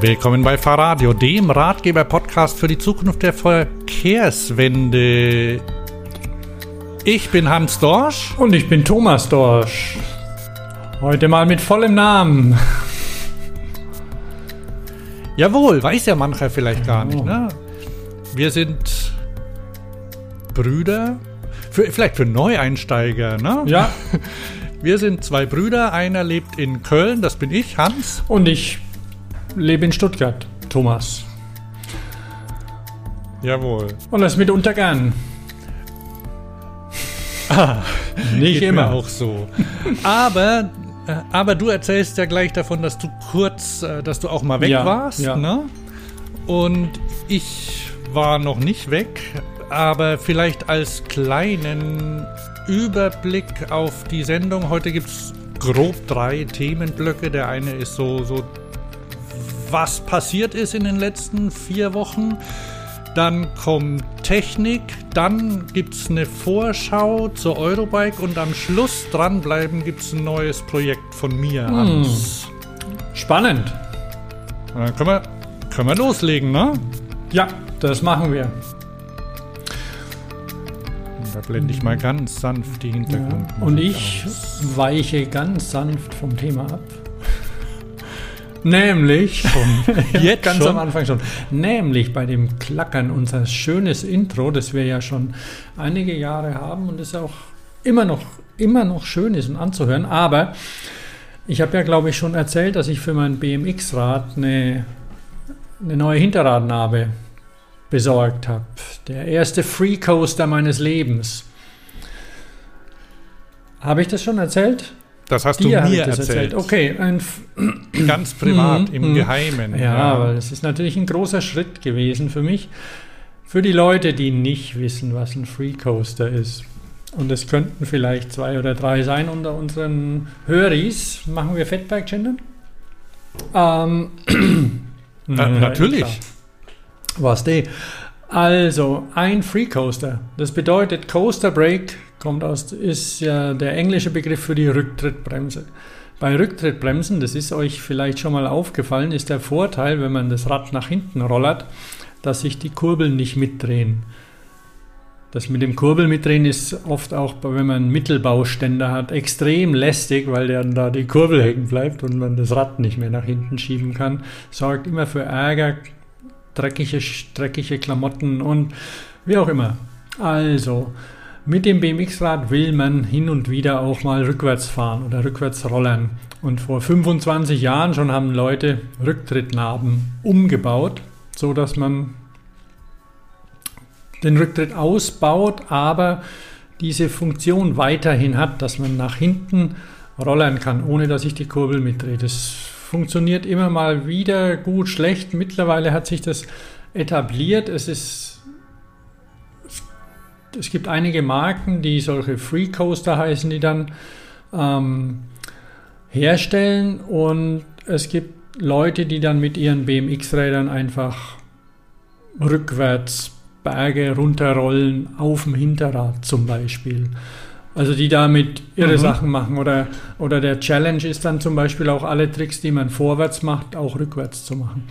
Willkommen bei Fahrradio, dem Ratgeber-Podcast für die Zukunft der Verkehrswende. Ich bin Hans Dorsch. Und ich bin Thomas Dorsch. Heute mal mit vollem Namen. Jawohl, weiß ja mancher vielleicht gar nicht. Ne? Wir sind Brüder, für, vielleicht für Neueinsteiger. Ne? Ja. Wir sind zwei Brüder, einer lebt in Köln, das bin ich, Hans. Und ich lebe in Stuttgart, Thomas. Jawohl. Und das mitunter gern. Ah, Nicht immer. auch so. Aber, äh, aber du erzählst ja gleich davon, dass du kurz, äh, dass du auch mal weg Ja, warst. ja. Ne? Und ich war noch nicht weg, aber vielleicht als kleinen Überblick auf die Sendung. Heute gibt es grob drei Themenblöcke. Der eine ist so, so, was passiert ist in den letzten vier Wochen. Dann kommt Technik, dann gibt es eine Vorschau zur Eurobike und am Schluss dranbleiben gibt es ein neues Projekt von mir. Hm. Hans. Spannend. Dann können wir, können wir loslegen, ne? Ja, das machen wir. Da blende ich mal ganz sanft die Hintergrund. Und ich weiche ganz sanft vom Thema ab. Nämlich, Jetzt ganz schon? am Anfang schon, nämlich bei dem Klackern unser schönes Intro, das wir ja schon einige Jahre haben und das auch immer noch, immer noch schön ist und anzuhören. Aber ich habe ja, glaube ich, schon erzählt, dass ich für mein BMX-Rad eine, eine neue Hinterradnabe besorgt habe. Der erste Free Coaster meines Lebens. Habe ich das schon erzählt? Das hast Dir du mir das erzählt. Okay, Ganz privat, im. Geheimen. ja, aber das ist natürlich ein großer Schritt gewesen für mich. Für die Leute, die nicht wissen, was ein Free Coaster ist. Und es könnten vielleicht zwei oder drei sein unter unseren Höris. Machen wir Fettberg-Gendern? Ähm, Na, natürlich. Was die? Also, ein Free Coaster. Das bedeutet, Coaster Brake kommt aus, ist ja der englische Begriff für die Rücktrittbremse. Bei Rücktrittbremsen, das ist euch vielleicht schon mal aufgefallen, ist der Vorteil, wenn man das Rad nach hinten rollert, dass sich die Kurbeln nicht mitdrehen. Das mit dem Kurbel mitdrehen ist oft auch, wenn man Mittelbauständer hat, extrem lästig, weil dann da die Kurbel hängen bleibt und man das Rad nicht mehr nach hinten schieben kann. Sorgt immer für Ärger, dreckige, dreckige Klamotten und wie auch immer. Also, mit dem BMX-Rad will man hin und wieder auch mal rückwärts fahren oder rückwärts rollern. Und vor 25 Jahren schon haben Leute Rücktrittnarben umgebaut, so dass man den Rücktritt ausbaut, aber diese Funktion weiterhin hat, dass man nach hinten rollern kann, ohne dass sich die Kurbel mitdreht. Das funktioniert immer mal wieder gut, schlecht. Mittlerweile hat sich das etabliert. Es ist es gibt einige Marken, die solche Free Coaster heißen, die dann ähm, herstellen und es gibt Leute, die dann mit ihren BMX-Rädern einfach rückwärts Berge runterrollen auf dem Hinterrad zum Beispiel. Also die damit ihre Mhm. Sachen machen oder, oder der Challenge ist dann zum Beispiel auch alle Tricks, die man vorwärts macht, auch rückwärts zu machen.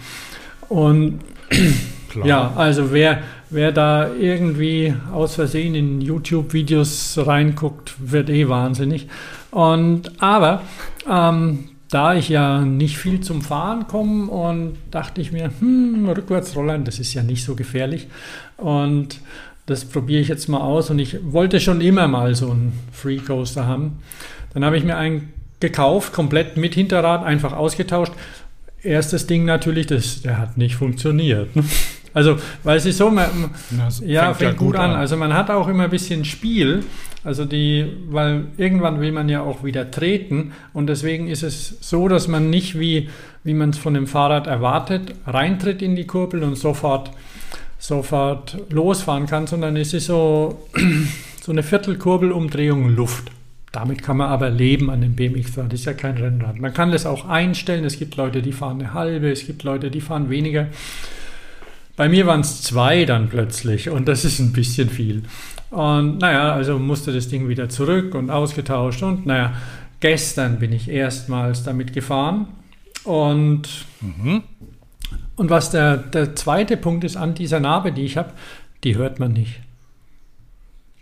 Und Klar. ja, also wer, wer da irgendwie aus Versehen in YouTube-Videos reinguckt, wird eh wahnsinnig. Und aber ähm, da ich ja nicht viel zum Fahren komme und dachte ich mir, hm, Rückwärtsrollern, das ist ja nicht so gefährlich. Und das probiere ich jetzt mal aus. Und ich wollte schon immer mal so einen Free Coaster haben. Dann habe ich mir einen gekauft, komplett mit Hinterrad, einfach ausgetauscht. Erstes Ding natürlich, das, der hat nicht funktioniert. Also, weil es ist so, man, Das ja, fängt, gut, an. Also man hat auch immer ein bisschen Spiel, also die, weil irgendwann will man ja auch wieder treten und deswegen ist es so, dass man nicht wie, wie man es von dem Fahrrad erwartet, reintritt in die Kurbel und sofort, sofort losfahren kann, sondern es ist so, so eine Viertelkurbelumdrehung Luft. Damit kann man aber leben an dem BMX-Rad. Das ist ja kein Rennrad. Man kann das auch einstellen. Es gibt Leute, die fahren eine halbe, es gibt Leute, die fahren weniger. Bei mir waren es zwei dann plötzlich und das ist ein bisschen viel. Und naja, also musste das Ding wieder zurück und ausgetauscht und naja, gestern bin ich erstmals damit gefahren und Mhm. Und was der, der zweite Punkt ist an dieser Narbe, die ich habe, die hört man nicht.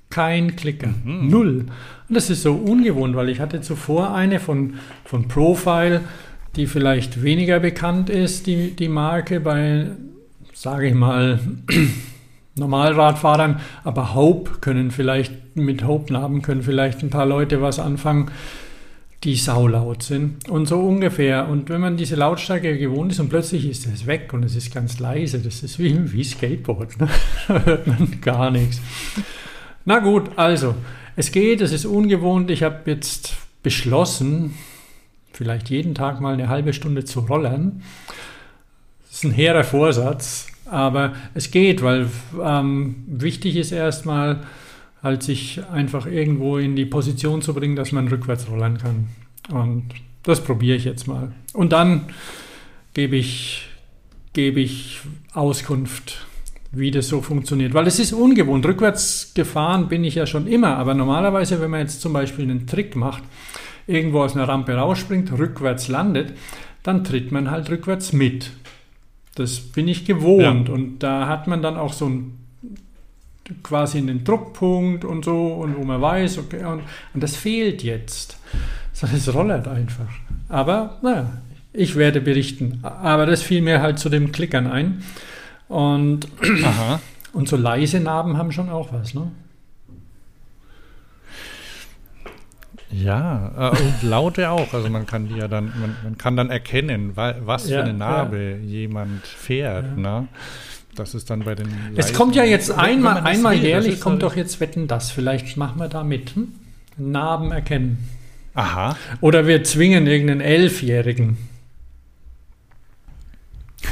Kein Klicker. Mhm. Null. Und das ist so ungewohnt, weil ich hatte zuvor eine von, von Profile, die vielleicht weniger bekannt ist, die, die Marke bei, sage ich mal, Normalradfahrern, aber Hope können vielleicht, mit Hope-Narben können vielleicht ein paar Leute was anfangen, die saulaut sind und so ungefähr. Und wenn man diese Lautstärke gewohnt ist und plötzlich ist es weg und es ist ganz leise, das ist wie, wie Skateboard, ne? da hört man gar nichts. Na gut, also, es geht, es ist ungewohnt. Ich habe jetzt beschlossen, vielleicht jeden Tag mal eine halbe Stunde zu rollern. Das ist ein hehrer Vorsatz, aber es geht, weil ähm, wichtig ist erstmal, halt sich einfach irgendwo in die Position zu bringen, dass man rückwärts rollen kann. Und das probiere ich jetzt mal. Und dann gebe ich, gebe ich Auskunft, wie das so funktioniert. Weil es ist ungewohnt. Rückwärts gefahren bin ich ja schon immer. Aber normalerweise, wenn man jetzt zum Beispiel einen Trick macht, irgendwo aus einer Rampe rausspringt, rückwärts landet, dann tritt man halt rückwärts mit. Das bin ich gewohnt. Ja. Und da hat man dann auch so ein quasi einen Druckpunkt und so und wo man weiß, okay, und, und das fehlt jetzt. Es rollert einfach. Aber naja, ich werde berichten. Aber das fiel mir halt zu dem Klickern ein. Und, und so leise Narben haben schon auch was, ne? Ja, äh, und laute auch. Also man kann die ja dann, man, man kann dann erkennen, was ja, für eine Narbe ja. jemand fährt. Ja. Ne? Das ist dann bei den. Es kommt ja jetzt einmal, einmal will, jährlich, kommt doch jetzt Wetten das. Vielleicht machen wir da mit. Hm? Narben erkennen. Aha. Oder wir zwingen irgendeinen Elfjährigen,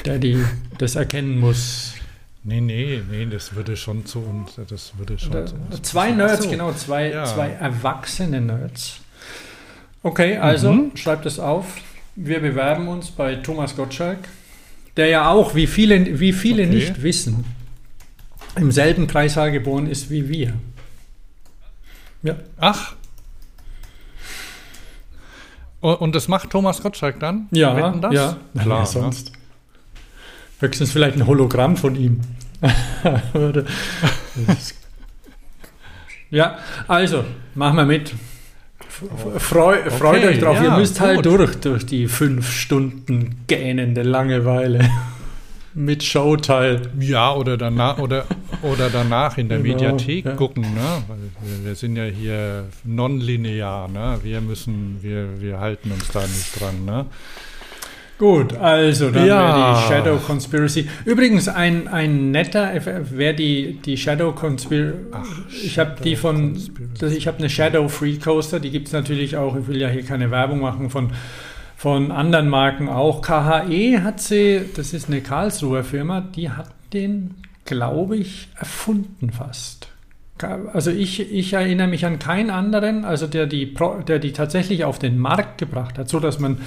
der die, das erkennen muss. Nee, nee, nee, das würde schon zu uns. Das würde schon da, zu uns. Zwei Nerds, so. genau, zwei, ja. zwei erwachsene Nerds. Okay, also mhm. schreibt es auf. Wir bewerben uns bei Thomas Gottschalk der ja auch, wie viele, wie viele okay. nicht wissen, im selben Kreissaal geboren ist wie wir. Ja. Ach. Und das macht Thomas Gottschalk dann? Ja, das? ja. Klar, ja, sonst. Ne? Höchstens vielleicht ein Hologramm von ihm. ja, also, machen wir mit. Freu, okay, freut euch drauf, ja, ihr müsst halt gut. durch, durch die fünf Stunden gähnende Langeweile mit Showteil. Ja, oder danach, oder, oder danach in der genau, Mediathek ja. gucken, ne? Wir, wir, sind ja hier nonlinear, ne? Wir müssen, wir, wir halten uns da nicht dran, ne? Gut, also dann ja. die Shadow Conspiracy. Übrigens ein, ein netter, wer die, die Shadow Conspiracy, ich habe die von, das, ich habe eine Shadow Free Coaster, die gibt es natürlich auch, ich will ja hier keine Werbung machen von, von anderen Marken auch. KHE hat sie, das ist eine Karlsruher Firma, die hat den, glaube ich, erfunden fast. Also ich, ich erinnere mich an keinen anderen, also der die, der die tatsächlich auf den Markt gebracht hat, so dass man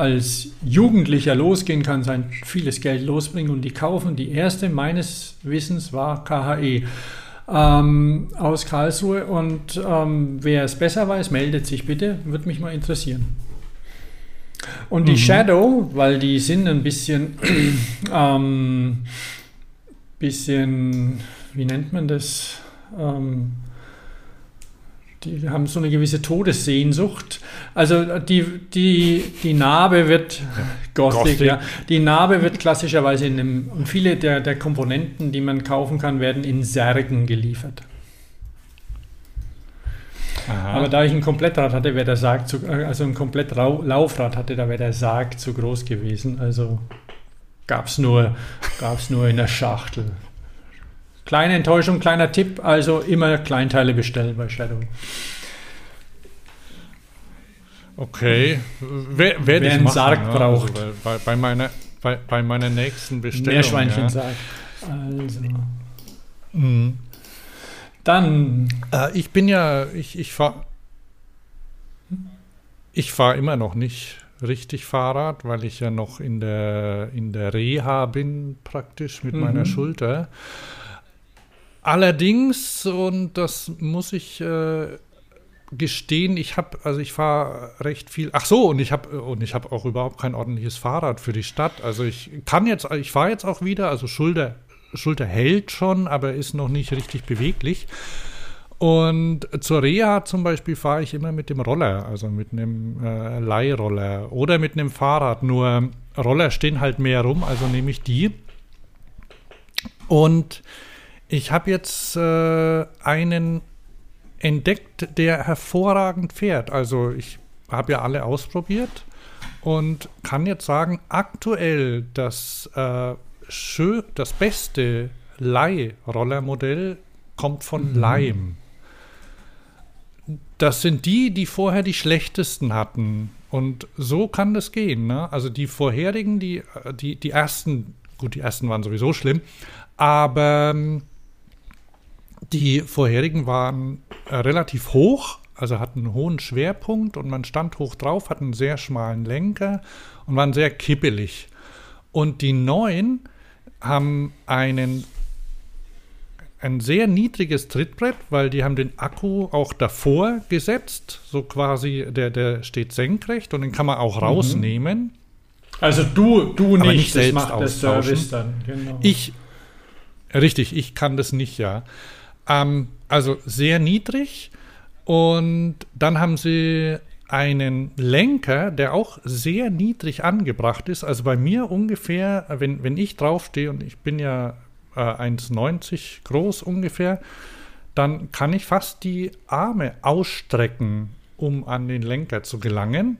als Jugendlicher losgehen kann, sein vieles Geld losbringen und die kaufen. Die erste meines Wissens war KHE ähm, aus Karlsruhe und ähm, wer es besser weiß, meldet sich bitte, würde mich mal interessieren. Und die mhm. Shadow, weil die sind ein bisschen, ähm, bisschen, wie nennt man das? Die haben so eine gewisse Todessehnsucht. Also die, die, die Narbe wird, Gothic, Gothic. Ja, die Narbe wird klassischerweise in einem, und viele der, der Komponenten, die man kaufen kann, werden in Särgen geliefert. Aha. Aber da ich ein Komplettrad hatte, wäre der Sarg zu, also ein Komplettlaufrad hatte, da wäre der Sarg zu groß gewesen. Also gab es nur, gab's nur in der Schachtel. Kleine Enttäuschung, kleiner Tipp, also immer Kleinteile bestellen bei Shadow. Okay, wer, wer einen machen, Sarg ja, braucht. Also bei, bei, meiner, bei, bei meiner nächsten Bestellung. Meerschweinchen-Sarg. Ja. Also. Mhm. Dann. Äh, ich bin ja, ich, ich fahre ich fahr immer noch nicht richtig Fahrrad, weil ich ja noch in der, in der Reha bin, praktisch mit mhm. meiner Schulter. Allerdings, und das muss ich äh, gestehen, ich habe, also ich fahre recht viel. Ach so, und ich habe und ich habe auch überhaupt kein ordentliches Fahrrad für die Stadt. Also ich kann jetzt, ich fahre jetzt auch wieder. Also Schulter, Schulter hält schon, aber ist noch nicht richtig beweglich. Und zur Reha zum Beispiel fahre ich immer mit dem Roller, also mit einem äh, Leihroller oder mit einem Fahrrad. Nur Roller stehen halt mehr rum, also nehme ich die. Und ich habe jetzt äh, einen entdeckt, der hervorragend fährt. Also ich habe ja alle ausprobiert und kann jetzt sagen, aktuell das, äh, schön, das beste Leihrollermodell kommt von mhm. Lime. Das sind die, die vorher die schlechtesten hatten. Und so kann das gehen. Ne? Also die vorherigen, die, die, die ersten, gut, die ersten waren sowieso schlimm, aber ähm, die vorherigen waren äh, relativ hoch, also hatten einen hohen Schwerpunkt und man stand hoch drauf, hatten einen sehr schmalen Lenker und waren sehr kippelig. Und die neuen haben einen ein sehr niedriges Trittbrett, weil die haben den Akku auch davor gesetzt, so quasi, der, der steht senkrecht und den kann man auch mhm. rausnehmen. Also du, du nicht, nicht selbst das macht der Service dann. Genau. Ich, richtig, ich kann das nicht, ja. Ähm, also sehr niedrig. Und dann haben sie einen Lenker, der auch sehr niedrig angebracht ist. Also bei mir ungefähr, wenn, wenn ich draufstehe und ich bin ja äh, 1,90 groß ungefähr, dann kann ich fast die Arme ausstrecken, um an den Lenker zu gelangen.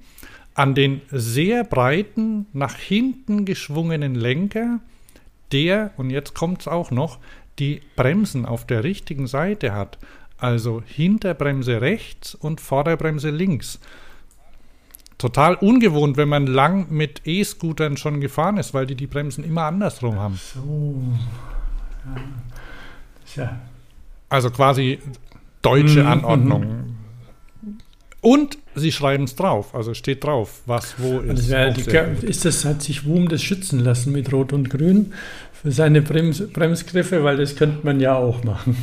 An den sehr breiten, nach hinten geschwungenen Lenker, der, und jetzt kommt es auch noch, die Bremsen auf der richtigen Seite hat, also Hinterbremse rechts und Vorderbremse links. Total ungewohnt, wenn man lang mit E-Scootern schon gefahren ist, weil die die Bremsen immer andersrum haben. So. Ja. ja. Also quasi deutsche mhm, Anordnung. Mhm. Und sie schreiben es drauf, also steht drauf, was wo ist. Also ja, die, ist das, hat sich Wum das schützen lassen mit Rot und Grün für seine Brems, Bremsgriffe, weil das könnte man ja auch machen.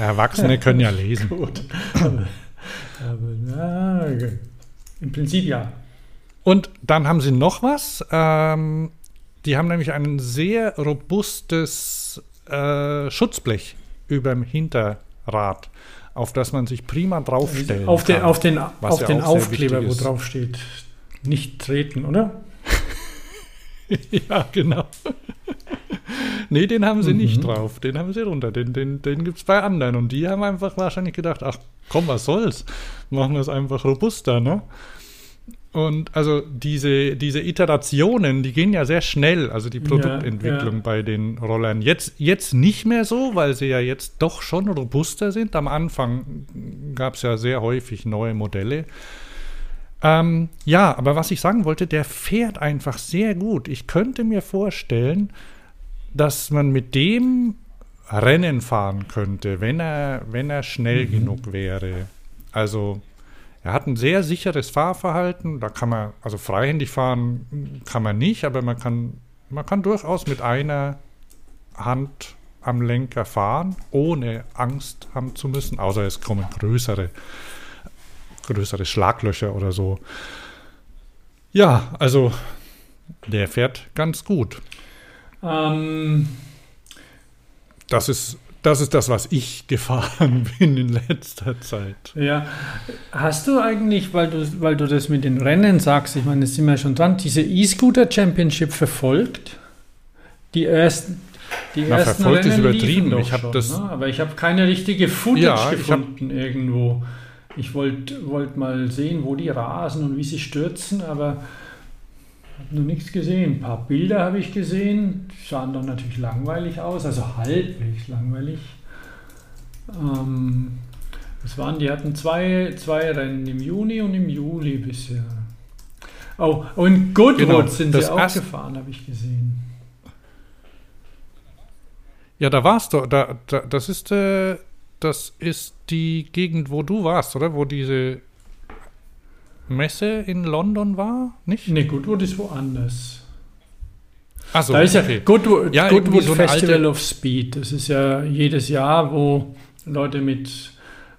Erwachsene können ja lesen. Gut. Aber, aber na, im Prinzip ja. Und dann haben sie noch was. Ähm, die haben nämlich ein sehr robustes äh, Schutzblech über dem Hinterrad auf das man sich prima draufstellen auf den, kann. Auf den, auf ja den Aufkleber, wo drauf steht, nicht treten, oder? ja, genau. Nee, den haben sie mhm. nicht drauf. Den haben sie runter. Den, den, den gibt es bei anderen. Und die haben einfach wahrscheinlich gedacht, ach komm, was soll's? Machen wir es einfach robuster, ne? Und also diese, diese Iterationen, die gehen ja sehr schnell, also die Produktentwicklung ja, ja. bei den Rollern. Jetzt, jetzt nicht mehr so, weil sie ja jetzt doch schon robuster sind. Am Anfang gab es ja sehr häufig neue Modelle. Ähm, ja, aber was ich sagen wollte, der fährt einfach sehr gut. Ich könnte mir vorstellen, dass man mit dem Rennen fahren könnte, wenn er, wenn er schnell mhm. genug wäre. Also er hat ein sehr sicheres Fahrverhalten. Da kann man, also freihändig fahren kann man nicht, aber man kann, man kann durchaus mit einer Hand am Lenker fahren, ohne Angst haben zu müssen, außer es kommen größere, größere Schlaglöcher oder so. Ja, also der fährt ganz gut. Ähm, das ist das ist das, was ich gefahren bin in letzter Zeit. Ja. Hast du eigentlich, weil du, weil du das mit den Rennen sagst, ich meine, das sind wir schon dran, diese E-Scooter Championship verfolgt? Die ersten. Die Na, ersten verfolgt Rennen ist übertrieben. Ich habe das. Ne? Aber ich habe keine richtige Footage ja, gefunden hab, irgendwo. Ich wollte wollt mal sehen, wo die rasen und wie sie stürzen, aber habe noch nichts gesehen. Ein paar Bilder habe ich gesehen, sahen dann natürlich langweilig aus, also halbwegs langweilig. Ähm, das waren, die hatten zwei, zwei Rennen im Juni und im Juli bisher. Oh, und in Goodwood genau, sind sie auch gefahren, habe ich gesehen. Ja, da warst du. Da, da, das ist äh, das ist die Gegend, wo du warst, oder? Wo diese Messe in London war, nicht? Nee, Goodwood ist woanders. Achso, da ist okay. ja Goodwood, ja, Goodwood so Festival of Speed. Das ist ja jedes Jahr, wo Leute mit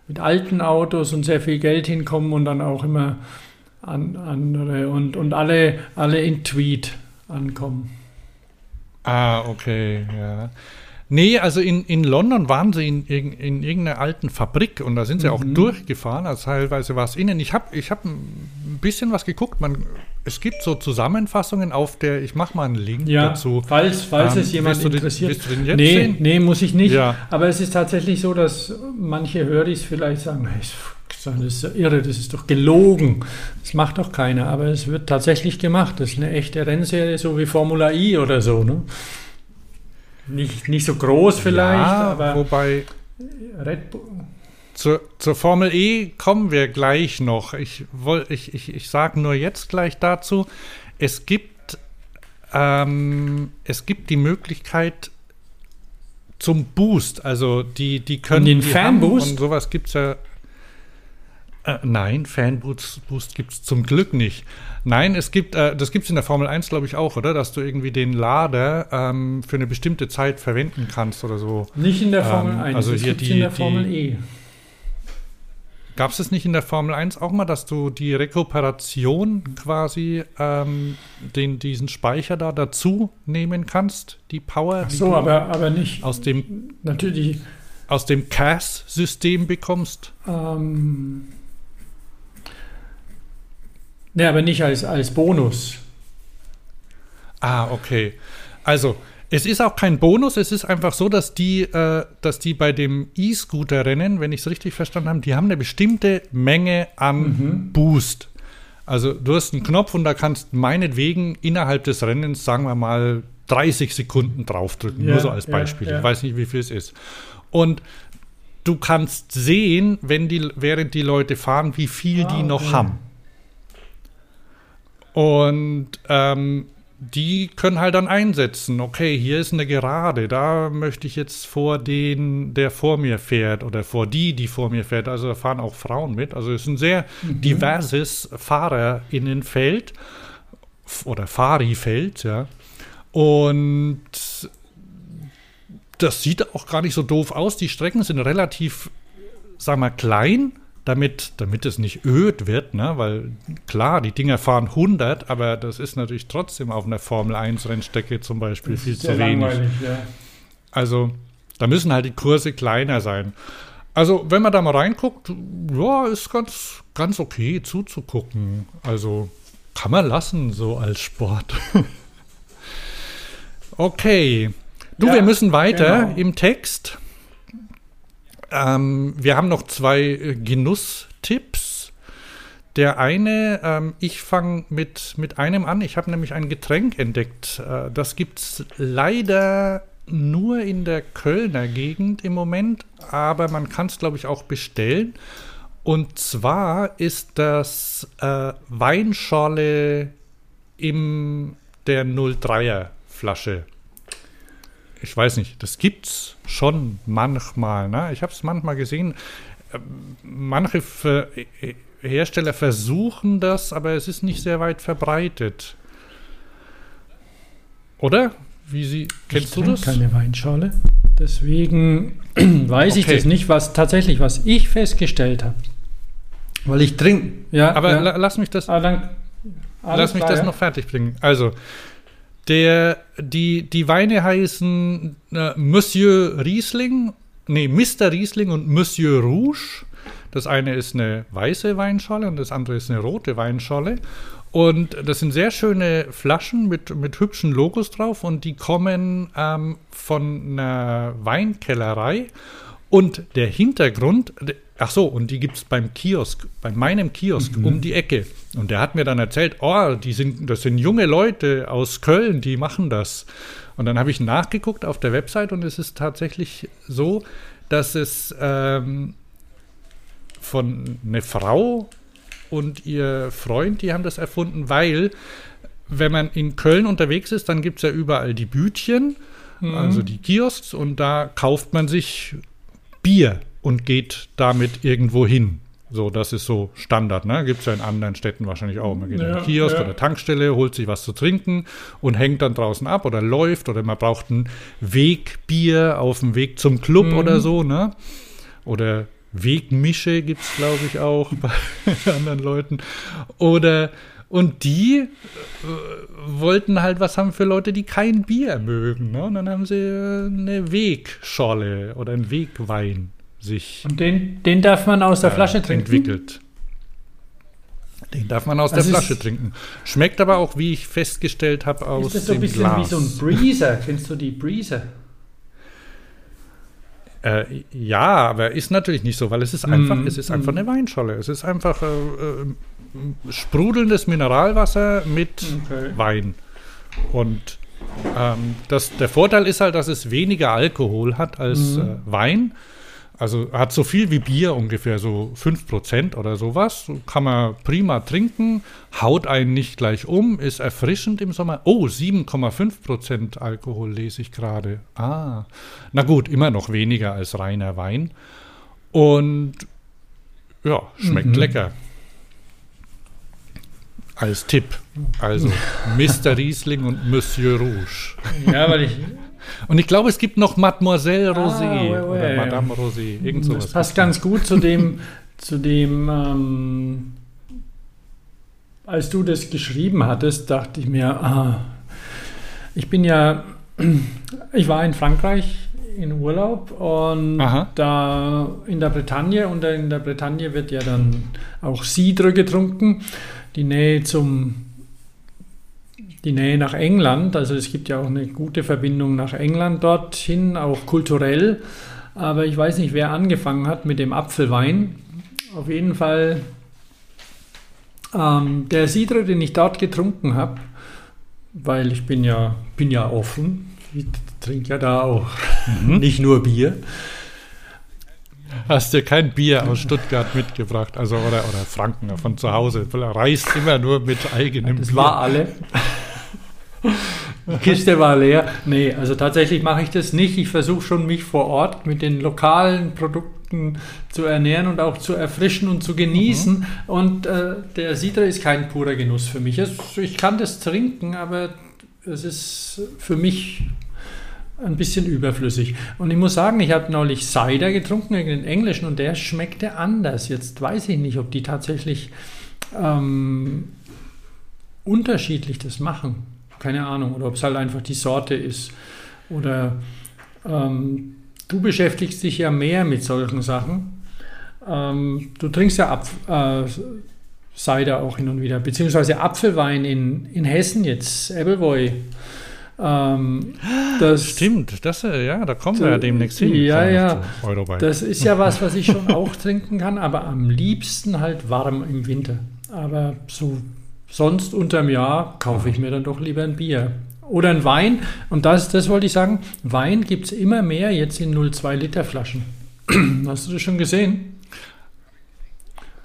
mit alten Autos und sehr viel Geld hinkommen und dann auch immer an, andere und, und alle, alle in Tweet ankommen. Ah, okay, ja. Nee, also in, in London waren sie in, in, in irgendeiner alten Fabrik und da sind sie mhm. auch durchgefahren. Also teilweise war es innen. Ich habe ich hab ein bisschen was geguckt. Man, es gibt so Zusammenfassungen auf der, ich mache mal einen Link ja, dazu. Falls, falls ähm, es jemand den, interessiert. Den jetzt nee, sehen? nee, muss ich nicht. Ja. Aber es ist tatsächlich so, dass manche Höris vielleicht sagen, das ist ja irre, das ist doch gelogen. Das macht doch keiner. Aber es wird tatsächlich gemacht. Das ist eine echte Rennserie, so wie Formula I oder so. Ne? Nicht, nicht so groß vielleicht, ja, aber. Wobei. Red Bull. Zur, zur Formel E kommen wir gleich noch. Ich, ich, ich, ich sage nur jetzt gleich dazu, es gibt, ähm, es gibt die Möglichkeit zum Boost. Also die, die können. Den die Fanboost? Und sowas gibt es ja. Äh, nein, Fanboost gibt es zum Glück nicht. Nein, es gibt, äh, das gibt es in der Formel 1, glaube ich, auch, oder? Dass du irgendwie den Lader ähm, für eine bestimmte Zeit verwenden kannst oder so. Nicht in der Formel ähm, 1, also das hier die, in der Formel E. Gab es es nicht in der Formel 1 auch mal, dass du die Rekuperation quasi ähm, den, diesen Speicher da dazu nehmen kannst, die Power? Ach so, aber, aber nicht. Aus dem, natürlich. Aus dem CAS-System bekommst? Ähm, Ne, aber nicht als, als Bonus. Ah, okay. Also, es ist auch kein Bonus, es ist einfach so, dass die, äh, dass die bei dem E-Scooter-Rennen, wenn ich es richtig verstanden habe, die haben eine bestimmte Menge an mhm. Boost. Also du hast einen Knopf und da kannst meinetwegen innerhalb des Rennens, sagen wir mal, 30 Sekunden draufdrücken, ja, nur so als Beispiel. Ja, ja. Ich weiß nicht, wie viel es ist. Und du kannst sehen, wenn die, während die Leute fahren, wie viel ah, die noch okay. haben. Und ähm, die können halt dann einsetzen, okay, hier ist eine Gerade, da möchte ich jetzt vor den, der vor mir fährt oder vor die, die vor mir fährt. Also da fahren auch Frauen mit. Also es ist ein sehr mhm. diverses Fahrerinnenfeld oder Fahrifeld, ja. Und das sieht auch gar nicht so doof aus. Die Strecken sind relativ, sagen wir, klein damit, damit es nicht öd wird, ne? weil klar, die Dinger fahren 100, aber das ist natürlich trotzdem auf einer Formel 1 Rennstrecke zum Beispiel viel zu wenig. Ja. Also da müssen halt die Kurse kleiner sein. Also wenn man da mal reinguckt, ja, ist ganz, ganz okay zuzugucken. Also kann man lassen so als Sport. okay. Du, ja, wir müssen weiter genau. im Text. Ähm, wir haben noch zwei äh, Genusstipps. Der eine, ähm, ich fange mit, mit einem an. Ich habe nämlich ein Getränk entdeckt. Äh, das gibt es leider nur in der Kölner Gegend im Moment, aber man kann es, glaube ich, auch bestellen. Und zwar ist das äh, Weinschorle in der 03er Flasche ich weiß nicht, das gibt's schon manchmal. Ne? Ich habe es manchmal gesehen. Ähm, manche Ver Hersteller versuchen das, aber es ist nicht sehr weit verbreitet. Oder? Wie sie kennst ich du das? Keine Weinschale. Deswegen weiß okay. ich das nicht, was tatsächlich, was ich festgestellt habe. Weil ich trinke. Ja, aber ja. lass mich das. Ah, dann, lass mich klar, das ja. noch fertig bringen. Also, der, die, die Weine heißen äh, Monsieur Riesling, nee, Mr. Riesling und Monsieur Rouge. Das eine ist eine weiße Weinschale und das andere ist eine rote Weinschale. Und das sind sehr schöne Flaschen mit, mit hübschen Logos drauf und die kommen ähm, von einer Weinkellerei. Und der Hintergrund, ach so, und die gibt es beim Kiosk, bei meinem Kiosk mhm. um die Ecke. Und der hat mir dann erzählt, oh, die sind, das sind junge Leute aus Köln, die machen das. Und dann habe ich nachgeguckt auf der Website und es ist tatsächlich so, dass es ähm, von einer Frau und ihr Freund, die haben das erfunden, weil wenn man in Köln unterwegs ist, dann gibt es ja überall die Bütchen, mhm. also die Kiosks, und da kauft man sich Bier und geht damit irgendwo hin. So, das ist so Standard, ne? Gibt es ja in anderen Städten wahrscheinlich auch. Man geht ja, in den Kiosk ja. oder Tankstelle, holt sich was zu trinken und hängt dann draußen ab oder läuft oder man braucht ein Wegbier auf dem Weg zum Club mhm. oder so, ne? Oder Wegmische gibt es, glaube ich, auch bei anderen Leuten. Oder und die äh, wollten halt was haben für Leute, die kein Bier mögen. Ne? Und dann haben sie äh, eine Wegscholle oder einen Wegwein sich. Und den, den darf man aus der äh, Flasche trinken. Entwickelt. Den darf man aus also der Flasche trinken. Schmeckt aber auch, wie ich festgestellt habe, aus dem Glas. Ist das so ein bisschen Glas. wie so ein Breezer? Kennst du die Breezer? Äh, ja, aber ist natürlich nicht so, weil es ist einfach, mm, es ist einfach mm. eine Weinscholle. Es ist einfach äh, äh, sprudelndes Mineralwasser mit okay. Wein. Und ähm, das, der Vorteil ist halt, dass es weniger Alkohol hat als mm. Wein. Also hat so viel wie Bier ungefähr, so 5% oder sowas. Kann man prima trinken, haut einen nicht gleich um, ist erfrischend im Sommer. Oh, 7,5% Alkohol lese ich gerade. Ah, na gut, immer noch weniger als reiner Wein. Und ja, schmeckt mhm. lecker. Als Tipp. Also Mr. Riesling und Monsieur Rouge. Ja, weil ich und ich glaube, es gibt noch Mademoiselle Rosé ah, ouais, ouais, oder Madame Rosé. Irgend sowas. Das passt ganz gut zu dem, zu dem ähm, als du das geschrieben hattest, dachte ich mir, ah, ich bin ja, ich war in Frankreich in Urlaub und Aha. da in der Bretagne und in der Bretagne wird ja dann auch Cidre getrunken. Die Nähe zum die Nähe nach England. Also es gibt ja auch eine gute Verbindung nach England dorthin, auch kulturell. Aber ich weiß nicht, wer angefangen hat mit dem Apfelwein. Auf jeden Fall ähm, der Sidre, den ich dort getrunken habe, weil ich bin ja, bin ja offen. Ich trinke ja da auch mhm. nicht nur Bier. Hast dir kein Bier aus Stuttgart mitgebracht, also oder, oder Franken von zu Hause. Reist immer nur mit eigenem das Bier. Das war alle. Die Kiste war leer. Nee, also tatsächlich mache ich das nicht. Ich versuche schon, mich vor Ort mit den lokalen Produkten zu ernähren und auch zu erfrischen und zu genießen. Mhm. Und äh, der Sidra ist kein purer Genuss für mich. Ich kann das trinken, aber es ist für mich ein bisschen überflüssig. Und ich muss sagen, ich habe neulich Cider getrunken, den englischen, und der schmeckte anders. Jetzt weiß ich nicht, ob die tatsächlich ähm, unterschiedlich das machen keine Ahnung, oder ob es halt einfach die Sorte ist. Oder ähm, du beschäftigst dich ja mehr mit solchen Sachen. Ähm, du trinkst ja Apf äh, Cider auch hin und wieder, beziehungsweise Apfelwein in, in Hessen jetzt, Ebbelwoi. Ähm, das Stimmt, das, äh, ja, da kommen wir ja demnächst hin. Ja, ja. Das ist ja was, was ich schon auch trinken kann, aber am liebsten halt warm im Winter. Aber so Sonst unterm Jahr kaufe ich mir dann doch lieber ein Bier. Oder ein Wein. Und das, das wollte ich sagen, Wein gibt es immer mehr jetzt in 0,2 Liter Flaschen. Hast du das schon gesehen?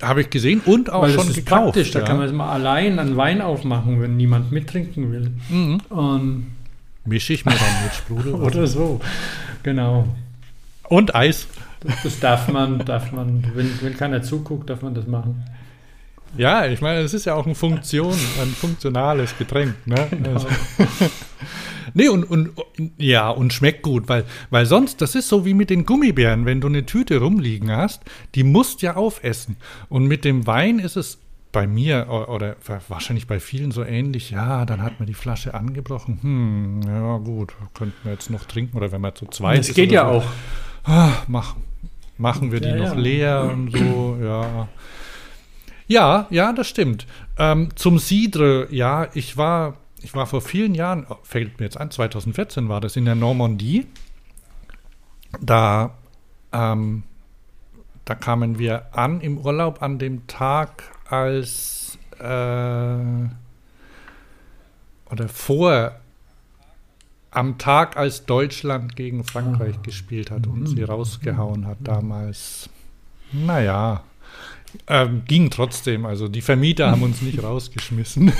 Habe ich gesehen und auch Weil schon das ist gekauft. Praktisch, ja. da kann man mal allein einen Wein aufmachen, wenn niemand mittrinken will. Mhm. Und Mische ich mir dann mit Sprudel. Oder so, genau. Und Eis. Das, das darf man, darf man, wenn, wenn keiner zuguckt, darf man das machen. Ja, ich meine, es ist ja auch eine Funktion, ein funktionales Getränk. Ne? Genau. Also. nee, und, und ja, und schmeckt gut, weil, weil sonst, das ist so wie mit den Gummibären, wenn du eine Tüte rumliegen hast, die musst ja aufessen. Und mit dem Wein ist es bei mir oder wahrscheinlich bei vielen so ähnlich, ja, dann hat man die Flasche angebrochen. Hm, ja, gut, könnten wir jetzt noch trinken oder wenn man zu zweit das ist. Das geht ja so, auch. Ah, mach, machen wir die ja, noch leer und so, ja. Ja, ja, das stimmt. Ähm, zum Cidre, ja, ich war, ich war vor vielen Jahren, oh, fällt mir jetzt an, 2014 war das in der Normandie. Da, ähm, da kamen wir an im Urlaub an dem Tag, als äh, oder vor am Tag, als Deutschland gegen Frankreich oh. gespielt hat und mhm. sie rausgehauen hat damals. Naja, ähm, ging trotzdem. Also die Vermieter haben uns nicht rausgeschmissen.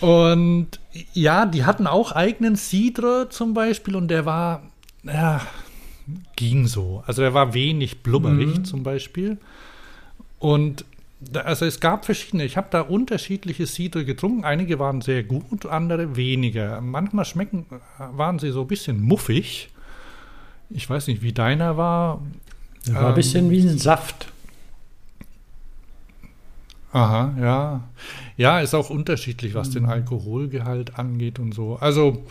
und ja, die hatten auch eigenen Cidre zum Beispiel und der war, ja, ging so. Also der war wenig blubberig mhm. zum Beispiel. Und also es gab verschiedene. Ich habe da unterschiedliche Cidre getrunken. Einige waren sehr gut, andere weniger. Manchmal schmecken, waren sie so ein bisschen muffig. Ich weiß nicht, wie deiner war. Das war ähm, ein bisschen wie ein Saft. Aha, ja. Ja, ist auch unterschiedlich, was den mhm. Alkoholgehalt angeht und so. Also,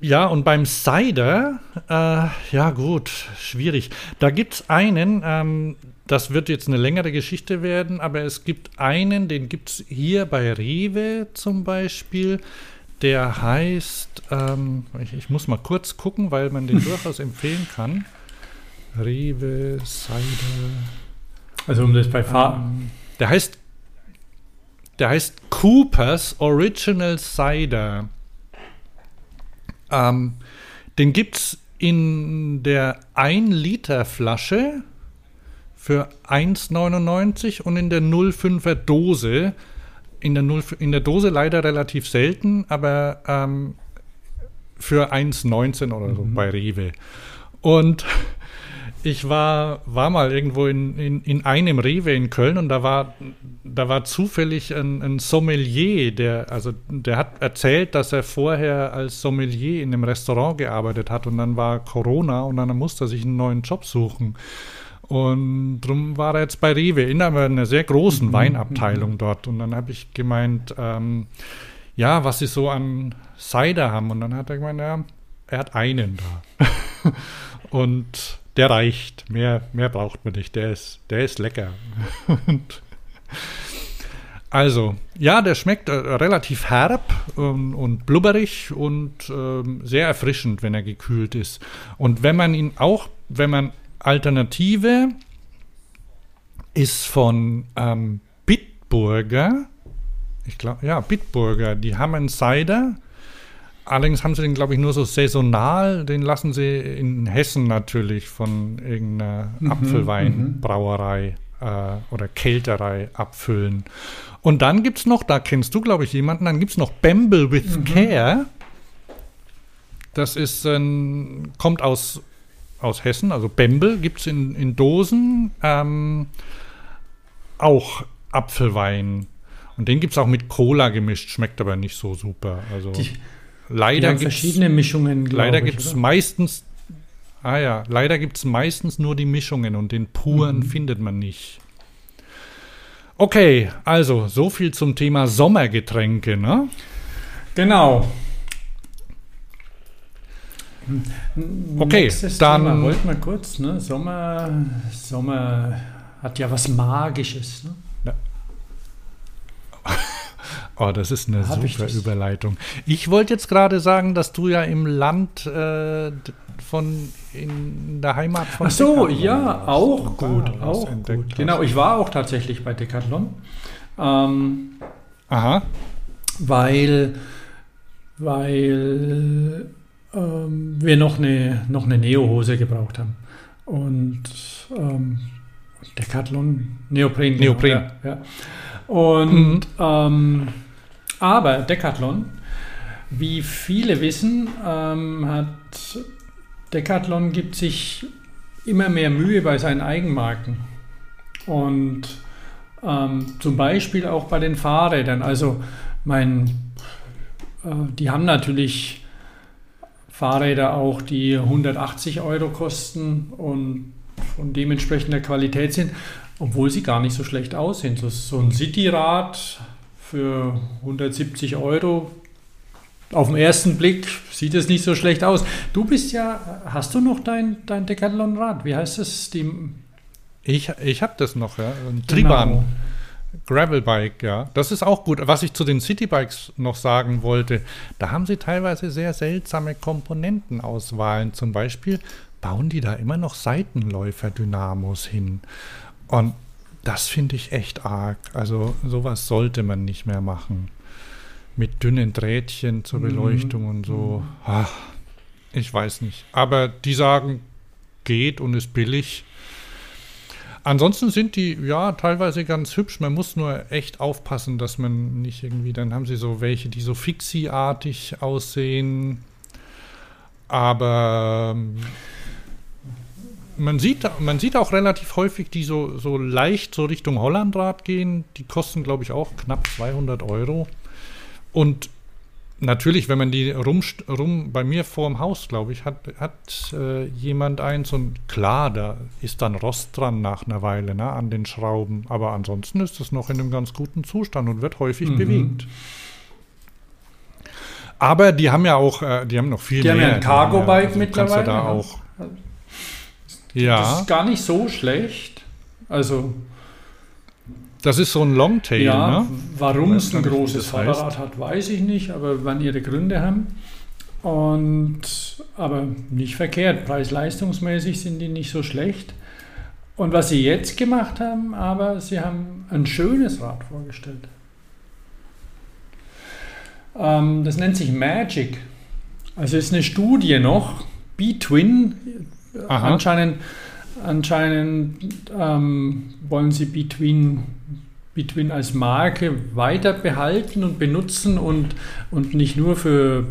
ja, und beim Cider, äh, ja gut, schwierig. Da gibt es einen, ähm, das wird jetzt eine längere Geschichte werden, aber es gibt einen, den gibt es hier bei Rewe zum Beispiel. Der heißt, ähm, ich, ich, muss mal kurz gucken, weil man den durchaus empfehlen kann. Rewe Cider. Also um das bei Farben. Ähm, der heißt, der heißt Coopers Original Cider. Ähm, den gibt es in der 1 Liter Flasche für 1,99 und in der 0,5er Dose. In der, 0, in der Dose leider relativ selten, aber ähm, für 1,19 oder so mhm. bei Rewe. Und ich war, war mal irgendwo in, in, in einem Rewe in Köln und da war, da war zufällig ein, ein, Sommelier, der, also der hat erzählt, dass er vorher als Sommelier in einem Restaurant gearbeitet hat und dann war Corona und dann musste er sich einen neuen Job suchen. Und darum war er jetzt bei Rewe in einer sehr großen mhm. Weinabteilung dort. Und dann habe ich gemeint, ähm, ja, was sie so an Cider haben. Und dann hat er gemeint, ja, er hat einen da. und der reicht. Mehr, mehr braucht man nicht. Der ist, der ist lecker. also, ja, der schmeckt äh, relativ herb ähm, und blubberig und ähm, sehr erfrischend, wenn er gekühlt ist. Und wenn man ihn auch, wenn man Alternative ist von ähm, Bitburger, ich glaube, ja, Bitburger, die haben einen Cider, Allerdings haben sie den, glaube ich, nur so saisonal. Den lassen sie in Hessen natürlich von irgendeiner mhm, Apfelweinbrauerei äh, oder Kälterei abfüllen. Und dann gibt es noch, da kennst du, glaube ich, jemanden, dann gibt es noch Bamble with mhm. Care. Das ist ein, kommt aus, aus Hessen, also Bamble gibt es in, in Dosen. Ähm, auch Apfelwein. Und den gibt es auch mit Cola gemischt, schmeckt aber nicht so super. Also. Die Leider gibt verschiedene Mischungen. Leider gibt es meistens, ah ja, leider gibt es meistens nur die Mischungen und den puren mhm. findet man nicht. Okay, also so viel zum Thema Sommergetränke, ne? Genau. Okay, Nächstes dann Thema. wollten wir kurz, ne? Sommer, Sommer hat ja was Magisches, ne? Oh, das ist eine Hab super ich Überleitung. Ich wollte jetzt gerade sagen, dass du ja im Land äh, von in der Heimat von Ach so, Decathlon ja, auch gut, auch gut. Genau, ich war auch tatsächlich bei Decathlon. Ähm, Aha. Weil, weil ähm, wir noch eine, noch eine Neo-Hose gebraucht haben. Und ähm, Decathlon, Neopren. Genau, Neopren. Ja, ja. Und mhm. ähm, aber Decathlon, wie viele wissen, ähm, hat Decathlon gibt sich immer mehr Mühe bei seinen Eigenmarken. Und ähm, zum Beispiel auch bei den Fahrrädern. Also mein, äh, die haben natürlich Fahrräder auch, die 180 Euro kosten und von dementsprechender Qualität sind, obwohl sie gar nicht so schlecht aussehen. So, so ein Cityrad für 170 Euro. Auf den ersten Blick sieht es nicht so schlecht aus. Du bist ja, hast du noch dein, dein Decathlon-Rad? Wie heißt es? Die, ich ich habe das noch, ja. Ein Triebahn. Genau. Gravelbike, ja. Das ist auch gut. Was ich zu den Citybikes noch sagen wollte, da haben sie teilweise sehr seltsame Komponentenauswahlen. Zum Beispiel bauen die da immer noch Seitenläufer-Dynamos hin. Und das finde ich echt arg. Also sowas sollte man nicht mehr machen. Mit dünnen Drähtchen zur mhm. Beleuchtung mhm. und so. Mhm. Ach, ich weiß nicht. Aber die sagen, geht und ist billig. Ansonsten sind die ja teilweise ganz hübsch. Man muss nur echt aufpassen, dass man nicht irgendwie, dann haben sie so welche, die so Fixie-artig aussehen. Aber man sieht, man sieht auch relativ häufig, die so, so leicht so Richtung Hollandrad gehen. Die kosten, glaube ich, auch knapp 200 Euro. Und natürlich, wenn man die rum, rum bei mir vor dem Haus, glaube ich, hat, hat äh, jemand eins und klar, da ist dann Rost dran nach einer Weile ne, an den Schrauben. Aber ansonsten ist es noch in einem ganz guten Zustand und wird häufig Mhm. bewegt. Aber die haben ja auch, äh, die haben noch viel Die haben mehr. ja ein Cargo-Bike also du kannst mittlerweile, da ne? Auch. Das Ja, ist gar nicht so schlecht. Also, das ist so ein Longtail, ja, ne? warum es ein nicht, großes das heißt. Hat, weiß ich nicht, aber wann ihre Gründe haben. Und, aber nicht verkehrt. Preis-leistungsmäßig sind die nicht so schlecht. Und was sie jetzt gemacht haben, aber sie haben ein schönes Rad vorgestellt. Ähm, das nennt sich Magic. Also ist eine Studie noch. B-Twin. Aha. Anscheinend, anscheinend ähm, wollen sie B-Twin Between als Marke weiter behalten und benutzen und, und nicht nur für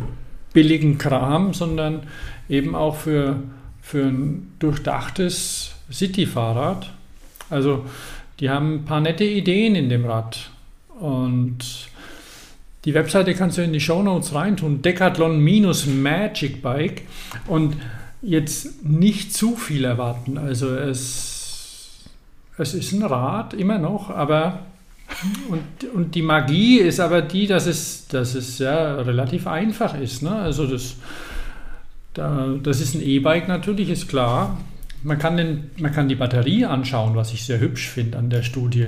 billigen Kram, sondern eben auch für, für ein durchdachtes City-Fahrrad. Also die haben ein paar nette Ideen in dem Rad. Und die Webseite kannst du in die Shownotes reintun. Decathlon minus Magic Bike. Und jetzt nicht zu viel erwarten. Also es, es ist ein Rad immer noch, aber und, und die Magie ist aber die, dass es, dass es ja relativ einfach ist. Ne? Also das, da, das ist ein E-Bike natürlich, ist klar. Man kann, den, man kann die Batterie anschauen, was ich sehr hübsch finde an der Studie.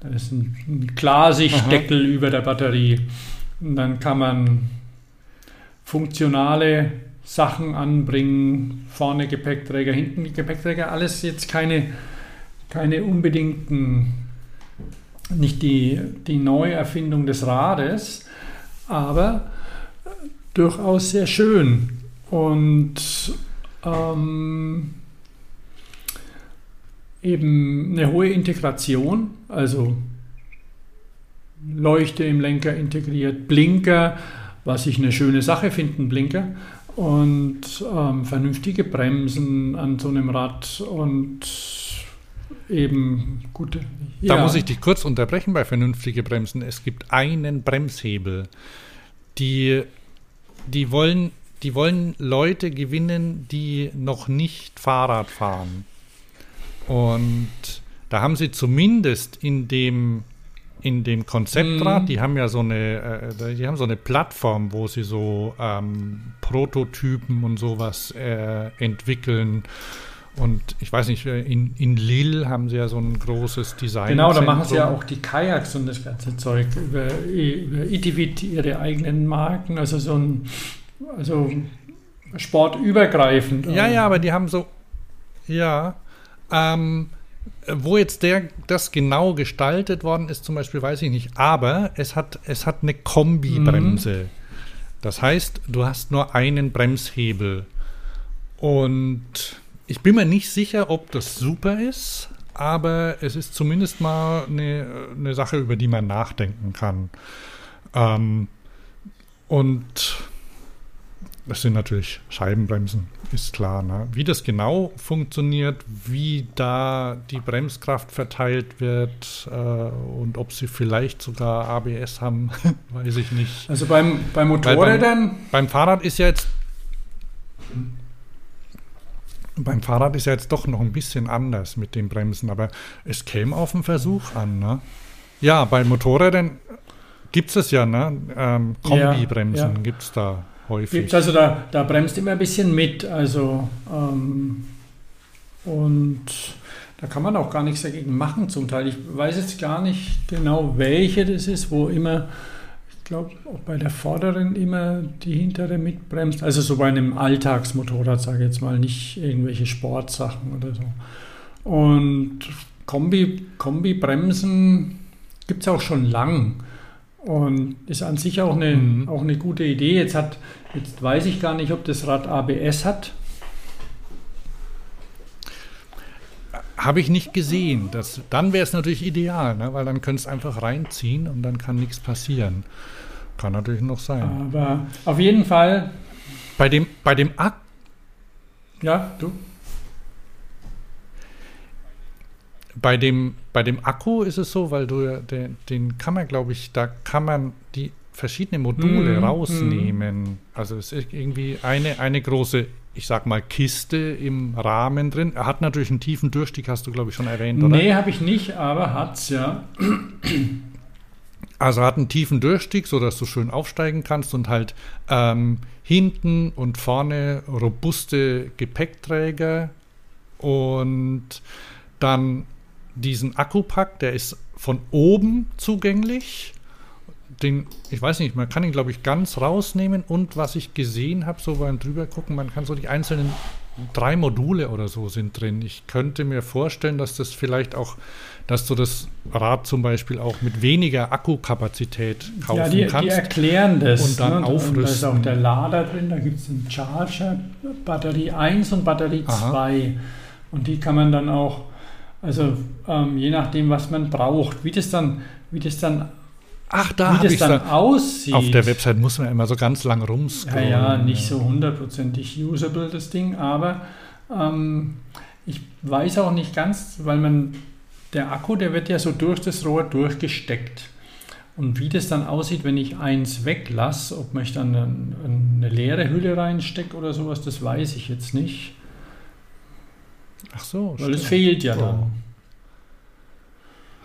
Da ist ein, ein Klarsichtdeckel über der Batterie. Und dann kann man funktionale Sachen anbringen, vorne Gepäckträger, hinten Gepäckträger, alles jetzt keine, keine unbedingten, nicht die, die Neuerfindung des Rades, aber durchaus sehr schön. Und ähm, eben eine hohe Integration, also Leuchte im Lenker integriert, Blinker, was ich eine schöne Sache finde, Blinker, und ähm, vernünftige Bremsen an so einem Rad und eben gute. Da muss ich dich kurz unterbrechen bei vernünftige Bremsen. Es gibt einen Bremshebel. Die, die, wollen, die wollen Leute gewinnen, die noch nicht Fahrrad fahren. Und da haben sie zumindest in dem, in dem Konzeptrad, Mhm. die haben ja so eine, äh, die haben so eine Plattform, wo sie so ähm, Prototypen und sowas äh, entwickeln. Und ich weiß nicht, äh, in, in Lille haben sie ja so ein großes Design. Genau, da machen sie ja auch die Kajaks und das ganze Zeug über, über Itivit ihre eigenen Marken, also so ein also sportübergreifend. Ja, ja, aber die haben so. Ja. Ähm, wo jetzt der, das genau gestaltet worden ist, zum Beispiel, weiß ich nicht. Aber es hat, es hat eine Kombibremse. Das heißt, du hast nur einen Bremshebel. Und ich bin mir nicht sicher, ob das super ist, aber es ist zumindest mal eine, eine Sache, über die man nachdenken kann. Ähm, und das sind natürlich Scheibenbremsen, ist klar. Ne? Wie das genau funktioniert, wie da die Bremskraft verteilt wird äh, und ob sie vielleicht sogar ABS haben, weiß ich nicht. Also beim, bei beim- Motorrädern, Beim Fahrrad ist ja jetzt beim Fahrrad ist ja jetzt doch noch ein bisschen anders mit den Bremsen, aber es käme auf den Versuch an. Ne? Ja, bei Motorrädern gibt es das ja, ne? Ähm, Ja, Kombibremsen ja. gibt es da häufig. gibt's also da, da bremst immer ein bisschen mit. Also ähm, und da kann man auch gar nichts dagegen machen zum Teil. Ich weiß jetzt gar nicht genau, welche das ist, wo immer, ich glaube, auch bei der vorderen immer die hintere mitbremst. Also so bei einem Alltagsmotorrad, sage ich jetzt mal, nicht irgendwelche Sportsachen oder so. Und Kombi, Kombibremsen gibt es auch schon lang. Und ist an sich auch eine, Mhm. auch eine gute Idee. Jetzt, hat, jetzt weiß ich gar nicht, ob das Rad ABS hat. Habe ich nicht gesehen. Das, dann wäre es natürlich ideal, ne? weil dann könntest du einfach reinziehen und dann kann nichts passieren. Kann natürlich noch sein. Aber auf jeden Fall, Bei dem, bei dem Ak ja, du. Bei dem, bei dem Akku ist es so, weil du ja den, den kann man, glaube ich, da kann man die verschiedene Module Mhm, rausnehmen. Also es ist irgendwie eine, eine große, ich sag mal, Kiste im Rahmen drin. Er hat natürlich einen tiefen Durchstieg, hast du, glaube ich, schon erwähnt, oder? Nee, habe ich nicht, aber hat's ja. Also hat einen tiefen Durchstieg, sodass du schön aufsteigen kannst und halt ähm, hinten und vorne robuste Gepäckträger und dann diesen Akkupack, der ist von oben zugänglich. Den, ich weiß nicht, man kann ihn, glaube ich, ganz rausnehmen und was ich gesehen habe, so beim drüber gucken, man kann so die einzelnen drei Module oder so sind drin. Ich könnte mir vorstellen, dass das vielleicht auch, dass du das Rad zum Beispiel auch mit weniger Akkukapazität kaufen ja, die, die kannst. erklären das. und dann Und da ist aufrüsten. auch der Lader drin, da gibt es einen Charger, Batterie 1 und Batterie Aha. 2. Und die kann man dann auch, also ähm, je nachdem, was man braucht, wie das dann, wie das dann, Ach, da wie das dann da. aussieht. Auf der Website muss man immer so ganz lang Ja, rumscrollen. ja, nicht so hundertprozentig usable das Ding, aber ähm, ich weiß auch nicht ganz, weil man, der Akku, der wird ja so durch das Rohr durchgesteckt. Und wie das dann aussieht, wenn ich eins weglasse, ob man ich dann eine, eine leere Hülle reinstecke oder sowas, das weiß ich jetzt nicht. Ach so, Weil es stimmt. fehlt ja Oh. dann,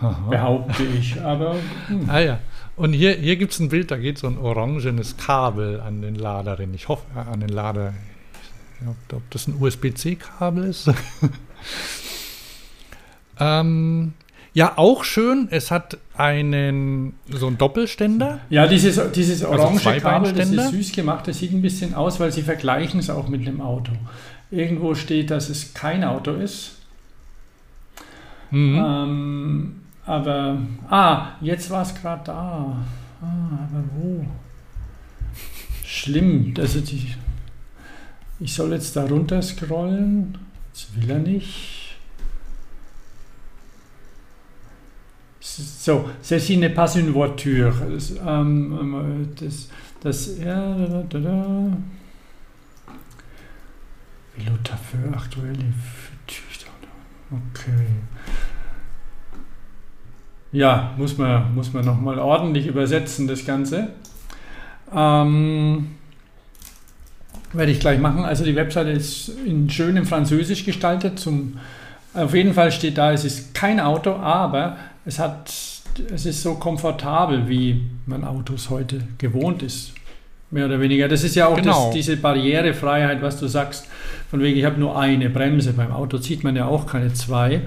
Aha. behaupte ich. Aber hm, Ah ja. Und hier, hier gibt es ein Bild, da geht so ein orangenes Kabel an den Lader drin. Ich hoffe, äh, an den Lader. Ich glaub, ob das ein USB-C-Kabel ist. ähm, ja, auch schön. Es hat einen so einen Doppelständer. Ja, dieses, dieses Also orange Kabel, das ist süß gemacht, das sieht ein bisschen aus, weil sie vergleichen es auch mit einem Auto. Irgendwo steht, dass es kein Auto ist. Mhm. Ähm, aber, ah, jetzt war es gerade da. Ah, aber wo? Schlimm. Also die, ich soll jetzt da runter scrollen. Das will er nicht. So, ceci n'est pas une voiture. Das, ähm, das, das, ja, da, da, da, da. Pilote für aktuelle. Okay. Ja, muss man, muss man nochmal ordentlich übersetzen, das Ganze. Ähm, werde ich gleich machen. Also die Webseite ist in schönem Französisch gestaltet. Zum, auf jeden Fall steht da, es ist kein Auto, aber es, hat, es ist so komfortabel, wie man Autos heute gewohnt ist. Mehr oder weniger. Das ist ja auch Genau. das, diese Barrierefreiheit, was du sagst. Von wegen, ich habe nur eine Bremse. Beim Auto zieht man ja auch keine zwei.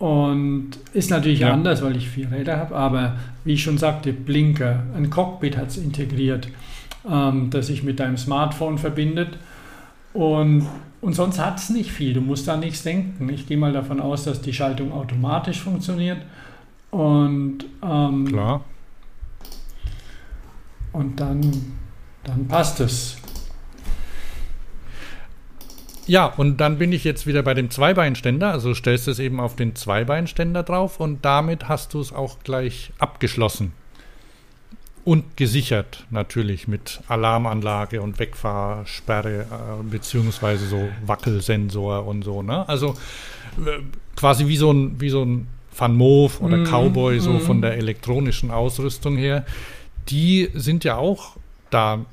Und ist natürlich Ja. anders, weil ich vier Räder habe. Aber wie ich schon sagte, Blinker, ein Cockpit hat es integriert, ähm, das sich mit deinem Smartphone verbindet. Und, und sonst hat es nicht viel. Du musst da nichts denken. Ich gehe mal davon aus, dass die Schaltung automatisch funktioniert. Und, ähm, Klar. und dann, dann passt es. Ja, und dann bin ich jetzt wieder bei dem Zweibeinständer. Also stellst es eben auf den Zweibeinständer drauf und damit hast du es auch gleich abgeschlossen. Und gesichert natürlich mit Alarmanlage und Wegfahrsperre äh, beziehungsweise so Wackelsensor und so. Ne? Also äh, quasi wie so ein, wie so ein Van Moof oder Mhm, Cowboy, so mhm. von der elektronischen Ausrüstung her. Die sind ja auch da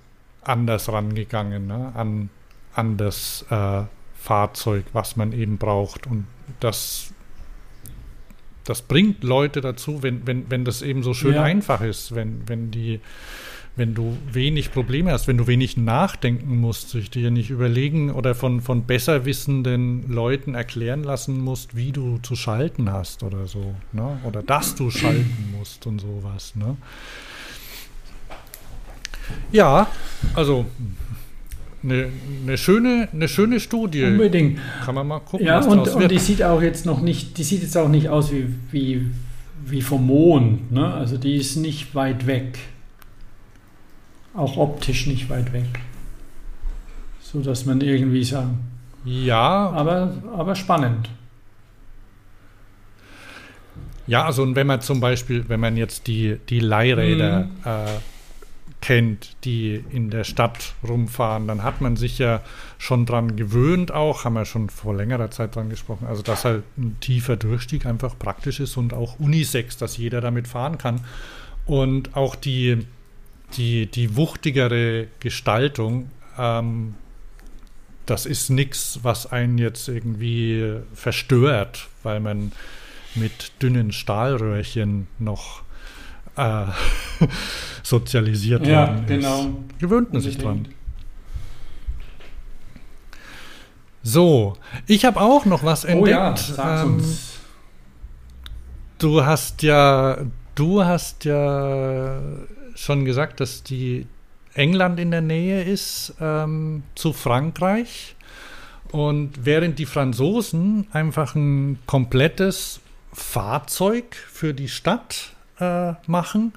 anders rangegangen, ne? an, an das äh, Fahrzeug, was man eben braucht. Und das, das bringt Leute dazu, wenn, wenn, wenn das eben so schön Ja. einfach ist, wenn, wenn die wenn du wenig Probleme hast, wenn du wenig nachdenken musst, sich dir nicht überlegen oder von, von besser wissenden Leuten erklären lassen musst, wie du zu schalten hast oder so, ne? Oder dass du schalten musst und sowas, ne? Ja, also eine, eine, schöne, eine schöne Studie. Unbedingt. Kann man mal gucken, Ja, und, und die sieht auch jetzt noch nicht, die sieht jetzt auch nicht aus wie, wie, wie vom Mond. Ne? Also die ist nicht weit weg. Auch optisch nicht weit weg. So dass man irgendwie sagen. ja, Aber, aber spannend. Ja, also und wenn man zum Beispiel, wenn man jetzt die, die Leihräder Mhm. äh, kennt, die in der Stadt rumfahren, dann hat man sich ja schon dran gewöhnt auch, haben wir schon vor längerer Zeit dran gesprochen, also dass halt ein tiefer Durchstieg einfach praktisch ist und auch Unisex, dass jeder damit fahren kann. Und auch die die, die wuchtigere Gestaltung, ähm, das ist nichts, was einen jetzt irgendwie verstört, weil man mit dünnen Stahlröhrchen noch äh, sozialisiert Ja, worden ist. genau. Gewöhnt man sich dran. So, ich habe auch noch was entdeckt. Oh ja, Ähm, uns. Du hast ja, du hast ja schon gesagt, dass die England in der Nähe ist ähm, zu Frankreich. Und während die Franzosen einfach ein komplettes Fahrzeug für die Stadt äh, machen,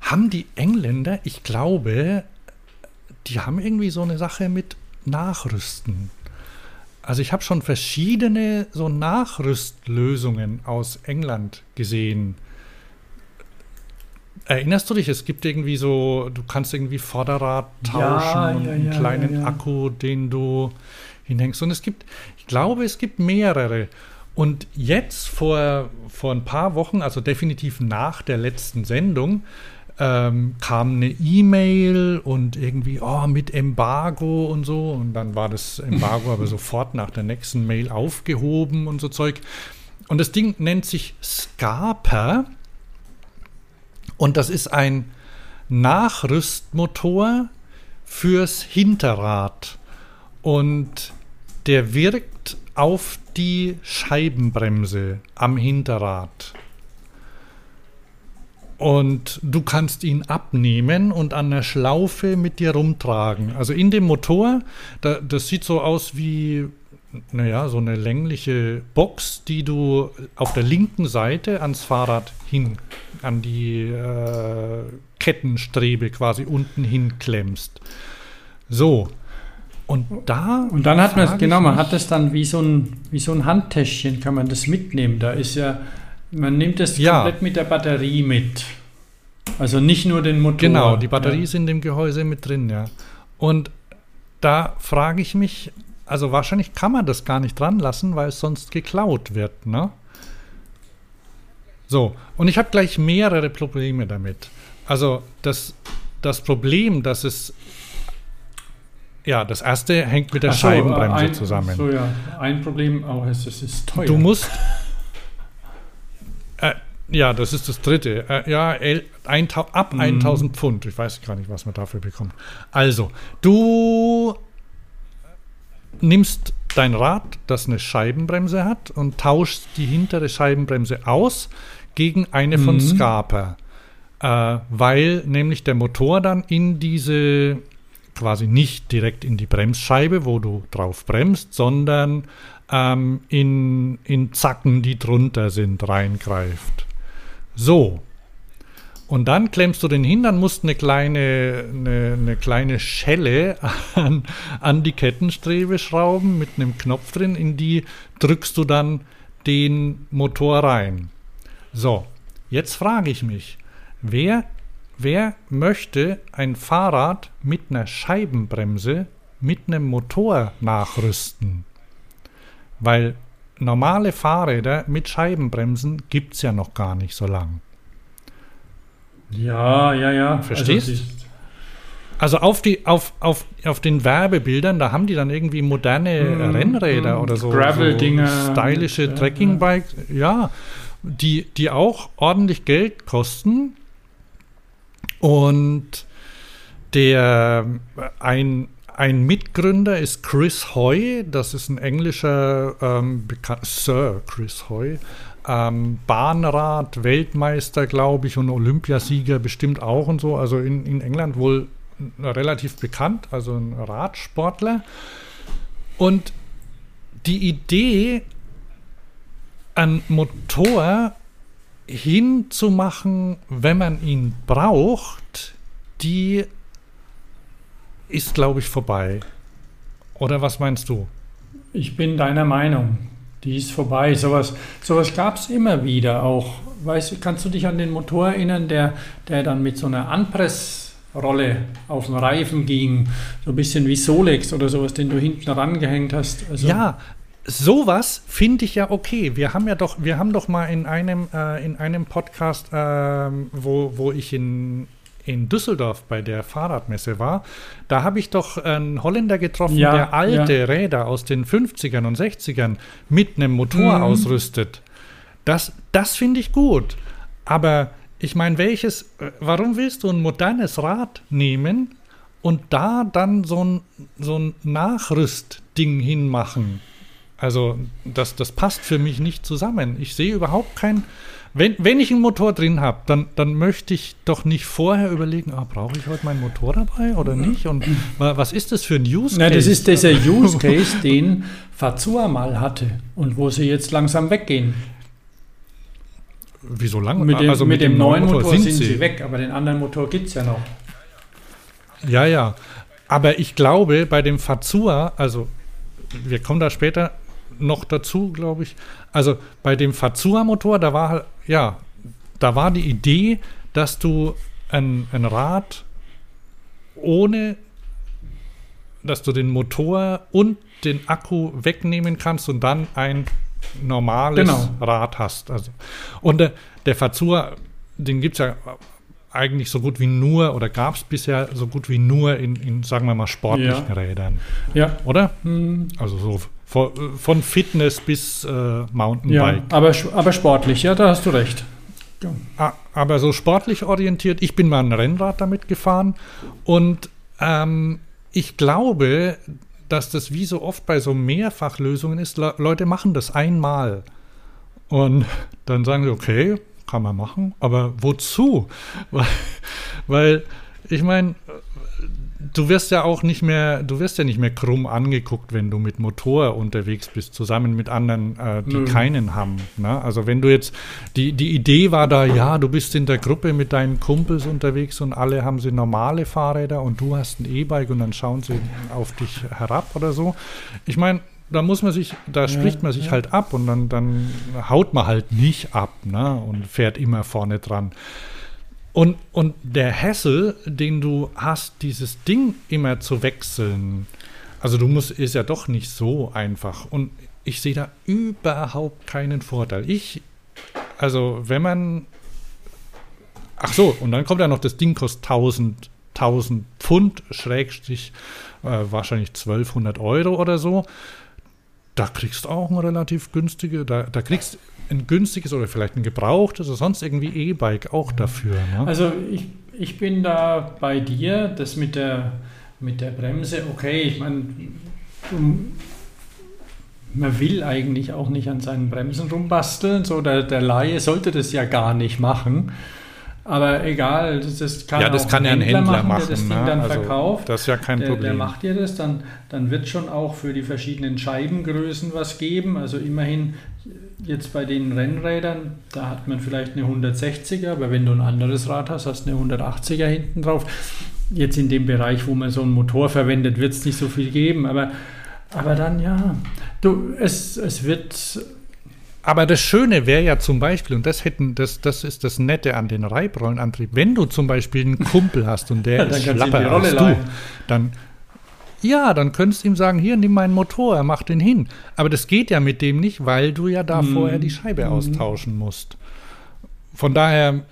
haben die Engländer, ich glaube, die haben irgendwie so eine Sache mit Nachrüsten. Also ich habe schon verschiedene so Nachrüstlösungen aus England gesehen. Erinnerst du dich? Es gibt irgendwie so, du kannst irgendwie Vorderrad tauschen Ja, und ja, einen ja, kleinen. Akku, den du hinhängst. Und es gibt, ich glaube, es gibt mehrere. Und jetzt vor, vor ein paar Wochen, also definitiv nach der letzten Sendung, ähm, kam eine E-Mail und irgendwie, oh, mit Embargo und so. Und dann war das Embargo aber sofort nach der nächsten Mail aufgehoben und so Zeug. Und das Ding nennt sich Scarper. Und das ist ein Nachrüstmotor fürs Hinterrad. Und der wirkt auf die Scheibenbremse am Hinterrad. Und du kannst ihn abnehmen und an der Schlaufe mit dir rumtragen. Also in dem Motor, da, das sieht so aus wie, naja, so eine längliche Box, die du auf der linken Seite ans Fahrrad hin, an die äh, Kettenstrebe quasi unten hinklemmst. So. Und da. Und dann hat man es, genau, man hat es dann wie so, ein, wie so ein Handtäschchen, kann man das mitnehmen. Da ist ja, man nimmt es Ja. komplett mit der Batterie mit. Also nicht nur den Motor. Genau, die Batterie Ja. ist in dem Gehäuse mit drin, ja. Und da frage ich mich, also wahrscheinlich kann man das gar nicht dran lassen, weil es sonst geklaut wird, ne? So, und ich habe gleich mehrere Probleme damit. Also das, das Problem, dass es ja, das erste hängt mit der so, Scheibenbremse ein, zusammen. So, ja. Ein Problem auch ist, es ist teuer. Du musst. Äh, ja, das ist das dritte. Äh, ja, el, ein, ab Mhm. 1000 Pfund. Ich weiß gar nicht, was man dafür bekommt. Also, du nimmst dein Rad, das eine Scheibenbremse hat, und tauschst die hintere Scheibenbremse aus gegen eine von Mhm. Scarpa. Äh, weil nämlich der Motor dann in diese quasi nicht direkt in die Bremsscheibe, wo du drauf bremst, sondern ähm, in, in Zacken, die drunter sind, reingreift. So. Und dann klemmst du den hin, dann musst eine kleine, eine, eine kleine Schelle an, an die Kettenstrebe schrauben mit einem Knopf drin, in die drückst du dann den Motor rein. So, jetzt frage ich mich, wer, wer möchte ein Fahrrad mit einer Scheibenbremse mit einem Motor nachrüsten? Weil normale Fahrräder mit Scheibenbremsen gibt es ja noch gar nicht so lang. ja, ja, ja. Verstehst? Also, Also auf, die, auf, auf, auf den Werbebildern, da haben die dann irgendwie moderne Mm, Rennräder mm, oder so. Gravel-Dinger. So stylische Trekkingbikes, ja, die, die auch ordentlich Geld kosten. Und der ein, ein Mitgründer ist Chris Hoy, das ist ein englischer ähm, Sir Chris Hoy, ähm, Bahnrad, Weltmeister, glaube ich, und Olympiasieger bestimmt auch und so. Also in, in England wohl relativ bekannt, also ein Radsportler. Und die Idee, einen Motor hinzumachen, wenn man ihn braucht, die ist, glaube ich, vorbei. Oder was meinst du? Ich bin deiner Meinung. Die ist vorbei. Sowas, sowas gab es immer wieder auch. Weißt du, kannst du dich an den Motor erinnern, der, der dann mit so einer Anpressrolle auf den Reifen ging? So ein bisschen wie Solex oder sowas, den du hinten rangehängt hast. Also, Ja, sowas finde ich ja okay. Wir haben ja doch, wir haben doch mal in einem, äh, in einem Podcast, ähm, wo, wo ich in in Düsseldorf bei der Fahrradmesse war, da habe ich doch einen Holländer getroffen, Ja, der alte ja. Räder aus den 50ern und 60ern mit einem Motor Mhm. ausrüstet. Das, das finde ich gut. Aber ich meine, welches, äh, warum willst du ein modernes Rad nehmen und da dann so ein, so ein Nachrüstding hinmachen? Also, das, das passt für mich nicht zusammen. Ich sehe überhaupt kein. Wenn, wenn ich einen Motor drin habe, dann, dann möchte ich doch nicht vorher überlegen, ah, brauche ich heute meinen Motor dabei oder nicht? Und wa- was ist das für ein Use Na, Case? das ist dieser Use Case, den Fazua mal hatte und wo sie jetzt langsam weggehen. Wieso lang? Mit dem, also mit dem neuen Motor, sind sie weg, aber den anderen Motor gibt es ja noch. Ja, ja. Aber ich glaube, bei dem Fazua, also wir kommen da später noch dazu, glaube ich. Also bei dem Fazua-Motor, da war ja, da war die Idee, dass du ein, ein Rad ohne, dass du den Motor und den Akku wegnehmen kannst und dann ein normales Genau. Rad hast. Also, und der, der Fazua, den gibt es ja eigentlich so gut wie nur, oder gab es bisher so gut wie nur in, in, sagen wir mal, sportlichen Ja. Rädern. Ja, Oder? hm, Also so von, von Fitness bis äh, ja Mountainbike. aber, aber sportlich, ja, da hast du recht. Ah, Aber so sportlich orientiert, ich bin mal ein Rennrad damit gefahren und ähm, ich glaube, dass das wie so oft bei so Mehrfachlösungen ist, Le Leute machen das einmal und dann sagen sie, okay, kann man machen, aber wozu? Weil, weil ich meine, du wirst ja auch nicht mehr, du wirst ja nicht mehr krumm angeguckt, wenn du mit Motor unterwegs bist, zusammen mit anderen, äh, die Nö. keinen haben. Ne? Also wenn du jetzt, die, die Idee war da, ja, du bist in der Gruppe mit deinen Kumpels unterwegs und alle haben sie normale Fahrräder und du hast ein E-Bike und dann schauen sie auf dich herab oder so. Ich meine, da muss man sich, da spricht man sich ja. halt ab und dann, dann haut man halt nicht ab ne? und fährt immer vorne dran. Und, und der Hassel, den du hast, dieses Ding immer zu wechseln, also du musst, ist ja doch nicht so einfach. Und ich sehe da überhaupt keinen Vorteil. Ich, also wenn man, ach so, und dann kommt ja noch, das Ding kostet 1000, 1000 Pfund, Schrägstrich, äh, wahrscheinlich 1200 Euro oder so. Da kriegst du auch ein relativ günstige, da, da kriegst ein günstiges oder vielleicht ein gebrauchtes oder sonst irgendwie E-Bike auch dafür. Ne? Also ich, ich bin da bei dir, das mit der, mit der Bremse, okay, ich meine, man will eigentlich auch nicht an seinen Bremsen rumbasteln, so der, der Laie sollte das ja gar nicht machen. Aber egal, das, das kann ja, das auch kann ja ein Händler machen. der das Ding ne? dann Also, verkauft. Das ist ja kein Der, der Problem. macht dir das, dann, dann wird schon auch für die verschiedenen Scheibengrößen was geben. Also immerhin jetzt bei den Rennrädern, da hat man vielleicht eine 160er, aber wenn du ein anderes Rad hast, hast du eine 180er hinten drauf. Jetzt in dem Bereich, wo man so einen Motor verwendet, wird es nicht so viel geben, aber, aber dann ja, du, es, es wird Aber das Schöne wäre ja zum Beispiel, und das hätten, das, das ist das Nette an den Reibrollenantrieb, wenn du zum Beispiel einen Kumpel hast und der Ja, dann ist schlapper Rolle als du, dann ja, dann könntest du ihm sagen, hier, nimm meinen Motor, er macht den hin. Aber das geht ja mit dem nicht, weil du ja da Mhm. vorher die Scheibe Mhm. austauschen musst. Von daher,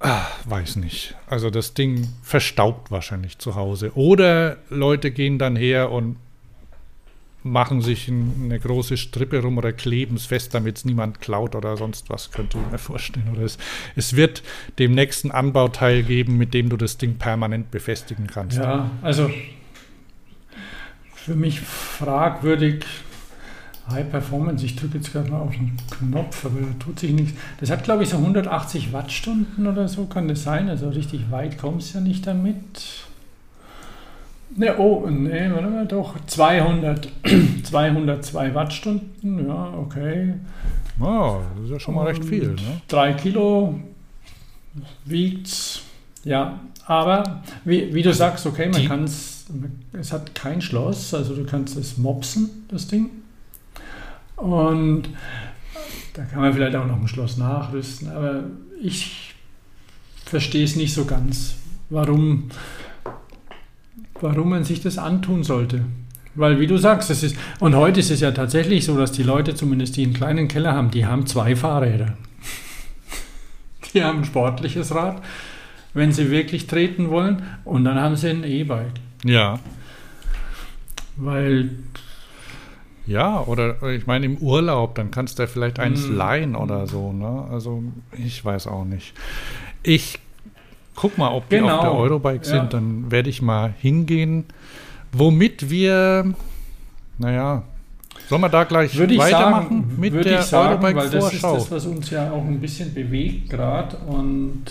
ah, weiß nicht. Also das Ding verstaubt wahrscheinlich zu Hause. Oder Leute gehen dann her und machen sich ein, eine große Strippe rum oder kleben es fest, damit es niemand klaut oder sonst was, könnte ich mir vorstellen. Oder es, es wird dem nächsten Anbauteil geben, mit dem du das Ding permanent befestigen kannst. Ja, also für mich fragwürdig. High Performance, ich drücke jetzt gerade mal auf den Knopf, aber da tut sich nichts. Das hat, glaube ich, so 180 Wattstunden oder so, kann das sein? Also richtig weit kommst du ja nicht damit. Ne, oh, ne, warte mal, doch, 200, 202 Wattstunden, ja, okay. Oh, das ist ja schon mal recht viel. Ne? 3 Kilo wiegt's, ja. Aber wie, wie du sagst, okay, man kann es, es hat kein Schloss, also du kannst es mopsen, das Ding. Und da kann man vielleicht auch noch ein Schloss nachrüsten, aber ich verstehe es nicht so ganz, warum, warum man sich das antun sollte. Weil, wie du sagst, es ist, und heute ist es ja tatsächlich so, dass die Leute, zumindest die einen kleinen Keller haben, die haben zwei Fahrräder. Die haben ein sportliches Rad wenn sie wirklich treten wollen. Und dann haben sie ein E-Bike. Ja. Weil Ja, oder ich meine im Urlaub, dann kannst du ja vielleicht eins Mm. leihen oder so, ne? Also ich weiß auch nicht. Ich guck mal, ob die Genau. auf der Eurobike sind, Ja. dann werde ich mal hingehen. Womit wir, naja, sollen wir da gleich würde weitermachen sagen, mit würde der ich sagen, weil das ist Eurobike-Vorschau? das, was uns ja auch ein bisschen bewegt gerade und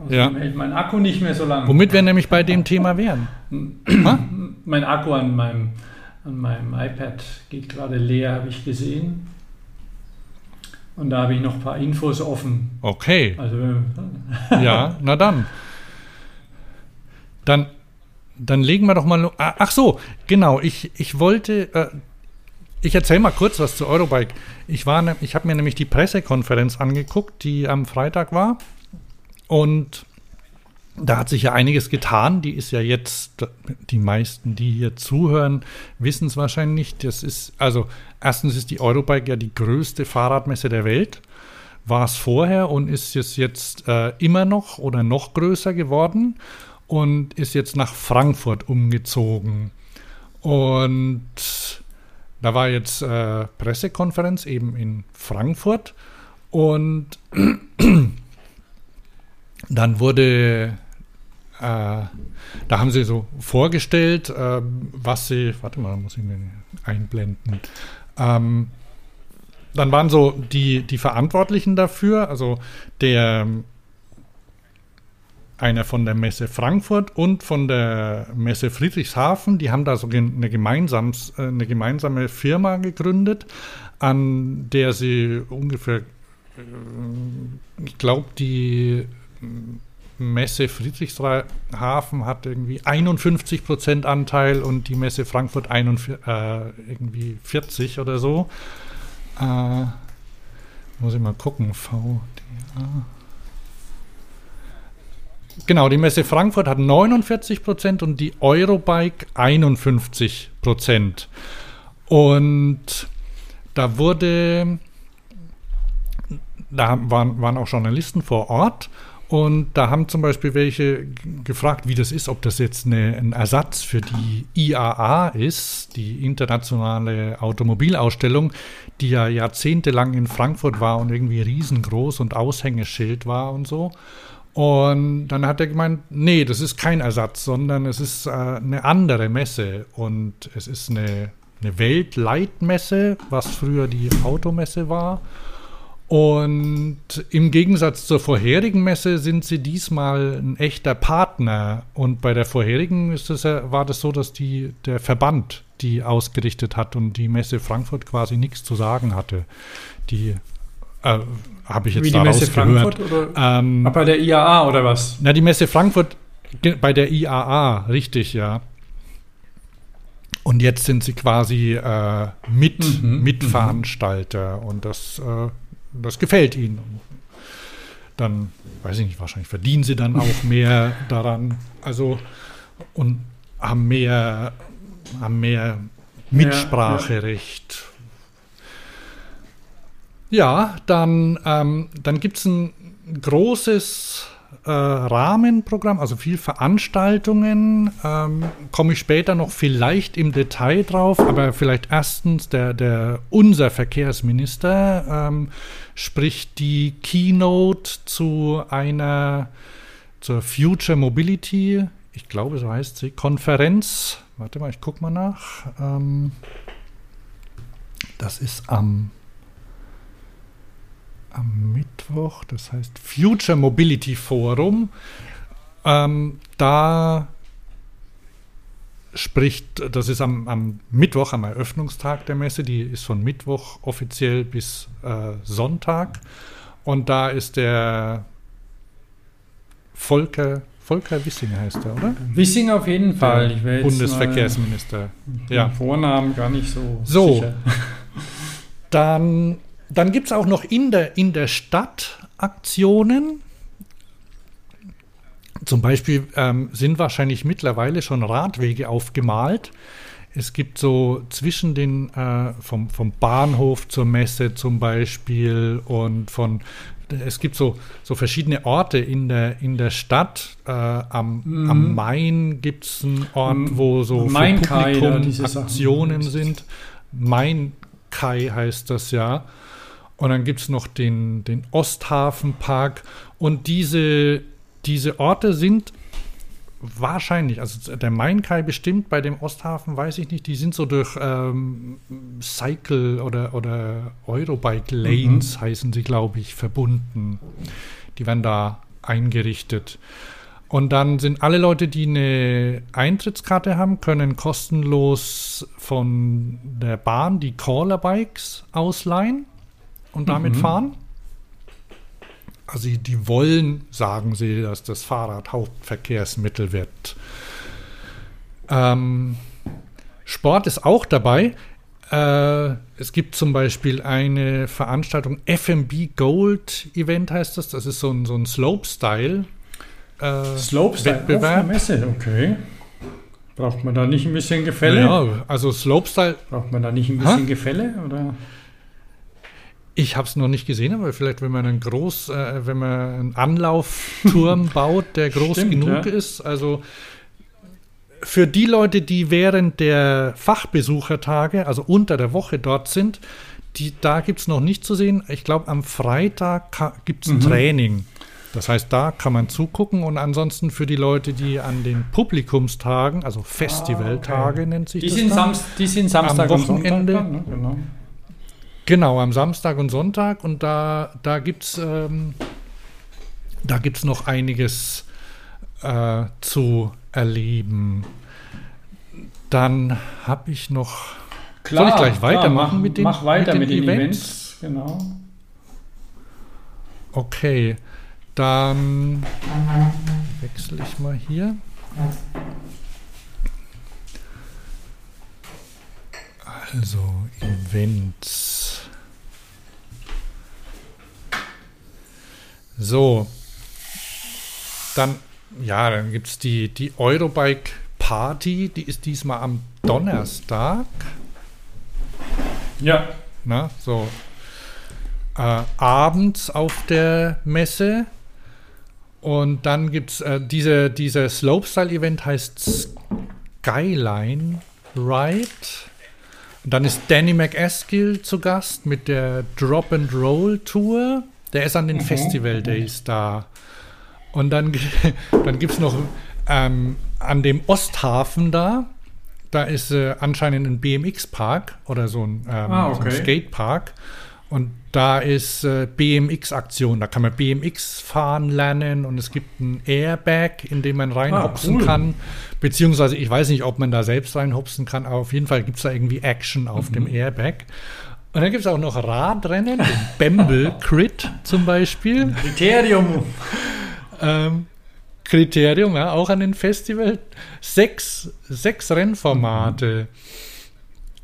außerdem Ja. hält mein Akku nicht mehr so lange. Womit wir nämlich bei dem Thema wären. Mein Akku an meinem, an meinem iPad geht gerade leer, habe ich gesehen. Und da habe ich noch ein paar Infos offen. Okay, Also ja, na dann. Dann, dann legen wir doch mal. Ah, Ach so, genau. Ich, ich wollte. Äh, ich erzähle mal kurz was zu Eurobike. Ich, war ne, ich habe mir nämlich die Pressekonferenz angeguckt, die am Freitag war. Und da hat sich ja einiges getan. Die ist ja jetzt, die meisten, die hier zuhören, wissen es wahrscheinlich nicht. Das ist, also, erstens ist die Eurobike ja die größte Fahrradmesse der Welt. War es vorher und ist es jetzt äh, immer noch oder noch größer geworden und ist jetzt nach Frankfurt umgezogen. Und da war jetzt äh, Pressekonferenz eben in Frankfurt und dann wurde, äh, da haben sie so vorgestellt, äh, was sie, warte mal, muss ich mir einblenden. Ähm, dann waren so die, die Verantwortlichen dafür, also der einer von der Messe Frankfurt und von der Messe Friedrichshafen, die haben da so eine, gemeinsams, äh, eine gemeinsame Firma gegründet, an der sie ungefähr, äh, ich glaube, die Messe Friedrichshafen hat irgendwie 51 Prozent Anteil und die Messe Frankfurt 41, äh, irgendwie 40 oder so. Äh, muss ich mal gucken. VDA. Genau, die Messe Frankfurt hat 49 Prozent und die Eurobike 51 Prozent. Und da wurde, da waren, waren auch Journalisten vor Ort und da haben zum Beispiel welche gefragt, wie das ist, ob das jetzt eine, ein Ersatz für die IAA ist, die internationale Automobilausstellung, die ja jahrzehntelang in Frankfurt war und irgendwie riesengroß und Aushängeschild war und so. Und dann hat er gemeint, nee, das ist kein Ersatz, sondern es ist äh, eine andere Messe und es ist eine, eine Weltleitmesse, was früher die Automesse war. Und im Gegensatz zur vorherigen Messe sind sie diesmal ein echter Partner. Und bei der vorherigen ja- war das so, dass die, der Verband die ausgerichtet hat und die Messe Frankfurt quasi nichts zu sagen hatte. Die äh, habe ich jetzt wie die Messe gehört. Frankfurt oder Ähm, Ah, bei der IAA oder was? na, die Messe Frankfurt bei der IAA, richtig, ja. Und jetzt sind sie quasi äh, mit, Mhm, Mitveranstalter und das, äh, das gefällt ihnen. Dann, weiß ich nicht, wahrscheinlich verdienen sie dann auch mehr daran. Also und haben mehr, haben mehr Mitspracherecht. Ja, dann, ähm, dann gibt es ein großes äh, Rahmenprogramm, also viel Veranstaltungen. Ähm, Komme ich später noch vielleicht im Detail drauf, aber vielleicht erstens der, der unser Verkehrsminister ähm, spricht die Keynote zu einer zur Future Mobility, ich glaube, so heißt sie, Konferenz. Warte mal, ich gucke mal nach. Ähm, das ist am am Mittwoch, das heißt Future Mobility Forum. Ähm, da spricht, das ist am, am Mittwoch, am Eröffnungstag der Messe, die ist von Mittwoch offiziell bis äh, Sonntag. Und da ist der Volker, Volker Wissinger heißt er, oder? Wissing auf jeden Fall. Bundesverkehrsminister. Ja. Vornamen gar nicht so, So. sicher. Dann, dann gibt es auch noch in der, in der Stadt Aktionen. Zum Beispiel ähm, sind wahrscheinlich mittlerweile schon Radwege aufgemalt. Es gibt so zwischen den, äh, vom, vom Bahnhof zur Messe zum Beispiel und von, es gibt so, so verschiedene Orte in der, in der Stadt. Äh, am, Mhm. am Main gibt es einen Ort, wo so da Publikum. Aktionen sind. Main Kai heißt das ja. Und dann gibt es noch den, den Osthafenpark. Und diese, diese Orte sind wahrscheinlich, also der Mainkai bestimmt, bei dem Osthafen weiß ich nicht, die sind so durch ähm, Cycle oder, oder Eurobike Lanes heißen sie, glaube ich, verbunden. Die werden da eingerichtet. Und dann sind alle Leute, die eine Eintrittskarte haben, können kostenlos von der Bahn die Caller Bikes ausleihen und damit Mhm. fahren. Also die- die wollen, sagen sie, dass das Fahrrad Hauptverkehrsmittel wird. Ähm, Sport ist auch dabei. Äh, es gibt zum Beispiel eine Veranstaltung, FMB Gold Event heißt das. Das ist so ein, so ein Slopestyle. Äh, Slopestyle Wettbewerb. auf der Messe, okay. Braucht man da nicht ein bisschen Gefälle? Ja, also Slopestyle, Braucht man da nicht ein bisschen Gefälle? Oder? Ich habe es noch nicht gesehen, aber vielleicht, wenn man einen groß, äh, wenn man einen Anlaufturm baut, der groß Stimmt, genug ja. ist, also für die Leute, die während der Fachbesuchertage, also unter der Woche dort sind, die, da gibt es noch nicht zu sehen. Ich glaube, am Freitag gibt es ein Mhm. Training. Das heißt, da kann man zugucken und ansonsten für die Leute, die an den Publikumstagen, also Festivaltage nennt sich Die das sind, dann. Samst, die sind Samstag Am Wochenende. dann, ne? genau. Genau, am Samstag und Sonntag und da, da gibt es ähm, da gibt's noch einiges äh, zu erleben. Dann habe ich noch. Soll ich gleich weitermachen mach, mit den- Mach weiter mit mit den den, Events? Events. Genau. Okay, dann wechsle ich mal hier. Also, Events. So. Dann, ja, dann gibt es die, die Eurobike Party, die ist diesmal am Donnerstag. Ja. Na, so äh, abends auf der Messe. Und dann gibt es äh, diese, dieser Slopestyle-Event heißt Skyline Ride. Und dann ist Danny McEskill zu Gast mit der Drop and Roll Tour. Der ist an den Mhm. Festival Days da. Und dann, dann gibt es noch ähm, an dem Osthafen da, da ist äh, anscheinend ein BMX-Park oder so ein, ähm, Ah, so ein okay. Skatepark. Und da ist äh, BMX-Aktion. Da kann man BMX fahren lernen und es gibt ein Airbag, in dem man reinhopsen cool. kann. Beziehungsweise, ich weiß nicht, ob man da selbst reinhopsen kann, aber auf jeden Fall gibt es da irgendwie Action auf dem Airbag. Und dann gibt es auch noch Radrennen, den Bamble Crit zum Beispiel. Kriterium. Ähm, Kriterium, ja, auch an den Festival. Sechs, sechs Rennformate.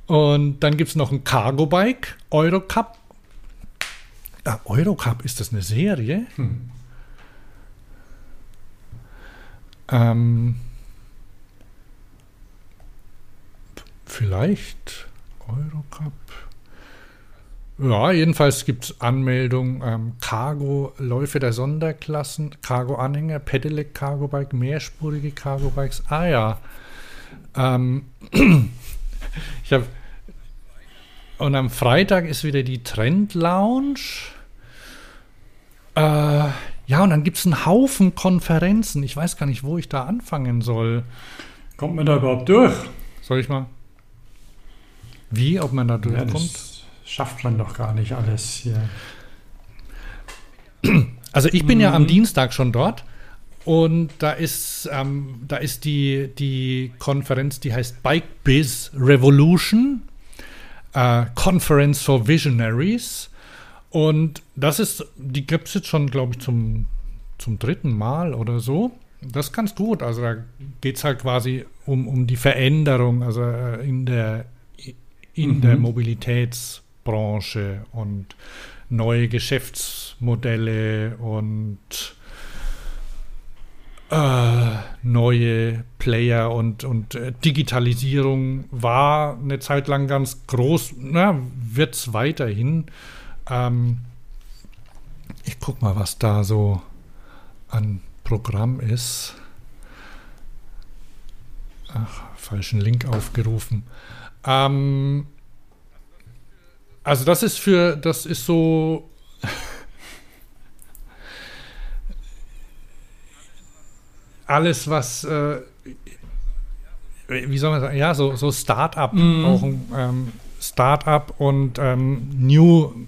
Und dann gibt es noch ein Cargo Bike, Eurocup. Ah, Eurocup, ist das eine Serie? Hm. Ähm, vielleicht Eurocup. Ja, jedenfalls gibt es Anmeldung, ähm, Cargo-Läufe der Sonderklassen, Cargo-Anhänger, Pedelec Cargo-Bike, mehrspurige Cargo-Bikes. Ah ja. Ähm, ich habe und am Freitag ist wieder die Trend Lounge. Äh, ja, und dann gibt es einen Haufen Konferenzen. Ich weiß gar nicht, wo ich da anfangen soll. Kommt man da überhaupt durch? Soll ich mal? Wie, ob man da Ja, durchkommt? das schafft man doch gar nicht alles hier. Also ich bin ja am Mhm. Dienstag schon dort und da ist, ähm, da ist die, die Konferenz, die heißt Bike Biz Revolution, äh, Conference for Visionaries. Und das ist, die gibt es jetzt schon, glaube ich, zum, zum dritten Mal oder so. Das ist ganz gut. Also da geht es halt quasi um, um die Veränderung, also äh, in der, in Mhm. der Mobilitätsbranche und neue Geschäftsmodelle und äh, neue CD-Player und, und äh, Digitalisierung war eine Zeit lang ganz groß, wird es weiterhin. Ähm, ich guck mal, was da so an Programm ist. Ach, falschen Link aufgerufen. Ähm, also das ist für, das ist so alles, was, äh, wie soll man sagen, ja, so, so Start-up, mm. auch ein ähm, Start-up und ähm, New,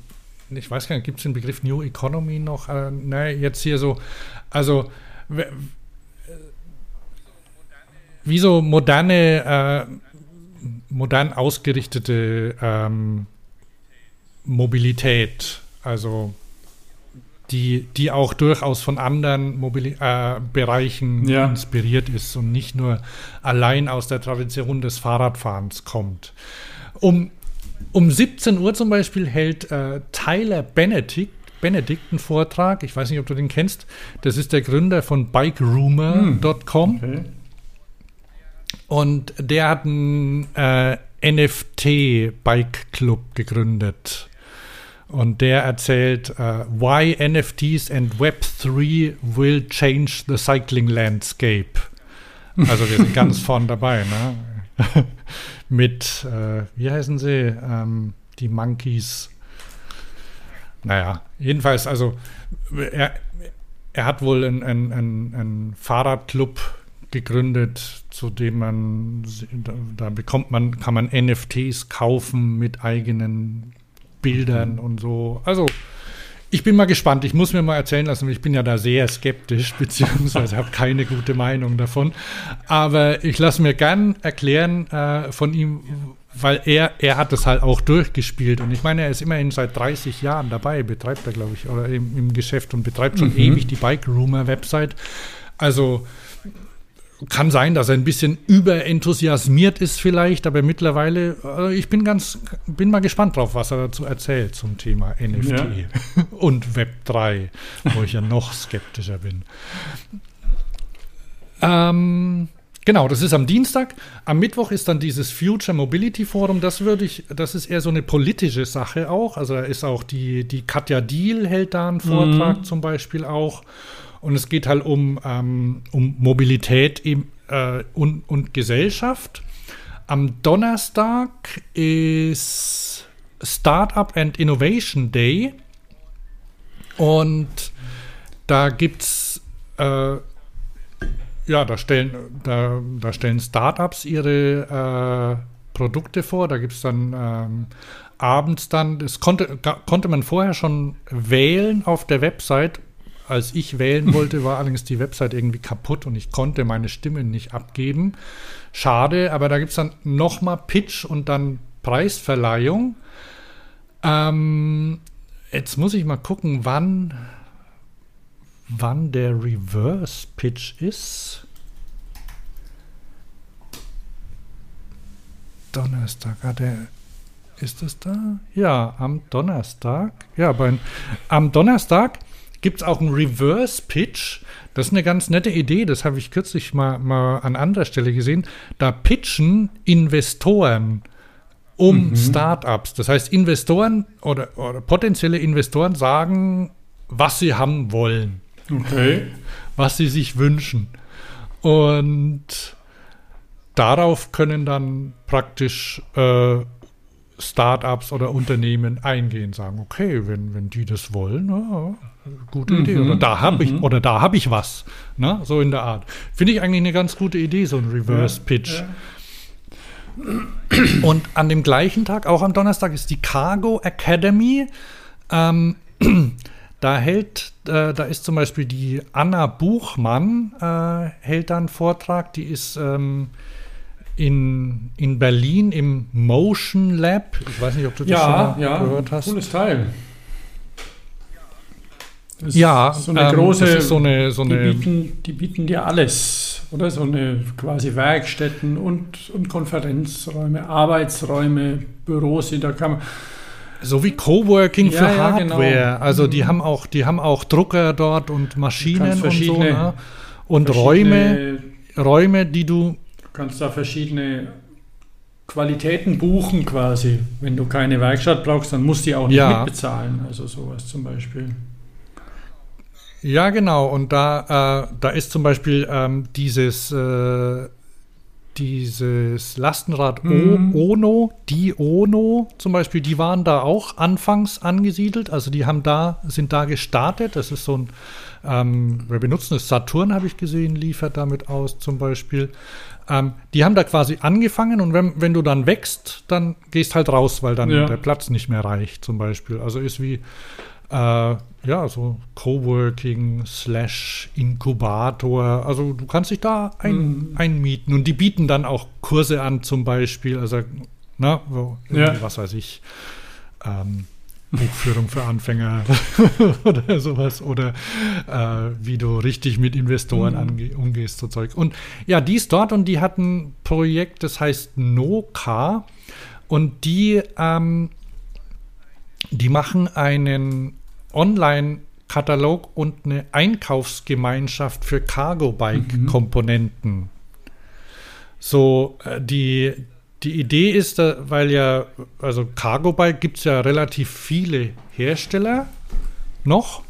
ich weiß gar nicht, gibt es den Begriff New Economy noch? Äh, ne, jetzt hier so, also wie so moderne, äh, modern ausgerichtete ähm, Mobilität, also die, die auch durchaus von anderen Mobili äh, Bereichen ja. inspiriert ist und nicht nur allein aus der Tradition des Fahrradfahrens kommt. Um, um 17 Uhr zum Beispiel hält äh, Tyler Benedict, Benedict einen Vortrag. Ich weiß nicht, ob du den kennst. Das ist der Gründer von bikerumor.com. Hm. Okay. Und der hat einen äh, NFT-Bike-Club gegründet. Und der erzählt, uh, why NFTs and Web3 will change the cycling landscape. Also wir sind ganz vorn dabei, ne? Mit, äh, wie heißen sie? Ähm, die Monkeys. Naja, jedenfalls, also er, er hat wohl einen ein, ein Fahrradclub gegründet, zu dem man, da, da bekommt man, kann man NFTs kaufen mit eigenen Bildern mhm. und so. Also, ich bin mal gespannt. Ich muss mir mal erzählen lassen, ich bin ja da sehr skeptisch, beziehungsweise habe keine gute Meinung davon. Aber ich lasse mir gern erklären äh, von ihm, weil er, er hat das halt auch durchgespielt. Und ich meine, er ist immerhin seit 30 Jahren dabei, betreibt er, glaube ich, oder im, im, Geschäft und betreibt schon mhm. ewig die Bike Rumor Website. Also kann sein, dass er ein bisschen überenthusiasmiert ist vielleicht, aber mittlerweile, äh, ich bin ganz, bin mal gespannt drauf, was er dazu erzählt zum Thema NFT ja. und Web 3, wo ich ja noch skeptischer bin. Ähm, genau, das ist am Dienstag. Am Mittwoch ist dann dieses Future Mobility Forum. Das würde ich, das ist eher so eine politische Sache auch. Also da ist auch die, die Katja Diel hält da einen Vortrag mhm. zum Beispiel auch. Und es geht halt um, ähm, um Mobilität im, äh, und, und Gesellschaft. Am Donnerstag ist Startup and Innovation Day. Und da gibt es, äh, ja, da stellen, da, da stellen Startups ihre äh, Produkte vor. Da gibt es dann ähm, abends dann, das konnte, konnte man vorher schon wählen auf der Website, als ich wählen wollte, war allerdings die Website irgendwie kaputt und ich konnte meine Stimme nicht abgeben. Schade, aber da gibt es dann nochmal Pitch und dann Preisverleihung. Ähm, jetzt muss ich mal gucken, wann, wann der Reverse Pitch ist. Donnerstag, ah, der, ist es da? Ja, am Donnerstag. Ja, bei, am Donnerstag gibt es auch einen Reverse Pitch. Das ist eine ganz nette Idee, das habe ich kürzlich mal, mal an anderer Stelle gesehen. Da pitchen Investoren um mhm. Startups. Das heißt, Investoren oder, oder, potenzielle Investoren sagen, was sie haben wollen. Okay. Was sie sich wünschen. Und darauf können dann praktisch äh, Startups oder Unternehmen eingehen, sagen, okay, wenn, wenn die das wollen, ja, gute mhm. Idee. Oder da habe ich, mhm. oder da habe ich was. Ne? So in der Art. Finde ich eigentlich eine ganz gute Idee, so ein Reverse Pitch. Ja, ja. Und an dem gleichen Tag, auch am Donnerstag, ist die Cargo Academy. Ähm, da hält, äh, da ist zum Beispiel die Anna Buchmann, äh, hält da einen Vortrag, die ist ähm, in, in Berlin im Motion Lab. Ich weiß nicht, ob du das ja, schon ja, gehört hast. Cooles Teil. Das ja, so eine ähm, große, so eine, so eine die, bieten, die bieten dir alles, oder? So eine quasi Werkstätten und, und Konferenzräume, Arbeitsräume, Büros, da kann man. So wie Coworking ja, für ja, Hardware. Genau. Also die mhm. haben auch, die haben auch Drucker dort und Maschinen und so, ne? Und Räume Räume, die du. Du kannst da verschiedene Qualitäten buchen quasi. Wenn du keine Werkstatt brauchst, dann musst du die auch nicht Ja. mitbezahlen. Also sowas zum Beispiel. Ja, genau. Und da, äh, da ist zum Beispiel ähm, dieses, äh, dieses Lastenrad Mhm. o Ono, die Ono zum Beispiel, die waren da auch anfangs angesiedelt. Also die haben da, sind da gestartet. Das ist so ein, ähm, wir benutzen es, Saturn habe ich gesehen, liefert damit aus zum Beispiel. Ähm, die haben da quasi angefangen und wenn, wenn du dann wächst, dann gehst halt raus, weil dann Ja. der Platz nicht mehr reicht zum Beispiel. Also ist wie, äh, ja, so Coworking slash Inkubator. Also du kannst dich da ein, Mhm. einmieten und die bieten dann auch Kurse an zum Beispiel. Also, na, wo, Ja. was weiß ich, ähm, Buchführung für Anfänger oder sowas oder äh, wie du richtig mit Investoren Mhm. ange umgehst, so Zeug. Und ja, die ist dort und die hat ein Projekt, das heißt Noka und die ähm, die machen einen Online-Katalog und eine Einkaufsgemeinschaft für Cargo-Bike-Komponenten. So, äh, die, die Idee ist, weil ja, also Cargo-Bike gibt es ja relativ viele Hersteller noch,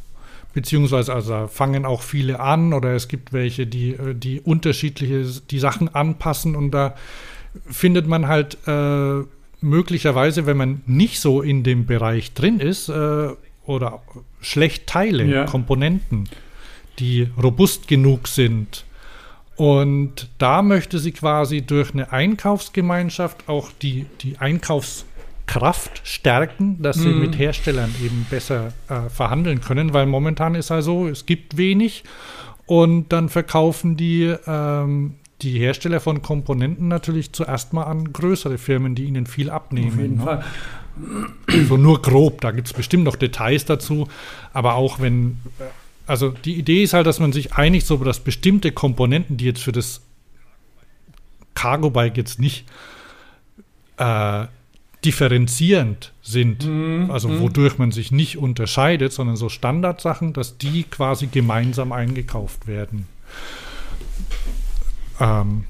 beziehungsweise also fangen auch viele an oder es gibt welche, die, äh, die unterschiedliche die Sachen anpassen und da findet man halt äh, möglicherweise, wenn man nicht so in dem Bereich drin ist, äh, oder schlecht Teile, Ja. Komponenten, die robust genug sind. Und da möchte sie quasi durch eine Einkaufsgemeinschaft auch die, die Einkaufskraft stärken, dass sie Mhm. mit Herstellern eben besser äh, verhandeln können, weil momentan ist also, es gibt wenig und dann verkaufen die, ähm, die Hersteller von Komponenten natürlich zuerst mal an größere Firmen, die ihnen viel abnehmen. Auf jeden ne? Fall. So nur grob, da gibt es bestimmt noch Details dazu, aber auch wenn, äh, also die Idee ist halt, dass man sich einigt, so dass bestimmte Komponenten, die jetzt für das Cargo-Bike jetzt nicht äh, differenzierend sind, Mhm, also mhm. wodurch man sich nicht unterscheidet, sondern so Standardsachen, dass die quasi gemeinsam eingekauft werden. Ähm,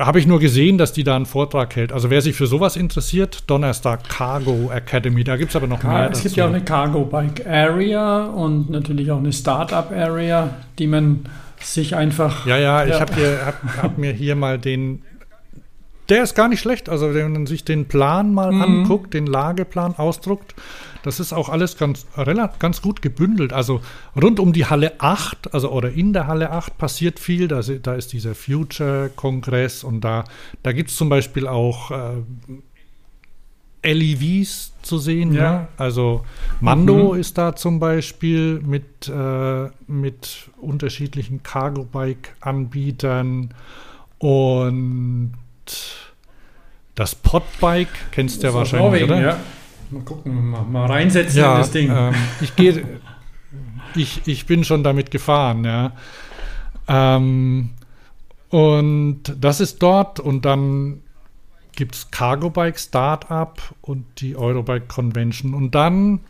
habe ich nur gesehen, dass die da einen Vortrag hält. Also wer sich für sowas interessiert, Donnerstag Cargo Academy, da gibt es aber noch Car- mehr es gibt dazu. ja auch eine Cargo Bike Area und natürlich auch eine Startup Area, die man sich einfach. Ja, ja, ich Ja. habe hab, hab mir hier mal den. Der ist gar nicht schlecht. Also, wenn man sich den Plan mal Mhm. anguckt, den Lageplan ausdruckt, das ist auch alles ganz, ganz gut gebündelt. Also, rund um die Halle 8, also oder in der Halle 8 passiert viel. Da, da ist dieser Future-Kongress und da, da gibt es zum Beispiel auch äh, LEVs zu sehen. Ja. Ne? Also, Mando Mhm. ist da zum Beispiel mit, äh, mit unterschiedlichen Cargo-Bike-Anbietern und das Podbike kennst du ja wahrscheinlich, Norwegen, oder? Ja. Mal gucken, mal, mal reinsetzen Ja, in das Ding. Ähm, ich gehe, ich, ich bin schon damit gefahren, ja. Ähm, und das ist dort und dann gibt es Cargo Bike Startup und die Eurobike Convention und dann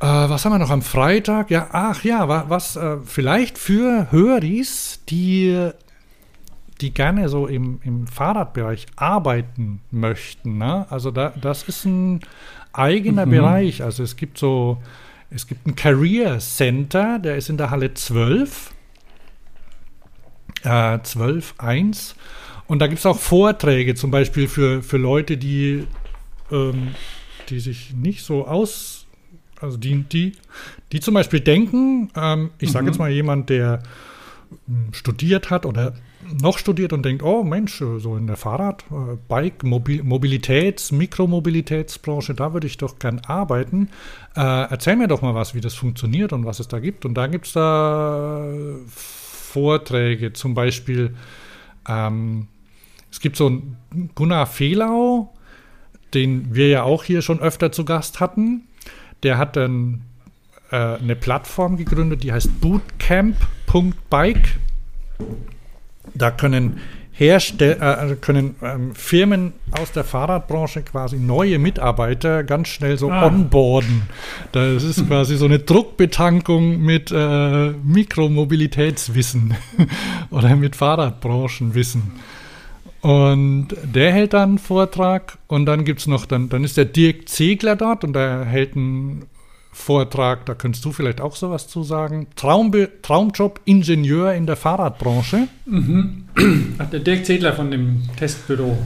äh, was haben wir noch am Freitag? Ja, ach ja, wa- was äh, vielleicht für Höris, die die gerne so im, im Fahrradbereich arbeiten möchten. Ne? Also da, das ist ein eigener Mhm. Bereich. Also es gibt so, es gibt ein Career Center, der ist in der Halle 12. Äh, 12.1. Und da gibt es auch Vorträge, zum Beispiel für, für Leute, die, ähm, die sich nicht so aus, also die, die, die zum Beispiel denken, ähm, ich sage Mhm. jetzt mal jemand, der ähm, studiert hat oder noch studiert und denkt, oh Mensch, so in der Fahrrad-, äh, Bike-, Mobil Mobilitäts-, Mikromobilitätsbranche, da würde ich doch gern arbeiten. Äh, erzähl mir doch mal was, wie das funktioniert und was es da gibt. Und da gibt es da Vorträge, zum Beispiel, ähm, es gibt so einen Gunnar Fehlau, den wir ja auch hier schon öfter zu Gast hatten. Der hat dann äh, eine Plattform gegründet, die heißt bootcamp.bike. Da können Herstell äh, können ähm, Firmen aus der Fahrradbranche quasi neue Mitarbeiter ganz schnell so ah. onboarden. Das ist quasi so eine Druckbetankung mit äh, Mikromobilitätswissen oder mit Fahrradbranchenwissen. Und der hält dann einen Vortrag und dann gibt es noch, dann, dann ist der Dirk Ziegler dort und der hält einen Vortrag, da könntest du vielleicht auch sowas zu sagen. Traumbe Traumjob Ingenieur in der Fahrradbranche. Mhm. Ach, der Dirk Zedler von dem Testbüro.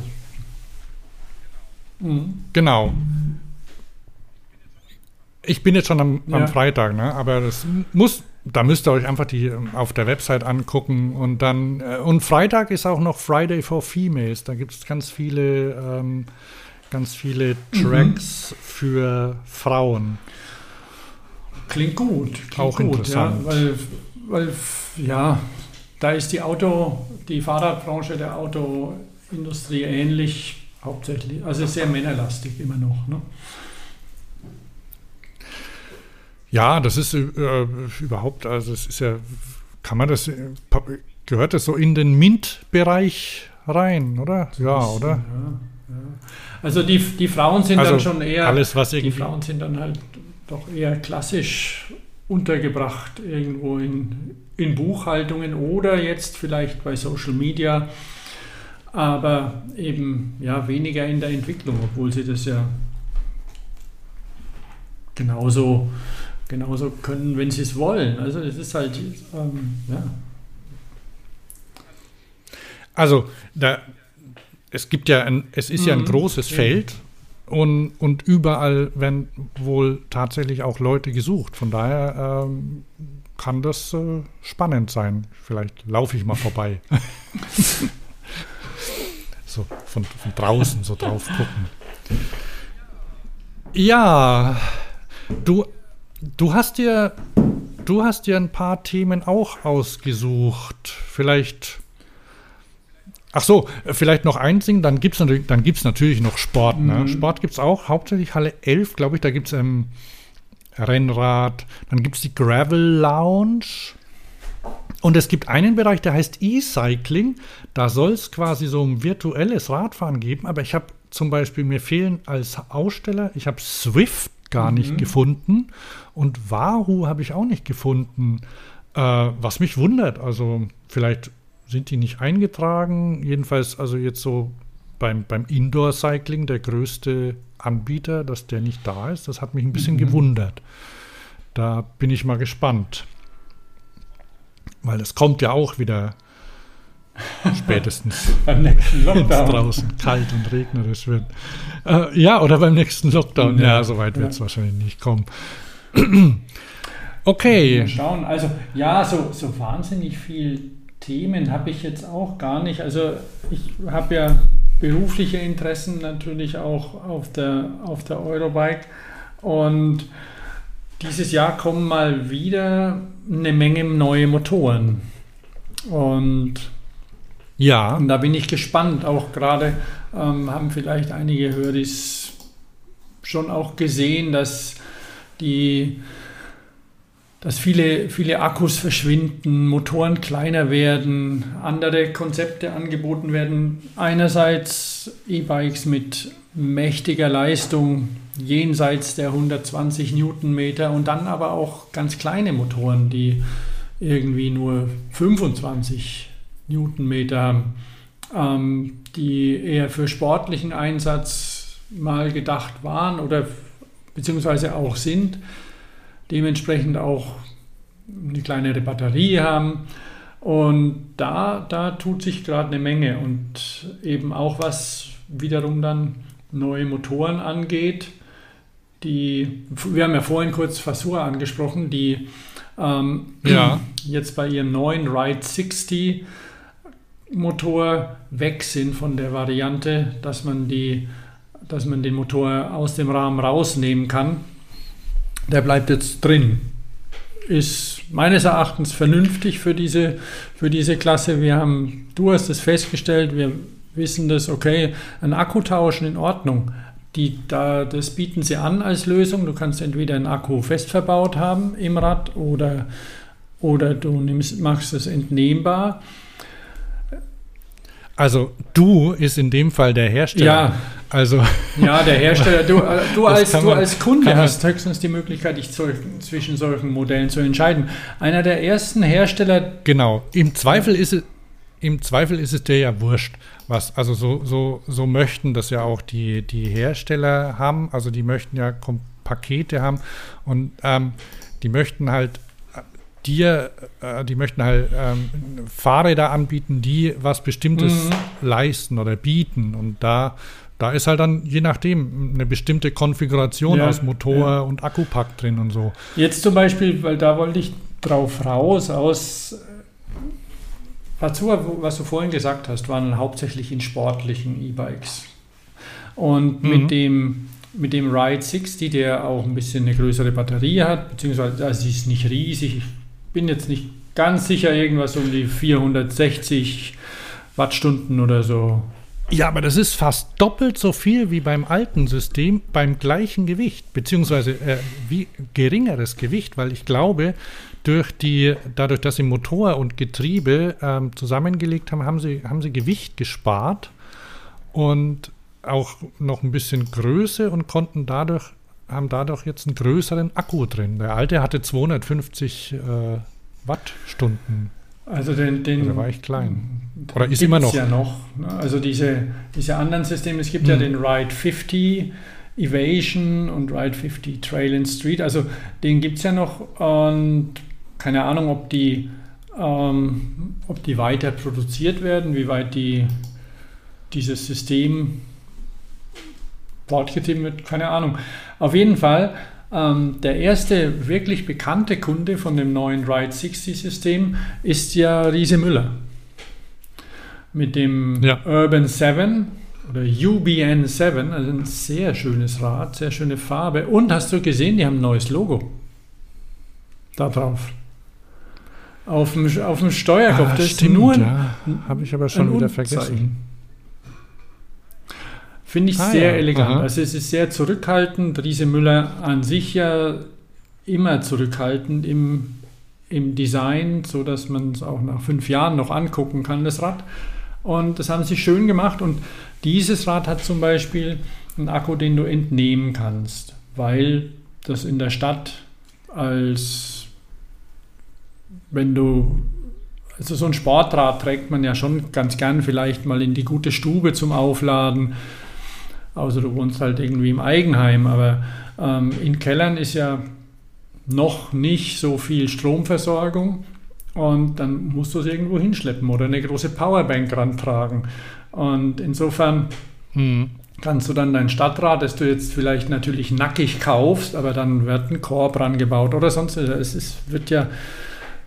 Mhm. Genau. Ich bin jetzt schon am, am ja. Freitag, ne? aber das muss, da müsst ihr euch einfach die ähm, auf der Website angucken und dann, äh, und Freitag ist auch noch Friday for Females, da gibt es ganz viele, ähm, ganz viele mhm. Tracks mhm. für Frauen. Klingt gut. Klingt auch gut, interessant. Ja, weil, weil, ja, da ist die Auto, die Fahrradbranche der Autoindustrie ähnlich, hauptsächlich, also sehr männerlastig immer noch. Ne? Ja, das ist äh, überhaupt, also es ist ja, kann man das, gehört das so in den MINT-Bereich rein, oder? Ja, oder? Ja, ja. Also die, die Frauen sind also dann schon eher, alles, was die Frauen sind dann halt doch eher klassisch untergebracht irgendwo in, in Buchhaltungen oder jetzt vielleicht bei Social Media, aber eben ja weniger in der Entwicklung, obwohl sie das ja genauso, genauso können, wenn sie es wollen. Also es ist halt, ähm, ja. Also da, es gibt ja ein, es ist mhm. ja ein mhm. großes Feld und, und überall werden wohl tatsächlich auch Leute gesucht. Von daher ähm, kann das äh, spannend sein. Vielleicht laufe ich mal vorbei. so von, von draußen so drauf gucken. Ja, du, du hast dir du hast dir ein paar Themen auch ausgesucht. Vielleicht Ach so, vielleicht noch ein Ding, dann gibt es natürlich, natürlich noch Sport. Ne? Mhm. Sport gibt es auch, hauptsächlich Halle 11, glaube ich, da gibt es ähm, Rennrad, dann gibt es die Gravel Lounge und es gibt einen Bereich, der heißt E-Cycling, da soll es quasi so ein virtuelles Radfahren geben, aber ich habe zum Beispiel, mir fehlen als Aussteller, ich habe Swift gar mhm. nicht gefunden und Wahoo habe ich auch nicht gefunden, äh, was mich wundert, also vielleicht sind die nicht eingetragen. Jedenfalls, also jetzt so beim, beim Indoor-Cycling der größte Anbieter, dass der nicht da ist, das hat mich ein bisschen mhm. gewundert. Da bin ich mal gespannt. Weil es kommt ja auch wieder spätestens beim nächsten Lockdown draußen kalt und regnerisch wird. Äh, ja, oder beim nächsten Lockdown. Ja, ja so weit wird es wahrscheinlich nicht kommen. okay. Mal schauen. Also ja, so, so wahnsinnig viel Themen habe ich jetzt auch gar nicht. Also ich habe ja berufliche Interessen natürlich auch auf der, auf der Eurobike und dieses Jahr kommen mal wieder eine Menge neue Motoren. Und ja. Und da bin ich gespannt. Auch gerade ähm, haben vielleicht einige Höris schon auch gesehen, dass die dass viele, viele Akkus verschwinden, Motoren kleiner werden, andere Konzepte angeboten werden. Einerseits E-Bikes mit mächtiger Leistung jenseits der 120 Newtonmeter und dann aber auch ganz kleine Motoren, die irgendwie nur 25 Newtonmeter haben, ähm, die eher für sportlichen Einsatz mal gedacht waren oder beziehungsweise auch sind dementsprechend auch eine kleinere Batterie haben. Und da, da tut sich gerade eine Menge und eben auch was wiederum dann neue Motoren angeht. Die, wir haben ja vorhin kurz Fasur angesprochen, die ähm, ja. jetzt bei ihrem neuen Ride 60 Motor weg sind von der Variante, dass man, die, dass man den Motor aus dem Rahmen rausnehmen kann der bleibt jetzt drin. Ist meines Erachtens vernünftig für diese, für diese Klasse. Wir haben, du hast es festgestellt, wir wissen das, okay, ein Akku tauschen in Ordnung. Die, da, das bieten sie an als Lösung. Du kannst entweder einen Akku fest verbaut haben im Rad oder, oder du nimmst, machst es entnehmbar. Also du ist in dem Fall der Hersteller. Ja. Also Ja, der Hersteller, du, äh, du, als, kann du man- als Kunde man- hast höchstens die Möglichkeit, dich zu, zwischen solchen Modellen zu entscheiden. Einer der ersten Hersteller, genau. Im Zweifel ist es, im Zweifel ist es dir ja wurscht, was. Also so, so, so möchten das ja auch die, die Hersteller haben. Also die möchten ja Pakete haben und ähm, die möchten halt dir, äh, die möchten halt ähm, Fahrräder anbieten, die was Bestimmtes Mhm. leisten oder bieten. Und da, da ist halt dann je nachdem eine bestimmte Konfiguration Ja, aus Motor ja. und Akkupack drin und so. jetzt zum Beispiel, weil da wollte ich drauf raus, aus, Fazua, was du vorhin gesagt hast, waren hauptsächlich in sportlichen E-Bikes. Und Mhm. mit dem mit dem Ride 60, der auch ein bisschen eine größere Batterie hat, beziehungsweise also sie ist nicht riesig, bin jetzt nicht ganz sicher, irgendwas um die 460 Wattstunden oder so. Ja, aber das ist fast doppelt so viel wie beim alten System beim gleichen Gewicht, beziehungsweise äh, wie geringeres Gewicht, weil ich glaube, durch die, dadurch, dass sie Motor und Getriebe ähm, zusammengelegt haben, haben sie, haben sie Gewicht gespart und auch noch ein bisschen Größe und konnten dadurch, haben dadurch jetzt einen größeren Akku drin. Der alte hatte 250 äh, Wattstunden. Also den, den Also war echt klein. Oder ist immer noch. ja noch. ne? Also diese, diese anderen Systeme, es gibt ja Mhm. den Ride 50 Evasion und Ride 50 Trail and Street. Also den gibt es ja noch und keine Ahnung, ob die, ähm, ob die weiter produziert werden, wie weit die, dieses System fortgetrieben wird, keine Ahnung. Auf jeden Fall, ähm, der erste wirklich bekannte Kunde von dem neuen Ride 60 System ist ja Riese Müller. Mit dem Ja. Urban 7 oder UBN 7, also ein sehr schönes Rad, sehr schöne Farbe. Und hast du gesehen, die haben ein neues Logo da drauf. Auf dem, auf dem Steuerkopf, das ist nur ein, ja. Habe ich aber schon wieder vergessen. Finde ich Ah, sehr ja. elegant. Aha. Also es ist sehr zurückhaltend. Riese Müller an sich ja immer zurückhaltend im, im Design, so dass man es auch nach fünf Jahren noch angucken kann, das Rad. Und das haben sie schön gemacht. Und dieses Rad hat zum Beispiel einen Akku, den du entnehmen kannst, weil das in der Stadt als wenn du also so ein Sportrad trägt man ja schon ganz gern vielleicht mal in die gute Stube zum Aufladen. Außer du wohnst halt irgendwie im Eigenheim. Aber ähm, in Kellern ist ja noch nicht so viel Stromversorgung. Und dann musst du es irgendwo hinschleppen oder eine große Powerbank rantragen. Und insofern Hm. kannst du dann dein Stadtrad, das du jetzt vielleicht natürlich nackig kaufst, aber dann wird ein Korb rangebaut oder sonst was. Es ist, wird ja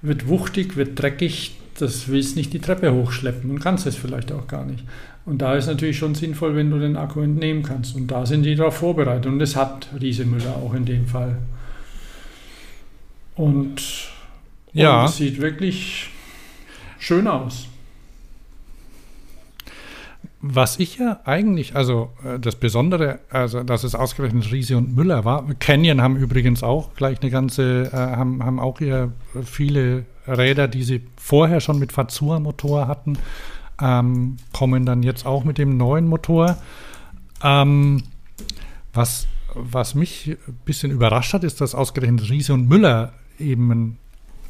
wird wuchtig, wird dreckig, das willst nicht die Treppe hochschleppen und kannst es vielleicht auch gar nicht. Und da ist natürlich schon sinnvoll, wenn du den Akku entnehmen kannst. Und da sind die darauf vorbereitet. Und das hat Riese Müller auch in dem Fall. Und, Ja. und es sieht wirklich schön aus. Was ich ja eigentlich, also äh, das Besondere, also dass es ausgerechnet Riese und Müller war. Canyon haben übrigens auch gleich eine ganze, äh, haben, haben auch hier viele Räder, die sie vorher schon mit Fazua-Motor hatten, ähm, kommen dann jetzt auch mit dem neuen Motor. Ähm, was, was mich ein bisschen überrascht hat, ist, dass ausgerechnet Riese und Müller eben einen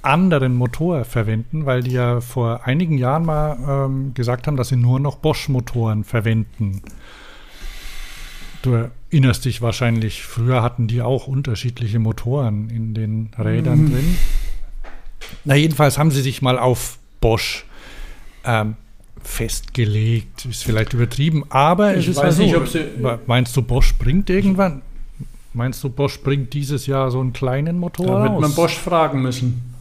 anderen Motor verwenden, weil die ja vor einigen Jahren mal ähm, gesagt haben, dass sie nur noch Bosch-Motoren verwenden. Du erinnerst dich wahrscheinlich, früher hatten die auch unterschiedliche Motoren in den Rädern Mhm. drin. Na, jedenfalls haben sie sich mal auf Bosch ähm, festgelegt. Ist vielleicht übertrieben, aber Ich es ist weiß ja nicht, ob sie- Meinst du, Bosch bringt irgendwann? Meinst du, Bosch bringt dieses Jahr so einen kleinen Motor Da wird man Bosch fragen müssen.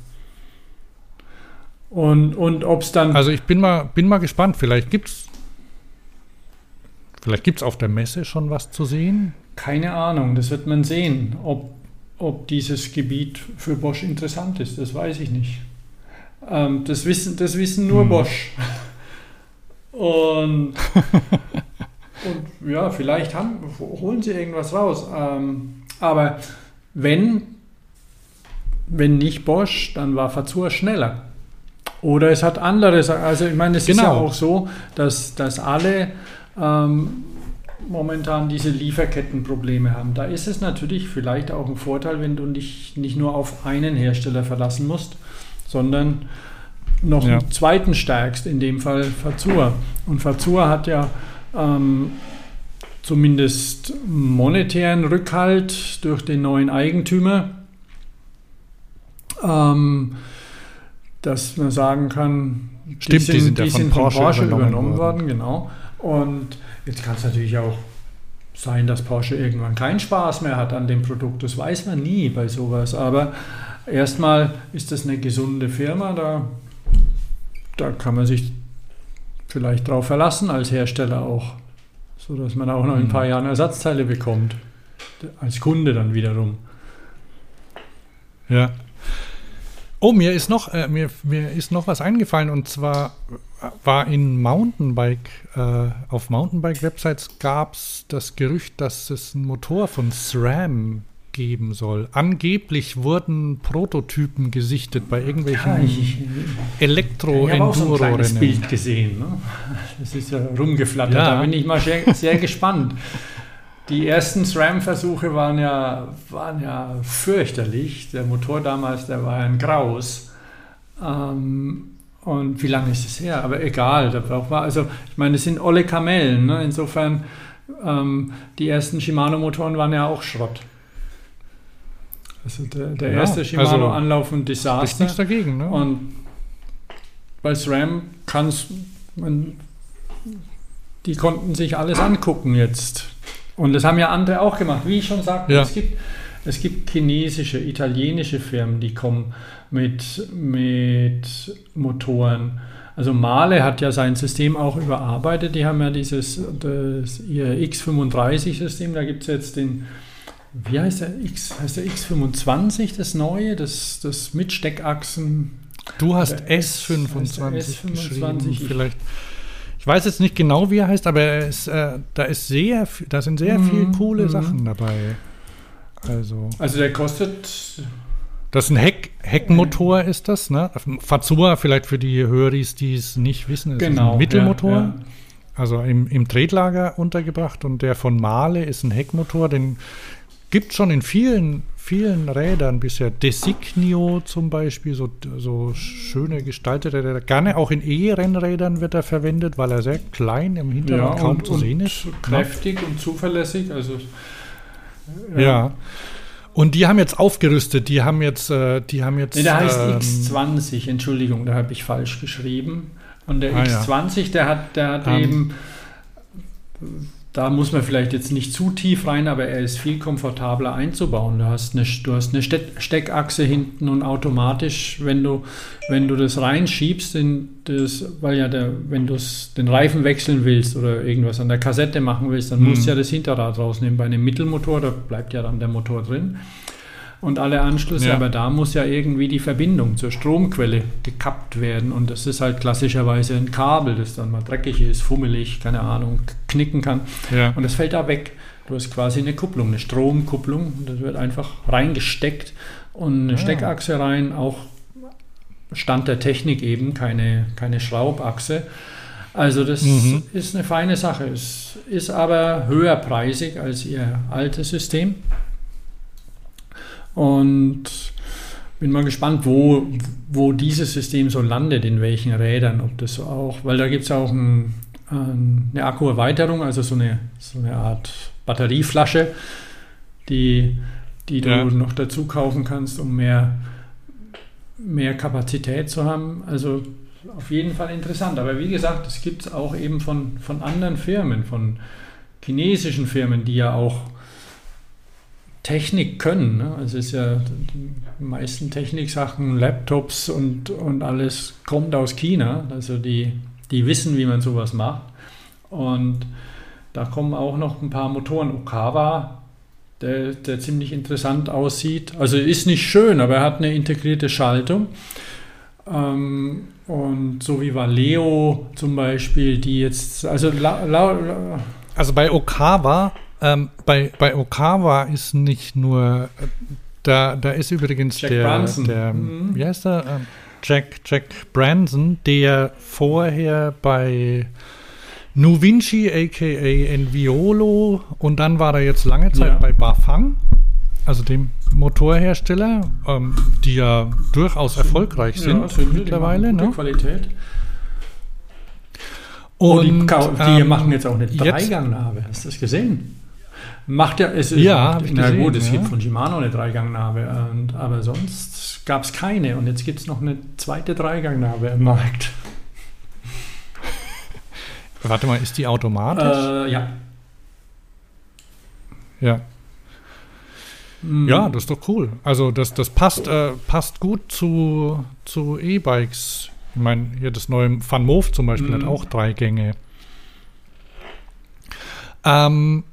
Und, und ob es dann. Also ich bin mal, bin mal gespannt. Vielleicht gibt's, vielleicht gibt's auf der Messe schon was zu sehen. Keine Ahnung, das wird man sehen, ob, ob dieses Gebiet für Bosch interessant ist. Das weiß ich nicht. Ähm, das, wissen, das wissen nur Hm. Bosch. Und, und ja, vielleicht haben, holen sie irgendwas raus. Ähm, aber wenn, wenn nicht Bosch, dann war Fazur schneller. Oder es hat andere Sachen. Also ich meine, es genau. ist ja genau. auch so, dass, dass alle ähm, momentan diese Lieferkettenprobleme haben. Da ist es natürlich vielleicht auch ein Vorteil, wenn du dich nicht nur auf einen Hersteller verlassen musst, sondern noch ja. einen zweiten stärkst, in dem Fall Fazua. Und Fazua hat ja ähm, zumindest monetären Rückhalt durch den neuen Eigentümer, ähm, dass man sagen kann, Stimmt, die sind, die sind, die sind von, Porsche, Porsche übernommen, übernommen worden. Genau. Und jetzt kann es natürlich auch sein, dass Porsche irgendwann keinen Spaß mehr hat an dem Produkt. Das weiß man nie bei sowas. Aber erstmal ist das eine gesunde Firma. Da, da kann man sich vielleicht drauf verlassen als Hersteller auch so dass man auch noch in ein paar mhm. Jahren Ersatzteile bekommt. Als Kunde dann wiederum. Ja. Oh, mir ist noch, äh, mir, mir ist noch was eingefallen und zwar war in Mountainbike, äh, auf Mountainbike-Websites gab es das Gerücht, dass es einen Motor von SRAM geben soll. Angeblich wurden Prototypen gesichtet bei irgendwelchen ja, ich, elektro ich enduro so Bild gesehen. Ne? Das ist ja rumgeflattert. Ja. Da bin ich mal sehr, sehr gespannt. Die ersten SRAM-Versuche waren ja, waren ja fürchterlich. Der Motor damals, der war ein Graus. Ähm, und wie lange ist es her? Aber egal. Da war, also, ich meine, es sind olle Kamellen. Ne? Insofern, ähm, die ersten Shimano-Motoren waren ja auch Schrott. Also der, der ja, erste Shimano-Anlauf also, ein Desaster. Ist nichts dagegen, ne? Und bei SRAM kann es, die konnten sich alles angucken jetzt. Und das haben ja andere auch gemacht. Wie ich schon sagte, ja. es, gibt, es gibt chinesische, italienische Firmen, die kommen mit, mit Motoren. Also Male hat ja sein System auch überarbeitet. Die haben ja dieses das, ihr X35-System. Da gibt es jetzt den wie heißt der X? Heißt der X25 das neue, das, das mit Steckachsen? Du hast S25, S25 geschrieben, vielleicht. Ich weiß jetzt nicht genau, wie er heißt, aber ist, äh, da ist sehr, da sind sehr mhm. viele coole mhm. Sachen dabei. Also, also der kostet. Das ist ein Heck, Heckmotor, ist das, ne? Fazua, vielleicht für die Höris, die es nicht wissen, ist genau, ein Mittelmotor. Ja, ja. Also im, im Tretlager untergebracht und der von Male ist ein Heckmotor, den gibt schon in vielen, vielen Rädern bisher. Designio zum Beispiel, so, so schöne gestaltete Räder. Gerne auch in E-Rennrädern wird er verwendet, weil er sehr klein im Hintergrund ja, kaum und, zu sehen ist. Kräftig und zuverlässig. Also, ja. ja. Und die haben jetzt aufgerüstet, die haben jetzt, äh, die haben jetzt. Nee, der heißt ähm, X20, Entschuldigung, da habe ich falsch geschrieben. Und der ah, X20, ja. der hat, der hat um, eben da muss man vielleicht jetzt nicht zu tief rein, aber er ist viel komfortabler einzubauen. Du hast eine, du hast eine Steckachse hinten und automatisch, wenn du, wenn du das reinschiebst, in das, weil ja der, wenn du den Reifen wechseln willst oder irgendwas an der Kassette machen willst, dann mhm. musst du ja das Hinterrad rausnehmen. Bei einem Mittelmotor, da bleibt ja dann der Motor drin und alle Anschlüsse, ja. aber da muss ja irgendwie die Verbindung zur Stromquelle gekappt werden und das ist halt klassischerweise ein Kabel, das dann mal dreckig ist, fummelig, keine Ahnung, knicken kann ja. und das fällt da weg. Du hast quasi eine Kupplung, eine Stromkupplung das wird einfach reingesteckt und eine ja. Ah. Steckachse rein, auch Stand der Technik eben, keine, keine Schraubachse. Also das mhm. ist eine feine Sache. Es ist aber höherpreisig als ihr altes System. Und bin mal gespannt, wo, wo dieses System so landet, in welchen Rädern, ob das auch, weil da gibt es auch ein, eine Akkuerweiterung, also so eine, so eine Art Batterieflasche, die, die du ja. noch dazu kaufen kannst, um mehr, mehr Kapazität zu haben. Also auf jeden Fall interessant. Aber wie gesagt, es gibt es auch eben von, von anderen Firmen, von chinesischen Firmen, die ja auch Technik können. Ne? Also es ist ja die meisten Techniksachen, Laptops und, und alles kommt aus China. Also die, die wissen, wie man sowas macht. Und da kommen auch noch ein paar Motoren. Okawa, der, der ziemlich interessant aussieht. Also ist nicht schön, aber er hat eine integrierte Schaltung. Ähm, und so wie Valeo zum Beispiel, die jetzt, also, la, la, la, also bei Okawa ähm, bei, bei Okawa ist nicht nur, da, da ist übrigens Jack der, der mhm. wie heißt der? Ähm, Jack, Jack Branson, der vorher bei Nuvinci aka Enviolo und dann war er jetzt lange Zeit Ja. bei Bafang, also dem Motorhersteller, ähm, die ja durchaus erfolgreich sind, sind sie, die mittlerweile. Ne? Qualität. Und, die, kau- die ähm, machen jetzt auch eine Dreigangnarbe. Hast du das gesehen? Macht ja, es ist, Ja, ich na gesehen, gut, es ja. gibt von Shimano eine Dreigangnarbe, und, aber sonst gab es keine. Und jetzt gibt es noch eine zweite Dreigangnarbe im Markt. Warte mal, ist die automatisch? Äh, ja. ja. Mhm. Ja, das ist doch cool. Also das, das passt, äh, passt gut zu, zu E-Bikes. Ich meine, hier das neue Van Moof zum Beispiel Mhm. hat auch drei Gänge. Ähm,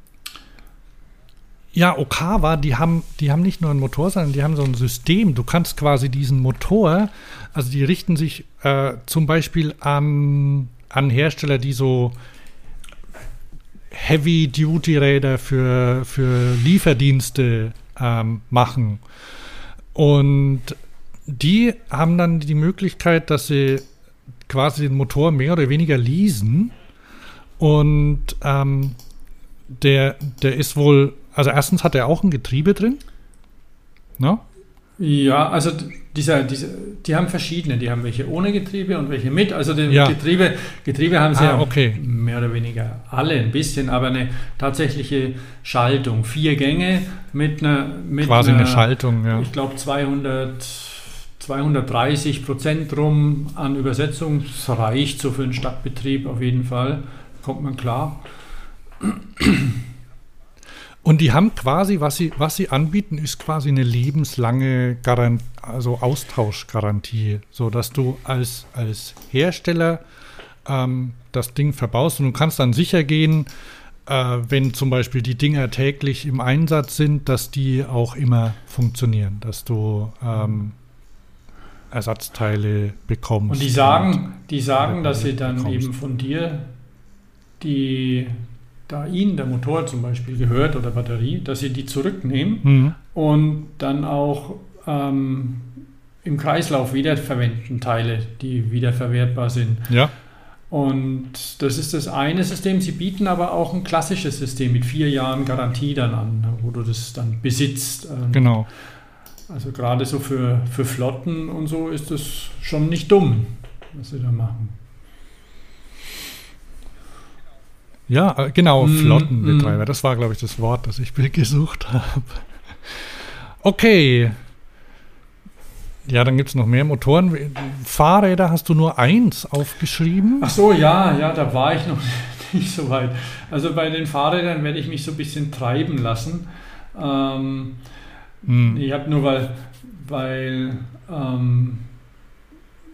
ja, Okawa, die haben, die haben nicht nur einen Motor, sondern die haben so ein System. Du kannst quasi diesen Motor, also die richten sich äh, zum Beispiel an, an Hersteller, die so Heavy-Duty-Räder für, für Lieferdienste ähm, machen. Und die haben dann die Möglichkeit, dass sie quasi den Motor mehr oder weniger leasen. Und ähm, der, der ist wohl, also erstens hat er auch ein Getriebe drin. Ne? Ja, also dieser, diese, die haben verschiedene. Die haben welche ohne Getriebe und welche mit. Also die Ja. Getriebe, Getriebe haben sie Ah, ja okay. mehr oder weniger alle ein bisschen, aber eine tatsächliche Schaltung. Vier Gänge mit einer. Mit Quasi einer, eine Schaltung, ja. Ich glaube 200, 230 Prozent rum an Übersetzung. Das reicht so für einen Stadtbetrieb auf jeden Fall. Kommt man klar. Und die haben quasi, was sie, was sie anbieten, ist quasi eine lebenslange Garant, also Austauschgarantie, so dass du als, als Hersteller ähm, das Ding verbaust und du kannst dann sicher gehen, äh, wenn zum Beispiel die Dinger täglich im Einsatz sind, dass die auch immer funktionieren, dass du ähm, Ersatzteile bekommst. Und die sagen, die sagen, dass sie dann bekommst. eben von dir, die, da ihnen der Motor zum Beispiel gehört oder Batterie, dass sie die zurücknehmen Mhm. und dann auch ähm, im Kreislauf wiederverwenden, Teile, die wiederverwertbar sind. Ja, Und das ist das eine System. Sie bieten aber auch ein klassisches System mit vier Jahren Garantie dann an, wo du das dann besitzt. Ähm, genau. Also gerade so für, für Flotten und so ist das schon nicht dumm, was sie da machen. Ja, äh, genau, Mm, Flottenbetreiber. mm. Das war, glaube ich, das Wort, das ich gesucht habe. Okay. Ja, dann gibt es noch mehr Motoren. Fahrräder hast du nur eins aufgeschrieben. Ach so, ja, ja, da war ich noch nicht so weit. Also bei den Fahrrädern werde ich mich so ein bisschen treiben lassen. Ähm, Hm. ich habe nur, weil, weil ähm,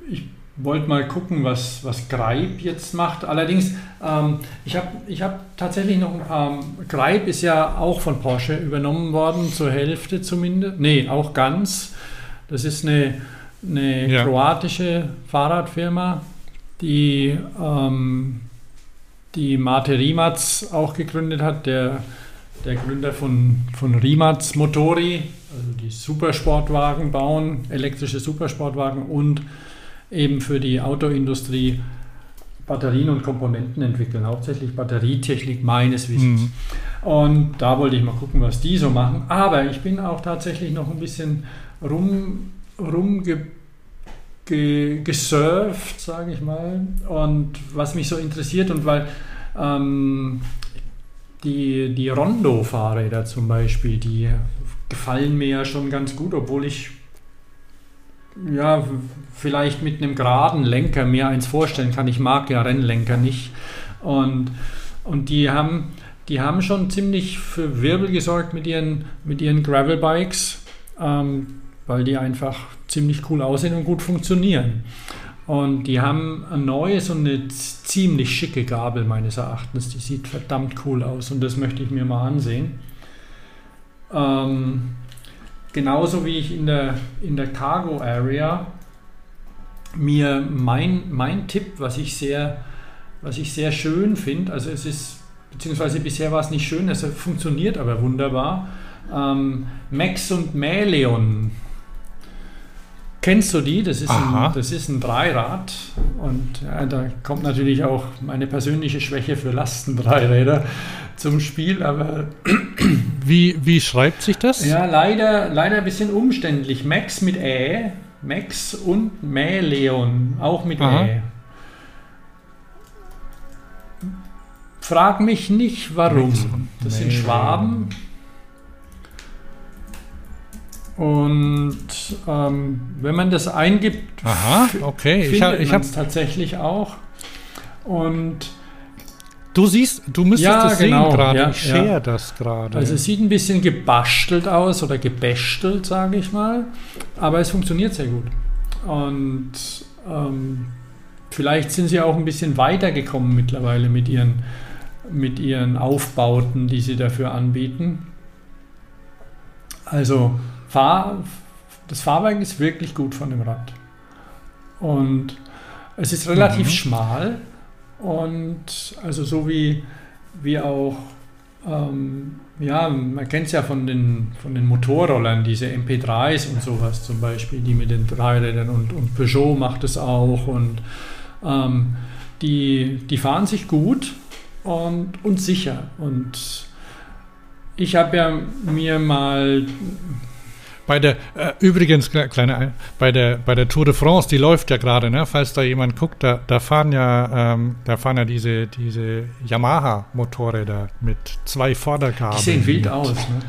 ich wollte mal gucken, was, was Greib jetzt macht. Allerdings, ähm, ich habe ich hab tatsächlich noch ein paar. Greib ist ja auch von Porsche übernommen worden, zur Hälfte zumindest. Nee, auch ganz. Das ist eine, eine Ja. kroatische Fahrradfirma, die, ähm, die Mate Rimac auch gegründet hat, der, der Gründer von, von Rimac Motori, also die Supersportwagen bauen, elektrische Supersportwagen und eben für die Autoindustrie Batterien und Komponenten entwickeln, hauptsächlich Batterietechnik meines Wissens. Hm. Und da wollte ich mal gucken, was die so machen. Aber ich bin auch tatsächlich noch ein bisschen rum, rumge, ge, gesurft, sage ich mal. Und was mich so interessiert und weil ähm, die, die Rondo-Fahrräder zum Beispiel, die gefallen mir ja schon ganz gut, obwohl ich ja vielleicht mit einem geraden Lenker mir eins vorstellen kann. Ich mag ja Rennlenker nicht. Und, und die haben die haben schon ziemlich für Wirbel gesorgt mit ihren, mit ihren Gravel-Bikes, ähm, weil die einfach ziemlich cool aussehen und gut funktionieren. Und die haben ein neues und eine ziemlich schicke Gabel meines Erachtens. Die sieht verdammt cool aus und das möchte ich mir mal ansehen. Ähm, genauso wie ich in der, in der Cargo Area mir mein, mein Tipp, was ich sehr, was ich sehr schön finde, also es ist, beziehungsweise bisher war es nicht schön, es funktioniert aber wunderbar. Ähm, Max und Mäleon Kennst du die? Das ist, Aha. ein, das ist ein Dreirad und ja, da kommt natürlich auch meine persönliche Schwäche für Lastendreiräder zum Spiel, aber Wie, wie schreibt sich das? ja, leider, leider ein bisschen umständlich. Max mit Ä, Max und Mäleon, auch mit Aha. Ä. Frag mich nicht, warum. Das sind. Schwaben. Und ähm, wenn man das eingibt, Aha, okay. Ich, findet hab, ich hab, es tatsächlich auch. Und du siehst, du müsstest Ja, das genau, sehen gerade. ja, ich share ja. das gerade. also es sieht ein bisschen gebastelt aus oder gebästelt, sage ich mal. Aber es funktioniert sehr gut. Und ähm, vielleicht sind sie auch ein bisschen weitergekommen mittlerweile mit ihren, mit ihren Aufbauten, die sie dafür anbieten. Also Fahr, das Fahrwerk ist wirklich gut von dem Rad. Und es ist relativ Mhm. schmal und also so wie, wie auch, ähm, ja, man kennt es ja von den, von den Motorrollern, diese MP3s und sowas zum Beispiel, die mit den Dreirädern und, und Peugeot macht es auch und ähm, die, die fahren sich gut und, und sicher. Und ich habe ja mir mal Bei der, äh, übrigens, kle- kleine, Ein- bei der, bei der Tour de France, die läuft ja gerade, ne? Falls da jemand guckt, da, da fahren ja, ähm, da fahren ja diese, diese Yamaha-Motorräder mit zwei Vorderkabeln. Die sehen wild aus. Ne?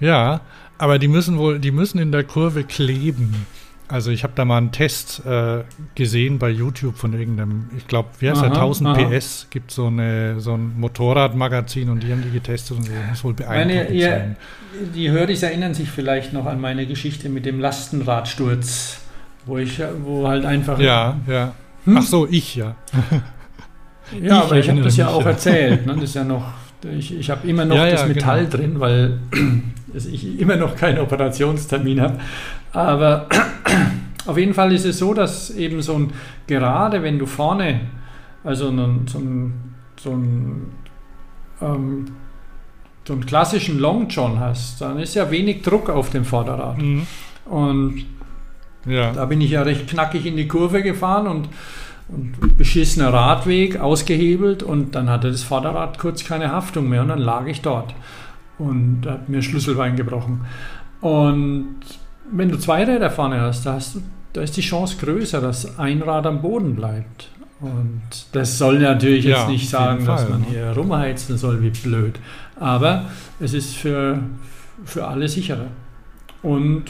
Ja, aber die müssen wohl, die müssen in der Kurve kleben. Also ich habe da mal einen Test äh, gesehen bei YouTube von irgendeinem, ich glaube, wie heißt der, Aha, 1000 aha. PS, gibt so, eine, so ein Motorradmagazin und die haben die getestet und so, das muss wohl Meine, beeindruckend ihr, sein. die Höris erinnern sich vielleicht noch an meine Geschichte mit dem Lastenradsturz, wo ich, wo halt einfach. Ja, ja. Hm? Ach so, ich ja. Ja, Ich aber ich habe das ja auch ja. erzählt. Ne? Das ist ja noch, ich, ich habe immer noch Ja, das ja, Metall genau. drin, weil ich immer noch keinen Operationstermin habe. Aber auf jeden Fall ist es so, dass eben so ein, gerade wenn du vorne, also so einen, so einen, ähm, so einen klassischen Long John hast, dann ist ja wenig Druck auf dem Vorderrad. Mhm. Und Ja. da bin ich ja recht knackig in die Kurve gefahren und, und beschissener Radweg ausgehebelt und dann hatte das Vorderrad kurz keine Haftung mehr und dann lag ich dort und hat mir Schlüsselbein gebrochen. Und wenn du zwei Räder vorne hast, da, hast du, da ist die Chance größer, dass ein Rad am Boden bleibt. Und das soll natürlich Ja, jetzt nicht sagen, jeden dass Fall, man ne? hier rumheizen soll wie blöd. Aber es ist für, für alle sicherer. Und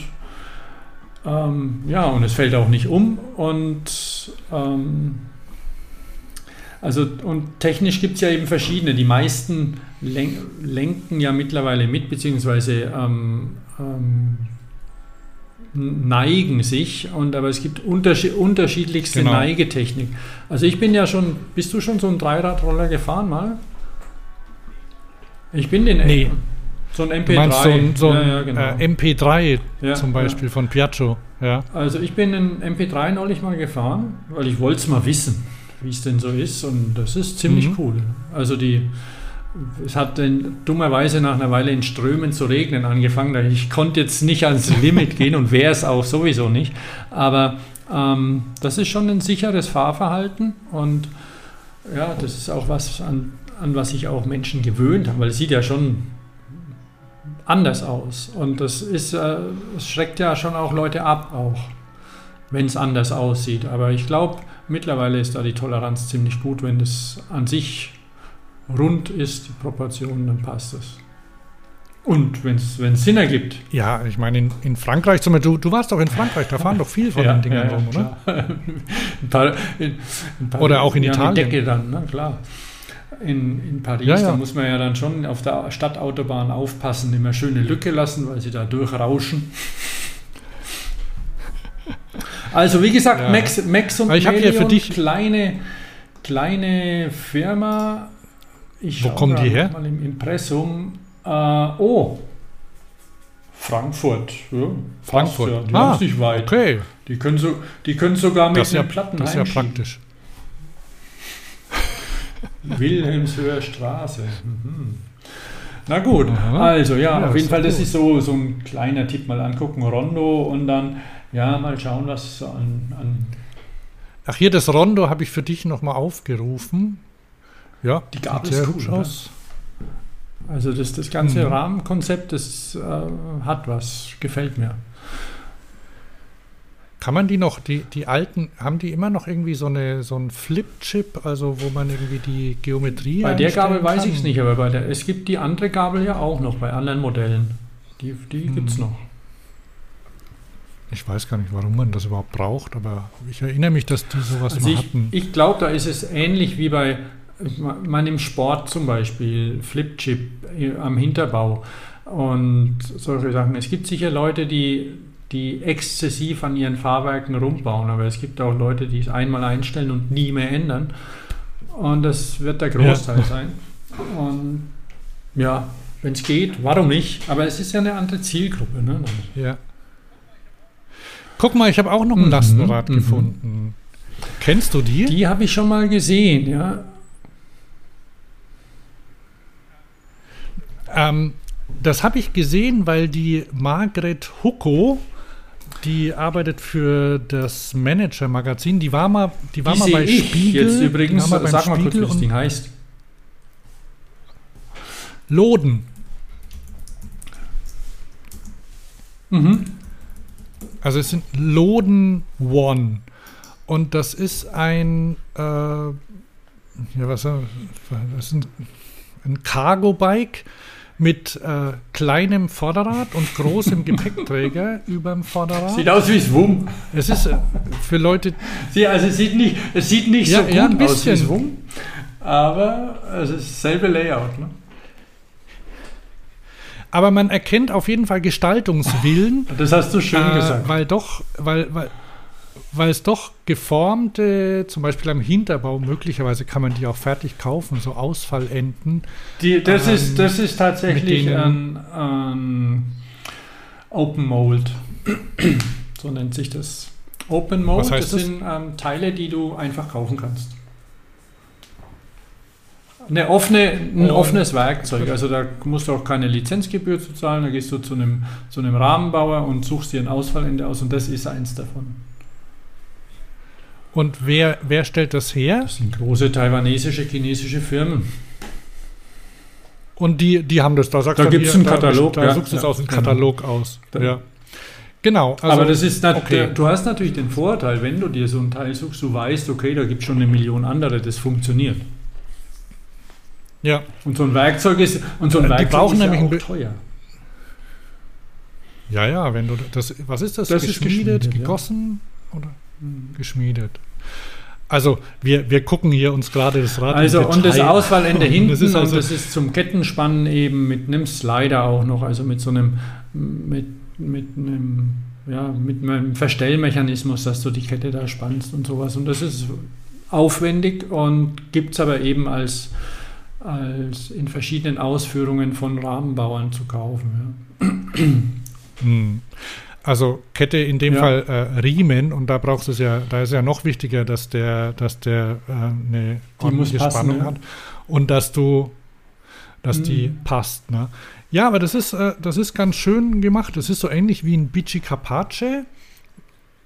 ähm, ja, und es fällt auch nicht um. Und ähm, also und technisch gibt es ja eben verschiedene. Die meisten len lenken ja mittlerweile mit, beziehungsweise ähm, ähm, neigen sich. Und aber es gibt unterschied unterschiedlichste Genau. Neigetechnik. Also ich bin ja schon, bist du schon so einen Dreiradroller gefahren mal? Ich bin den Nee. so ein MP3. Du meinst so ein, so ein ja, ja, genau. äh, MP3 Ja, zum. Beispiel von Piaggio. Ja. Also ich bin in MP3 neulich mal gefahren, weil ich wollte es mal wissen, wie es denn so ist und das ist ziemlich Mhm. cool. Also die, es hat dann dummerweise nach einer Weile in Strömen zu regnen angefangen. Ich konnte jetzt nicht ans Limit gehen und wäre es auch sowieso nicht. Aber ähm, das ist schon ein sicheres Fahrverhalten und ja, das ist auch was, an, an was sich auch Menschen gewöhnt haben, weil es sieht ja schon anders aus. Und das ist, äh, es schreckt ja schon auch Leute ab, auch wenn es anders aussieht. Aber ich glaube, mittlerweile ist da die Toleranz ziemlich gut. Wenn das an sich rund ist, die Proportionen, dann passt das. Und wenn es Sinn ergibt. Ja, ich meine, in, in Frankreich zum Beispiel, du, du warst doch in Frankreich, da fahren doch viel von den Dingern rum, oder? ein paar, in, ein paar, Oder auch in ja, Italien. Decke dann, ne, klar. In, in Paris, Ja, ja. da muss man ja dann schon auf der Stadtautobahn aufpassen, immer schöne Lücke lassen, weil sie da durchrauschen. Also wie gesagt, Ja. Max, Max und ich hier für Melion, dich- kleine, kleine Firma. Ich Wo kommen die her? Mal im Impressum. Äh, oh, Frankfurt. Ja, Frankfurt. Ja, die Ah, nicht weit. Okay, Die können, so, die können sogar mit das ist ja, den Platten das ist ja praktisch. Wilhelmshöher Straße. Mhm. Na gut, Aha. also ja, Ja, auf jeden Fall, das ist so, so ein kleiner Tipp, mal angucken, Rondo und dann, ja, mal schauen, was an, an Ach, hier das Rondo habe ich für dich nochmal aufgerufen. Ja, Die Gabel sieht cool, oder? aus. also das, das ganze Mhm. Rahmenkonzept, das äh, hat was, gefällt mir. Kann man die noch, die, die alten, haben die immer noch irgendwie so, eine, so einen Flip-Chip, also wo man irgendwie die Geometrie Bei der Gabel weiß kann? ich es nicht, aber bei der, es gibt die andere Gabel ja auch noch bei anderen Modellen. Die, die Hm. gibt es noch. Ich weiß gar nicht, warum man das überhaupt braucht, aber ich erinnere mich, dass die sowas Also mal ich, hatten. ich glaube, da ist es ähnlich wie bei man im Sport zum Beispiel, Flipchip äh, am Hinterbau und solche Sachen. Es gibt sicher Leute, die, die exzessiv an ihren Fahrwerken rumbauen, aber es gibt auch Leute, die es einmal einstellen und nie mehr ändern. Und das wird der Großteil sein. Und ja, wenn es geht, warum nicht? Aber es ist ja eine andere Zielgruppe. Ne? Ja. Guck mal, ich habe auch noch ein Mhm, Lastenrad mhm. gefunden. Kennst du die? Die habe ich schon mal gesehen, ja. Ähm, das habe ich gesehen, weil die Margret Hucko, die arbeitet für das Manager-Magazin, die war mal, die war Die mal bei ich Spiegel. jetzt übrigens. mal Sag mal kurz, wie Spiegel das Ding heißt. Loden. Mhm. Also es sind Loden One. Und das ist ein, äh, ja, was, das ist ein, ein Cargo-Bike mit äh, kleinem Vorderrad und großem Gepäckträger überm Vorderrad. Sieht aus wie Swum. Es ist äh, für Leute, Sie, also es sieht nicht, es sieht nicht Ja, so gut ja, ein aus wie bisschen. Swum, aber es ist dasselbe Layout. Ne? aber man erkennt auf jeden Fall Gestaltungswillen, Das hast du schön äh, gesagt. weil doch, weil, weil, weil es doch geformte, zum Beispiel am Hinterbau, möglicherweise kann man die auch fertig kaufen, so Ausfallenden. Die, das, ähm, ist, das ist tatsächlich ein, ein Open Mold. so nennt sich das. Open Mold, das das? sind ähm, Teile, die du einfach kaufen kannst. Eine offene, ein Oh. offenes Werkzeug, also da musst du auch keine Lizenzgebühr zu zahlen, da gehst du zu einem, zu einem Rahmenbauer und suchst dir ein Ausfallende aus und das ist eins davon. Und wer, wer stellt das her? Das sind große taiwanesische, chinesische Firmen. Und die, die haben das, da sagst Da gibt's hier, einen Katalog, Da, ja. da suchst du es Ja, aus dem genau. Katalog aus. Da- Ja. Genau. Also, Aber das ist nat- okay. du hast natürlich den Vorteil, wenn du dir so ein Teil suchst, du weißt, okay, da gibt es schon eine Million andere, das funktioniert. Ja. Und so ein Werkzeug ist, und so ein Äh, die Werkzeug brauchen ist nämlich ja ein auch Be- teuer. Ja, ja, wenn du das, was ist das? Das ist geschmiedet, ja. gegossen oder geschmiedet? Also wir, wir gucken hier uns gerade das Rad Also und das Detail an. hinten Das ist also, und das ist zum Kettenspannen eben mit einem Slider auch noch, also mit so einem mit, mit einem ja, mit einem Verstellmechanismus, dass du die Kette da spannst und sowas. Und das ist aufwendig und gibt es aber eben als, als in verschiedenen Ausführungen von Rahmenbauern zu kaufen. Hm. Also Kette in dem Ja. Fall äh, Riemen und da brauchst du es ja, da ist ja noch wichtiger, dass der, dass der äh, eine Die ordentliche passen, Spannung ja. hat und dass du, dass die Mhm. passt. Ne? Ja, aber das ist, äh, das ist ganz schön gemacht. Das ist so ähnlich wie ein Bici Capace.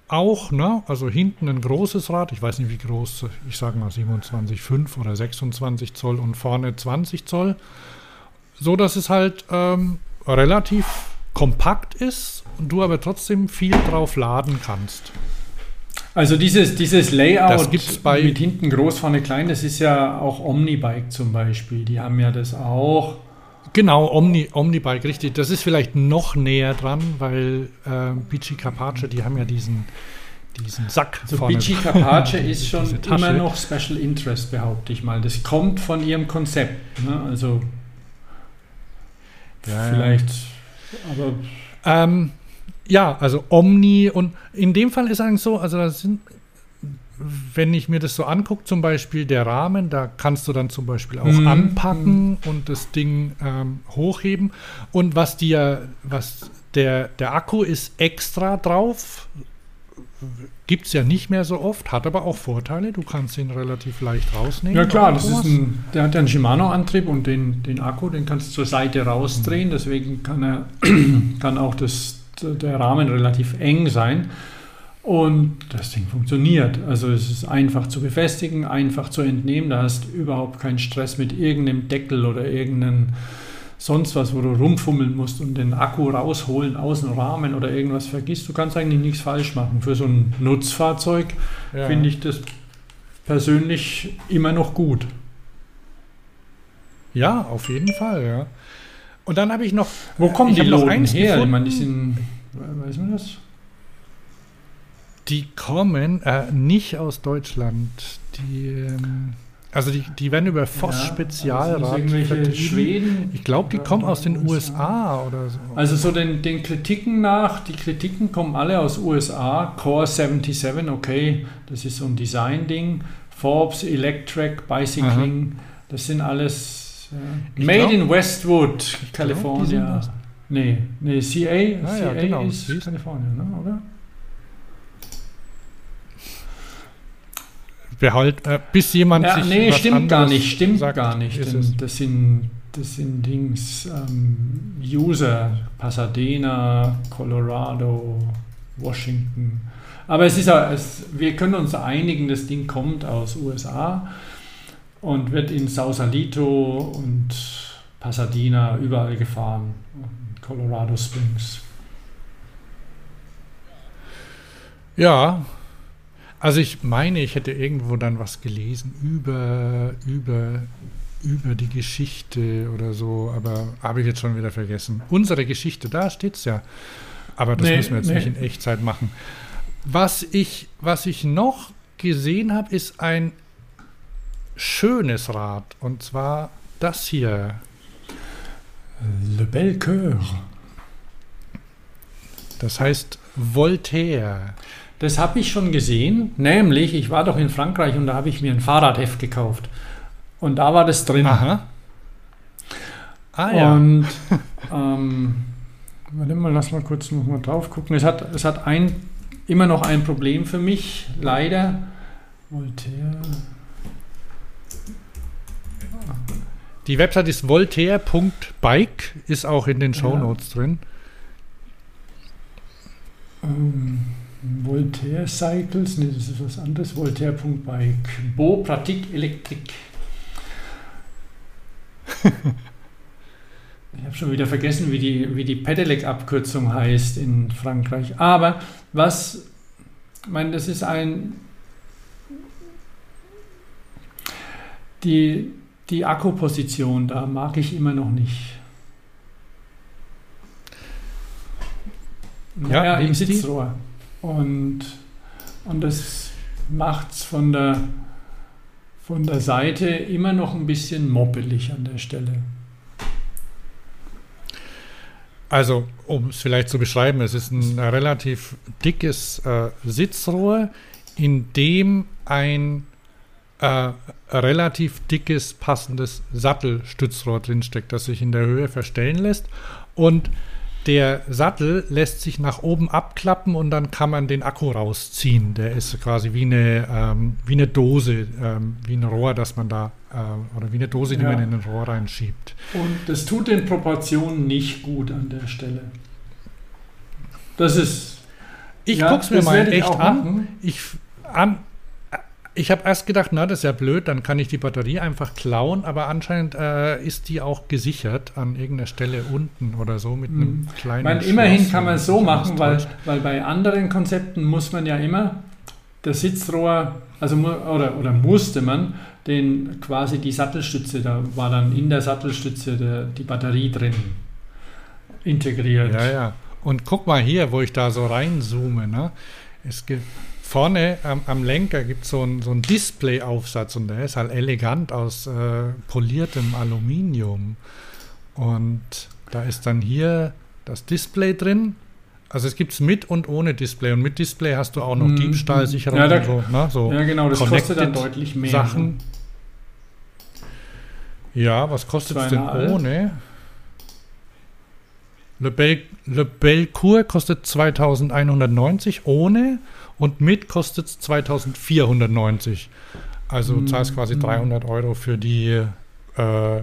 Auch, ne? Also hinten ein großes Rad, ich weiß nicht wie groß, ich sage mal 27,5 oder 26 Zoll und vorne 20 Zoll. So dass es halt ähm, relativ kompakt ist und du aber trotzdem viel drauf laden kannst. Also dieses, dieses Layout Das gibt's bei- mit hinten groß, vorne klein, das ist ja auch Omnibike zum Beispiel. Die haben ja das auch. Genau, Omni, Omnibike, richtig. Das ist vielleicht noch näher dran, weil äh, Bici Capace, die haben ja diesen, diesen Sack So vorne. Bici Capace ist schon immer noch Special Interest, behaupte ich mal. Das kommt von ihrem Konzept. Ne? Also Ja, ja. vielleicht, aber Ähm, ja, also Omni und in dem Fall ist eigentlich so, also das sind, wenn ich mir das so angucke, zum Beispiel der Rahmen, da kannst du dann zum Beispiel auch Mhm. anpacken und das Ding ähm, hochheben. Und was dir, was der, der Akku ist extra drauf, gibt es ja nicht mehr so oft, hat aber auch Vorteile. Du kannst ihn relativ leicht rausnehmen. Ja klar, das ist ein, der hat ja einen Shimano-Antrieb und den, den Akku, den kannst du zur Seite rausdrehen. Mhm. Deswegen kann, er, kann auch das, der Rahmen relativ eng sein. Und das Ding funktioniert. Also es ist einfach zu befestigen, einfach zu entnehmen. Da hast du überhaupt keinen Stress mit irgendeinem Deckel oder irgendeinem sonst was, wo du rumfummeln musst und den Akku rausholen aus dem Rahmen oder irgendwas vergisst. Du kannst eigentlich nichts falsch machen. Für so ein Nutzfahrzeug ja. finde ich das persönlich immer noch gut. Ja, auf jeden Fall, ja. Und dann habe ich noch. Wo kommen die noch eins her? Gefunden. Ich meine, die sind. Weiß man das? Die kommen äh, nicht aus Deutschland. Die. Ähm also die, die werden über Voss ja, Spezialrad also Schweden. Ich glaube, die kommen aus den USA. oder so. Also so den, den Kritiken nach, die Kritiken kommen alle aus USA. Core 77, okay, das ist so ein Design-Ding. Forbes, Electric, Bicycling, Aha. das sind alles äh, Made glaub, in Westwood, California. Nee, nee, CA, ah, CA ja, genau. ist Kalifornien, ne, oder? behalt, äh, bis jemand ja, sich. Nee, stimmt gar nicht, stimmt sagt, gar nicht. das sind, das sind Dings, ähm, User, Pasadena, Colorado, Washington. Aber es ist es, wir können uns einigen, das Ding kommt aus USA und wird in Sausalito und Pasadena überall gefahren. Colorado Springs. Ja, also ich meine, ich hätte irgendwo dann was gelesen über, über, über die Geschichte oder so, aber habe ich jetzt schon wieder vergessen. Unsere Geschichte, da steht es ja. Aber das nee, müssen wir jetzt nee. nicht in Echtzeit machen. Was ich, was ich noch gesehen habe, ist ein schönes Rad. Und zwar das hier. Le Bel Coeur. Das heißt Voltaire. Das habe ich schon gesehen, nämlich ich war doch in Frankreich und da habe ich mir ein Fahrradheft gekauft. Und da war das drin. Aha. Ah ja. Und ähm, warte mal, lass mal kurz noch mal drauf gucken. Es hat, es hat ein, immer noch ein Problem für mich, leider. Voltaire. Die Website ist voltaire.bike, ist auch in den Show Notes ja. drin. Ähm. Voltaire Cycles, nee, das ist was anderes, Voltaire.bike. Bo Pratique Elektrik. ich habe schon wieder vergessen, wie die, wie die Pedelec-Abkürzung heißt in Frankreich. Aber was, ich meine, das ist ein. Die, die Akkuposition, da mag ich immer noch nicht. Ja, ja im Sitzrohr. Und, und das macht es von der, von der Seite immer noch ein bisschen moppelig an der Stelle. Also, um es vielleicht zu beschreiben, es ist ein relativ dickes äh, Sitzrohr, in dem ein äh, relativ dickes, passendes Sattelstützrohr drinsteckt, das sich in der Höhe verstellen lässt. Und der Sattel lässt sich nach oben abklappen und dann kann man den Akku rausziehen. Der ist quasi wie eine, ähm, wie eine Dose, ähm, wie ein Rohr, das man da, äh, oder wie eine Dose, die ja. man in ein Rohr reinschiebt. Und das tut den Proportionen nicht gut an der Stelle. Das ist. Ich ja, gucke es mir mal echt an. Ich, an ich habe erst gedacht, na, das ist ja blöd, dann kann ich die Batterie einfach klauen, aber anscheinend äh, ist die auch gesichert an irgendeiner Stelle unten oder so mit einem hm. kleinen. Meine, immerhin kann man es so machen, weil, weil bei anderen Konzepten muss man ja immer das Sitzrohr, also oder, oder musste man den quasi die Sattelstütze, da war dann in der Sattelstütze der, die Batterie drin integriert. Ja, ja. Und guck mal hier, wo ich da so reinzoome, ne? Es gibt vorne am, am Lenker gibt so es so einen Display-Aufsatz und der ist halt elegant aus äh, poliertem Aluminium. Und da ist dann hier das Display drin. Also es gibt es mit und ohne Display. Und mit Display hast du auch noch mm, Diebstahlsicherung ja, und so. Ne? so ja, genau, das kostet dann deutlich mehr. Sachen. Ja, was kostet es denn ohne? Le, Bel Le Belcourt kostet 2190 ohne und mit kostet es 2490. Also du zahlst quasi 300 Euro für die äh,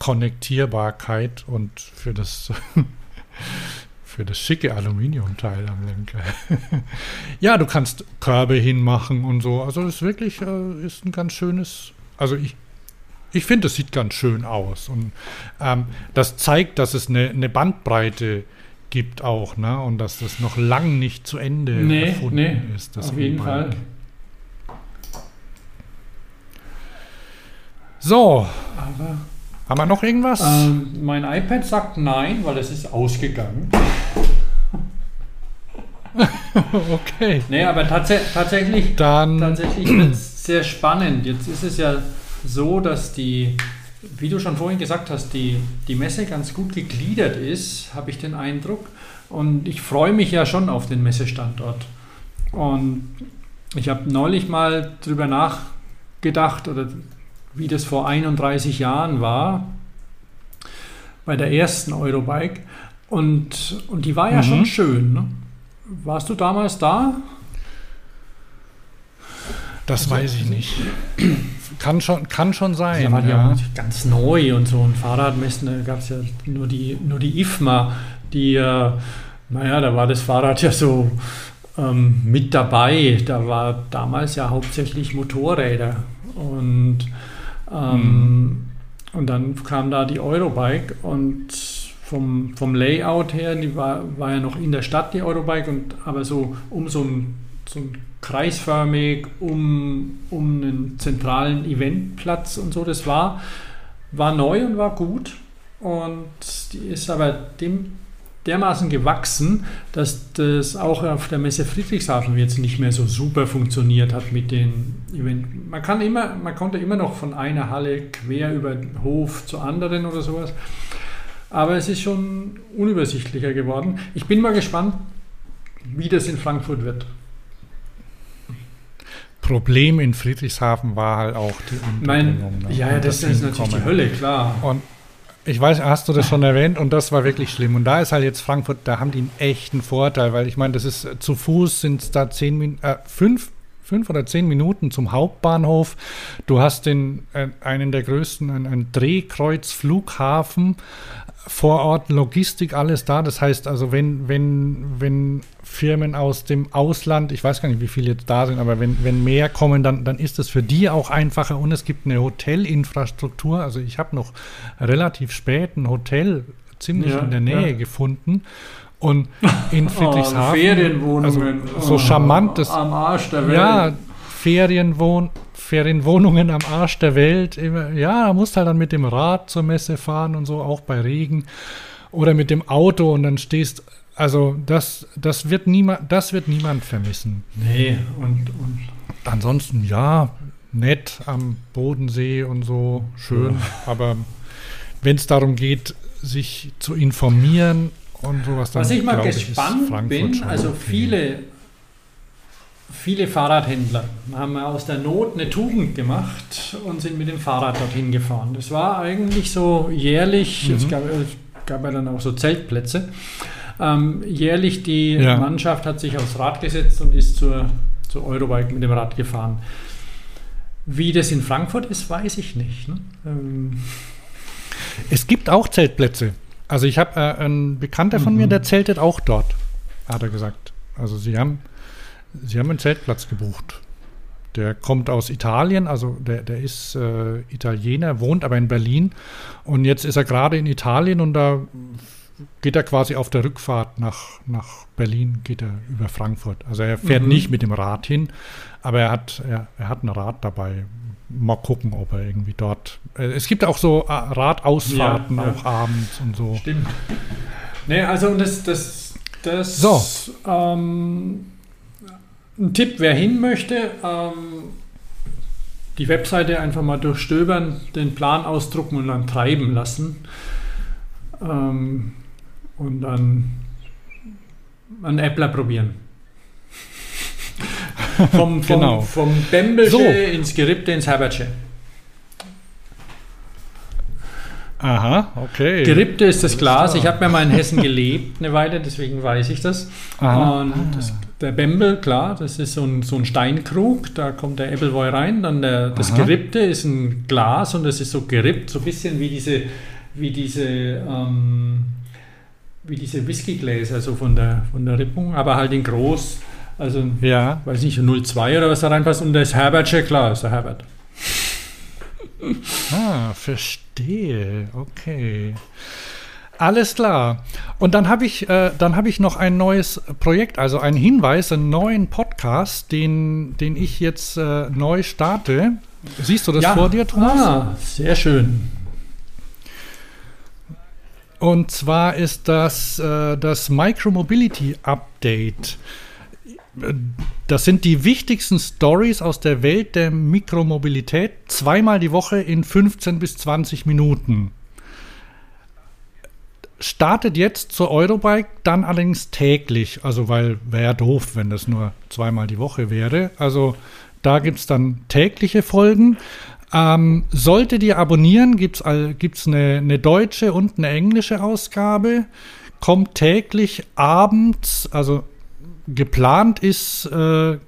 Konnektierbarkeit und für das für das schicke Aluminiumteil am Lenker. ja, du kannst Körbe hinmachen und so. Also das ist wirklich äh, ist ein ganz schönes. Also ich ich finde, es sieht ganz schön aus und ähm, das zeigt, dass es eine, eine Bandbreite gibt auch, ne? Und dass das noch lang nicht zu Ende Nee, erfunden nee, ist. Das auf jeden E-Bike. Fall. So, Aber haben wir noch irgendwas? ähm, mein iPad sagt nein, weil es ist ausgegangen. okay. Nee, aber tats tatsächlich, Dann tatsächlich wird es sehr spannend. Jetzt ist es ja so, dass die, wie du schon vorhin gesagt hast, die, die Messe ganz gut gegliedert ist, habe ich den Eindruck. Und ich freue mich ja schon auf den Messestandort. Und ich habe neulich mal drüber nachgedacht, oder wie das vor 31 Jahren war, bei der ersten Eurobike. Und, und die war ja Mhm. schon schön. Ne? Warst du damals da? Das weiß ich nicht. Kann schon, kann schon sein. Die ja. auch ganz neu und so. Und Fahrradmessen, da gab es ja nur die, nur die IFMA, die, äh, naja, da war das Fahrrad ja so ähm, mit dabei. Da war damals ja hauptsächlich Motorräder. Und, ähm, und dann kam da die Eurobike und vom, vom Layout her, die war, war ja noch in der Stadt, die Eurobike, und aber so um so ein, so ein kreisförmig um, um einen zentralen Eventplatz und so. Das war, war neu und war gut. Und die ist aber dem, dermaßen gewachsen, dass das auch auf der Messe Friedrichshafen jetzt nicht mehr so super funktioniert hat mit den Event. Man kann immer, man konnte immer noch von einer Halle quer über den Hof zur anderen oder sowas. Aber es ist schon unübersichtlicher geworden. Ich bin mal gespannt, wie das in Frankfurt wird. Problem in Friedrichshafen war halt auch die Mein, Unterbringung. ne? ja, ja, Und das, ist natürlich die. Hölle, klar. Und ich weiß, hast du das schon erwähnt und das war wirklich schlimm. Und da ist halt jetzt Frankfurt, da haben die einen echten Vorteil, weil ich meine, das ist äh, zu Fuß sind es da zehn Min äh, fünf, fünf oder zehn Minuten zum Hauptbahnhof. Du hast den, äh, einen der größten, einen, einen Drehkreuzflughafen vor Ort, Logistik, alles da. Das heißt also, wenn, wenn, wenn Firmen aus dem Ausland, ich weiß gar nicht, wie viele jetzt da sind, aber wenn, wenn mehr kommen, dann, dann ist es für die auch einfacher und es gibt eine Hotelinfrastruktur. Also ich habe noch relativ spät ein Hotel ziemlich Ja, in der Nähe ja. gefunden. Und in Friedrichshafen, Ferienwohnungen. also so charmant das- Am Arsch der Welt. ja, Ferienwohn Ferienwohnungen am Arsch der Welt. Ja, da musst halt dann mit dem Rad zur Messe fahren und so, auch bei Regen. Oder mit dem Auto und dann stehst. Also das, das, wird niemand, das wird niemand vermissen. Nee, und, und Ansonsten ja, nett am Bodensee und so, schön. Aber wenn es darum geht, sich zu informieren und sowas, dann was ich mal gespannt Frankfurt bin, also okay. viele, viele Fahrradhändler haben aus der Not eine Tugend gemacht und sind mit dem Fahrrad dorthin gefahren. Das war eigentlich so jährlich, Mhm. es gab, es gab ja dann auch so Zeltplätze. Ähm, jährlich die Ja. Mannschaft hat sich aufs Rad gesetzt und ist zur, zur Eurobike mit dem Rad gefahren. Wie das in Frankfurt ist, weiß ich nicht. Ne? Ähm, Es gibt auch Zeltplätze. Also ich habe äh, einen Bekannter von Mhm. mir, der zeltet auch dort, hat er gesagt. Also sie haben, sie haben einen Zeltplatz gebucht. Der kommt aus Italien, also der, der ist äh, Italiener, wohnt aber in Berlin. Und jetzt ist er gerade in Italien und da geht er quasi auf der Rückfahrt nach, nach Berlin, geht er über Frankfurt. Also er fährt Mhm. nicht mit dem Rad hin, aber er hat, er, er hat ein Rad dabei. Mal gucken, ob er irgendwie dort. Äh, es gibt auch so äh, Radausfahrten Ja, ja. auch abends und so. Stimmt. Nee, also das, das, das So. ähm, ein Tipp, wer hin möchte, ähm, die Webseite einfach mal durchstöbern, den Plan ausdrucken und dann treiben lassen. Ähm, und dann einen Appler probieren. vom, vom, Genau. vom Bembelsche So. ins Gerippte ins Herbertsche. Aha, okay. Gerippte ist das Glas. Ich habe ja mal in Hessen gelebt eine Weile, deswegen weiß ich das. Aha. Und das, der Bembel, klar, das ist so ein, so ein Steinkrug, da kommt der Appleboy rein. Dann der, das Aha. Gerippte ist ein Glas und das ist so gerippt, so ein bisschen wie diese, wie diese, ähm, wie diese Whiskygläser, so von der, von der Rippung, aber halt in groß. Also, Ja, weiß nicht, 0,2 oder was da reinpasst. Und das Herbertsche, klar, ist der Herbert. ah, verstehe. Okay. Alles klar. Und dann habe ich, äh, dann habe ich noch ein neues Projekt, also einen Hinweis, einen neuen Podcast, den, den ich jetzt äh, neu starte. Siehst du das vor dir, Thomas? Ah, sehr schön. Und zwar ist das äh, das Micromobility Update. Das sind die wichtigsten Stories aus der Welt der Mikromobilität, zweimal die Woche in 15 bis 20 Minuten. Startet jetzt zur Eurobike, dann allerdings täglich. Also, weil wäre doof, wenn das nur zweimal die Woche wäre. Also, da gibt es dann tägliche Folgen. Ähm, solltet ihr abonnieren, gibt es gibt's eine, eine deutsche und eine englische Ausgabe. Kommt täglich abends, also geplant ist äh,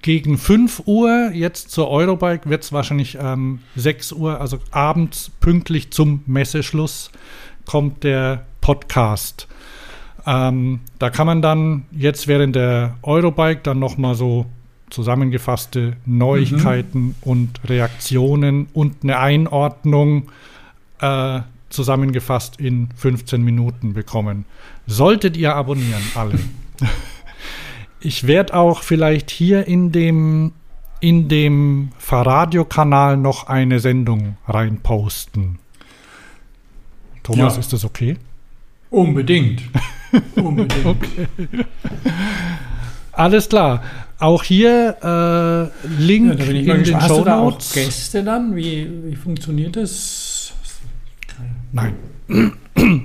gegen 5 Uhr. Jetzt zur Eurobike wird es wahrscheinlich ähm, 6 Uhr, also abends pünktlich zum Messeschluss kommt der Podcast. Ähm, da kann man dann jetzt während der Eurobike dann nochmal so zusammengefasste Neuigkeiten und Reaktionen und eine Einordnung äh, zusammengefasst in 15 Minuten bekommen. Solltet ihr abonnieren, alle. Ich werde auch vielleicht hier in dem, in dem Fahrradio-Kanal noch eine Sendung reinposten. Thomas, Ja. ist das okay? Unbedingt. Unbedingt. Alles klar. Auch hier äh, Link Ja, in den gespannt. Hast Show du da auch. Gäste dann? Wie, wie funktioniert das? Nein.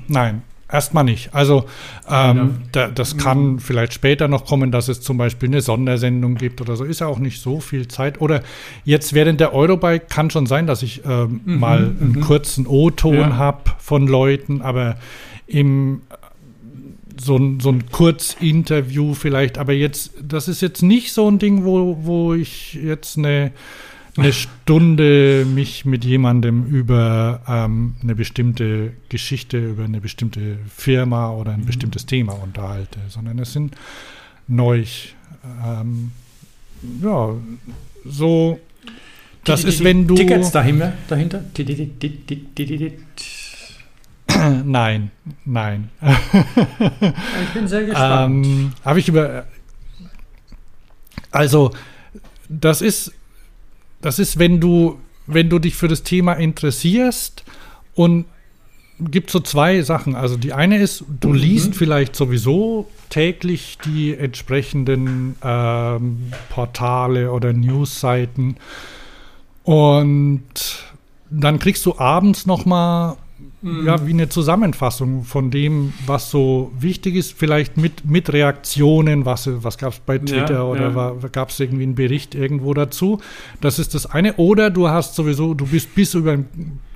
Nein, erstmal nicht. Also ähm, da, das kann vielleicht später noch kommen, dass es zum Beispiel eine Sondersendung gibt oder so. Ist ja auch nicht so viel Zeit. Oder jetzt während der Eurobike kann schon sein, dass ich ähm, mal einen kurzen O-Ton Ja. habe von Leuten, aber im so ein, so ein Kurzinterview vielleicht, aber jetzt, das ist jetzt nicht so ein Ding, wo, wo ich jetzt eine, eine Stunde mich mit jemandem über ähm, eine bestimmte Geschichte, über eine bestimmte Firma oder ein bestimmtes Thema unterhalte, sondern es sind neu, ähm, ja, so, das ist, wenn du, Tickets dahinter? dahinter? Nein, nein, Ich bin sehr gespannt. Ähm, Habe ich über. Also, das ist, das ist, wenn du, wenn du dich für das Thema interessierst und gibt so zwei Sachen. Also die eine ist, du liest vielleicht sowieso täglich die entsprechenden ähm, Portale oder Newsseiten und dann kriegst du abends noch mal ja, wie eine Zusammenfassung von dem, was so wichtig ist, vielleicht mit, mit Reaktionen, was, was gab es bei Twitter Ja, oder ja. gab es irgendwie einen Bericht irgendwo dazu. Das ist das eine. Oder du hast sowieso, du bist bis über,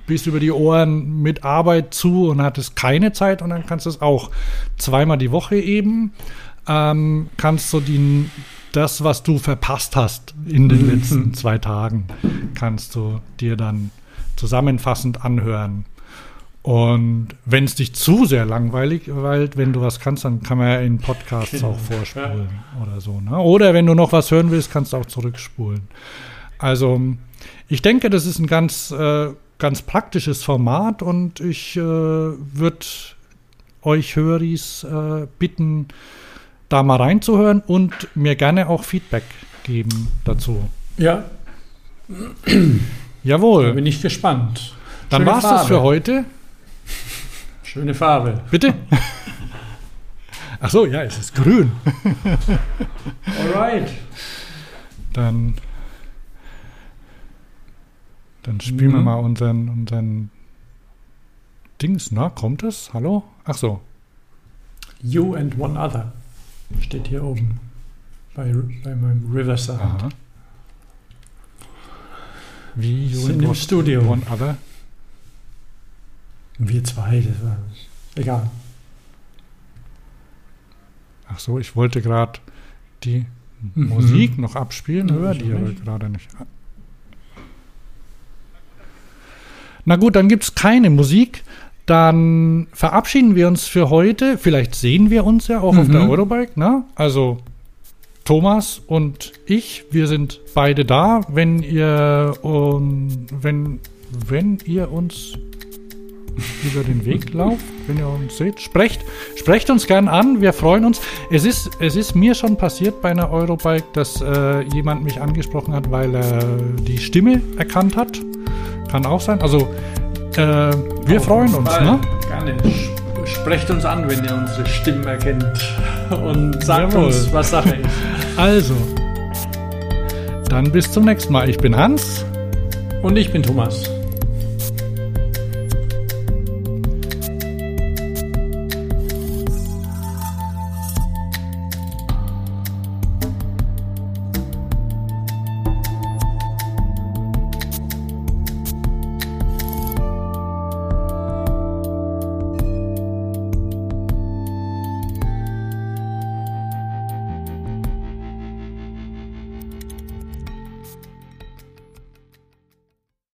bis über die Ohren mit Arbeit zu und hattest keine Zeit und dann kannst du es auch zweimal die Woche eben, ähm, kannst du die, das, was du verpasst hast in den letzten zwei Tagen, kannst du dir dann zusammenfassend anhören. Und wenn es dich zu sehr langweilig weilt, wenn du was kannst, dann kann man ja in Podcasts auch vorspulen oder so. Ne? Oder wenn du noch was hören willst, kannst du auch zurückspulen. Also ich denke, das ist ein ganz, äh, ganz praktisches Format und ich äh, würde euch Höris äh, bitten, da mal reinzuhören und mir gerne auch Feedback geben dazu. ja, da Jawohl, bin ich gespannt. dann Schöne war's das für heute. Schöne Farbe. Bitte? Ach so, ja, es ist grün. Alright. Dann, dann spielen wir Mhm. mal unseren, unseren Dings. Na, kommt es? Hallo? Ach so. You and one other steht hier oben bei, bei meinem Riverside. Aha. Wie you Sind and im Studio. One other? Wir zwei, das war egal. Ach so, ich wollte gerade die Mhm. Musik noch abspielen, höre die aber gerade nicht. Na gut, dann gibt es keine Musik. Dann verabschieden wir uns für heute. Vielleicht sehen wir uns ja auch auf Mhm. der Eurobike. Ne? Also Thomas und ich, wir sind beide da. Wenn ihr, um, wenn, wenn ihr uns über den Weg lauft, wenn ihr uns seht, sprecht, sprecht uns gern an. Wir freuen uns. Es ist, es ist mir schon passiert bei einer Eurobike, dass äh, jemand mich angesprochen hat, weil er die Stimme erkannt hat. Kann auch sein. Also äh, wir Auf freuen uns. Fall. Ne? Gerne. Sp- Sprecht uns an, wenn ihr unsere Stimmen erkennt. Und sagt Jawohl. uns, was Sache ist. Also, dann bis zum nächsten Mal. Ich bin Hans. Und ich bin Thomas.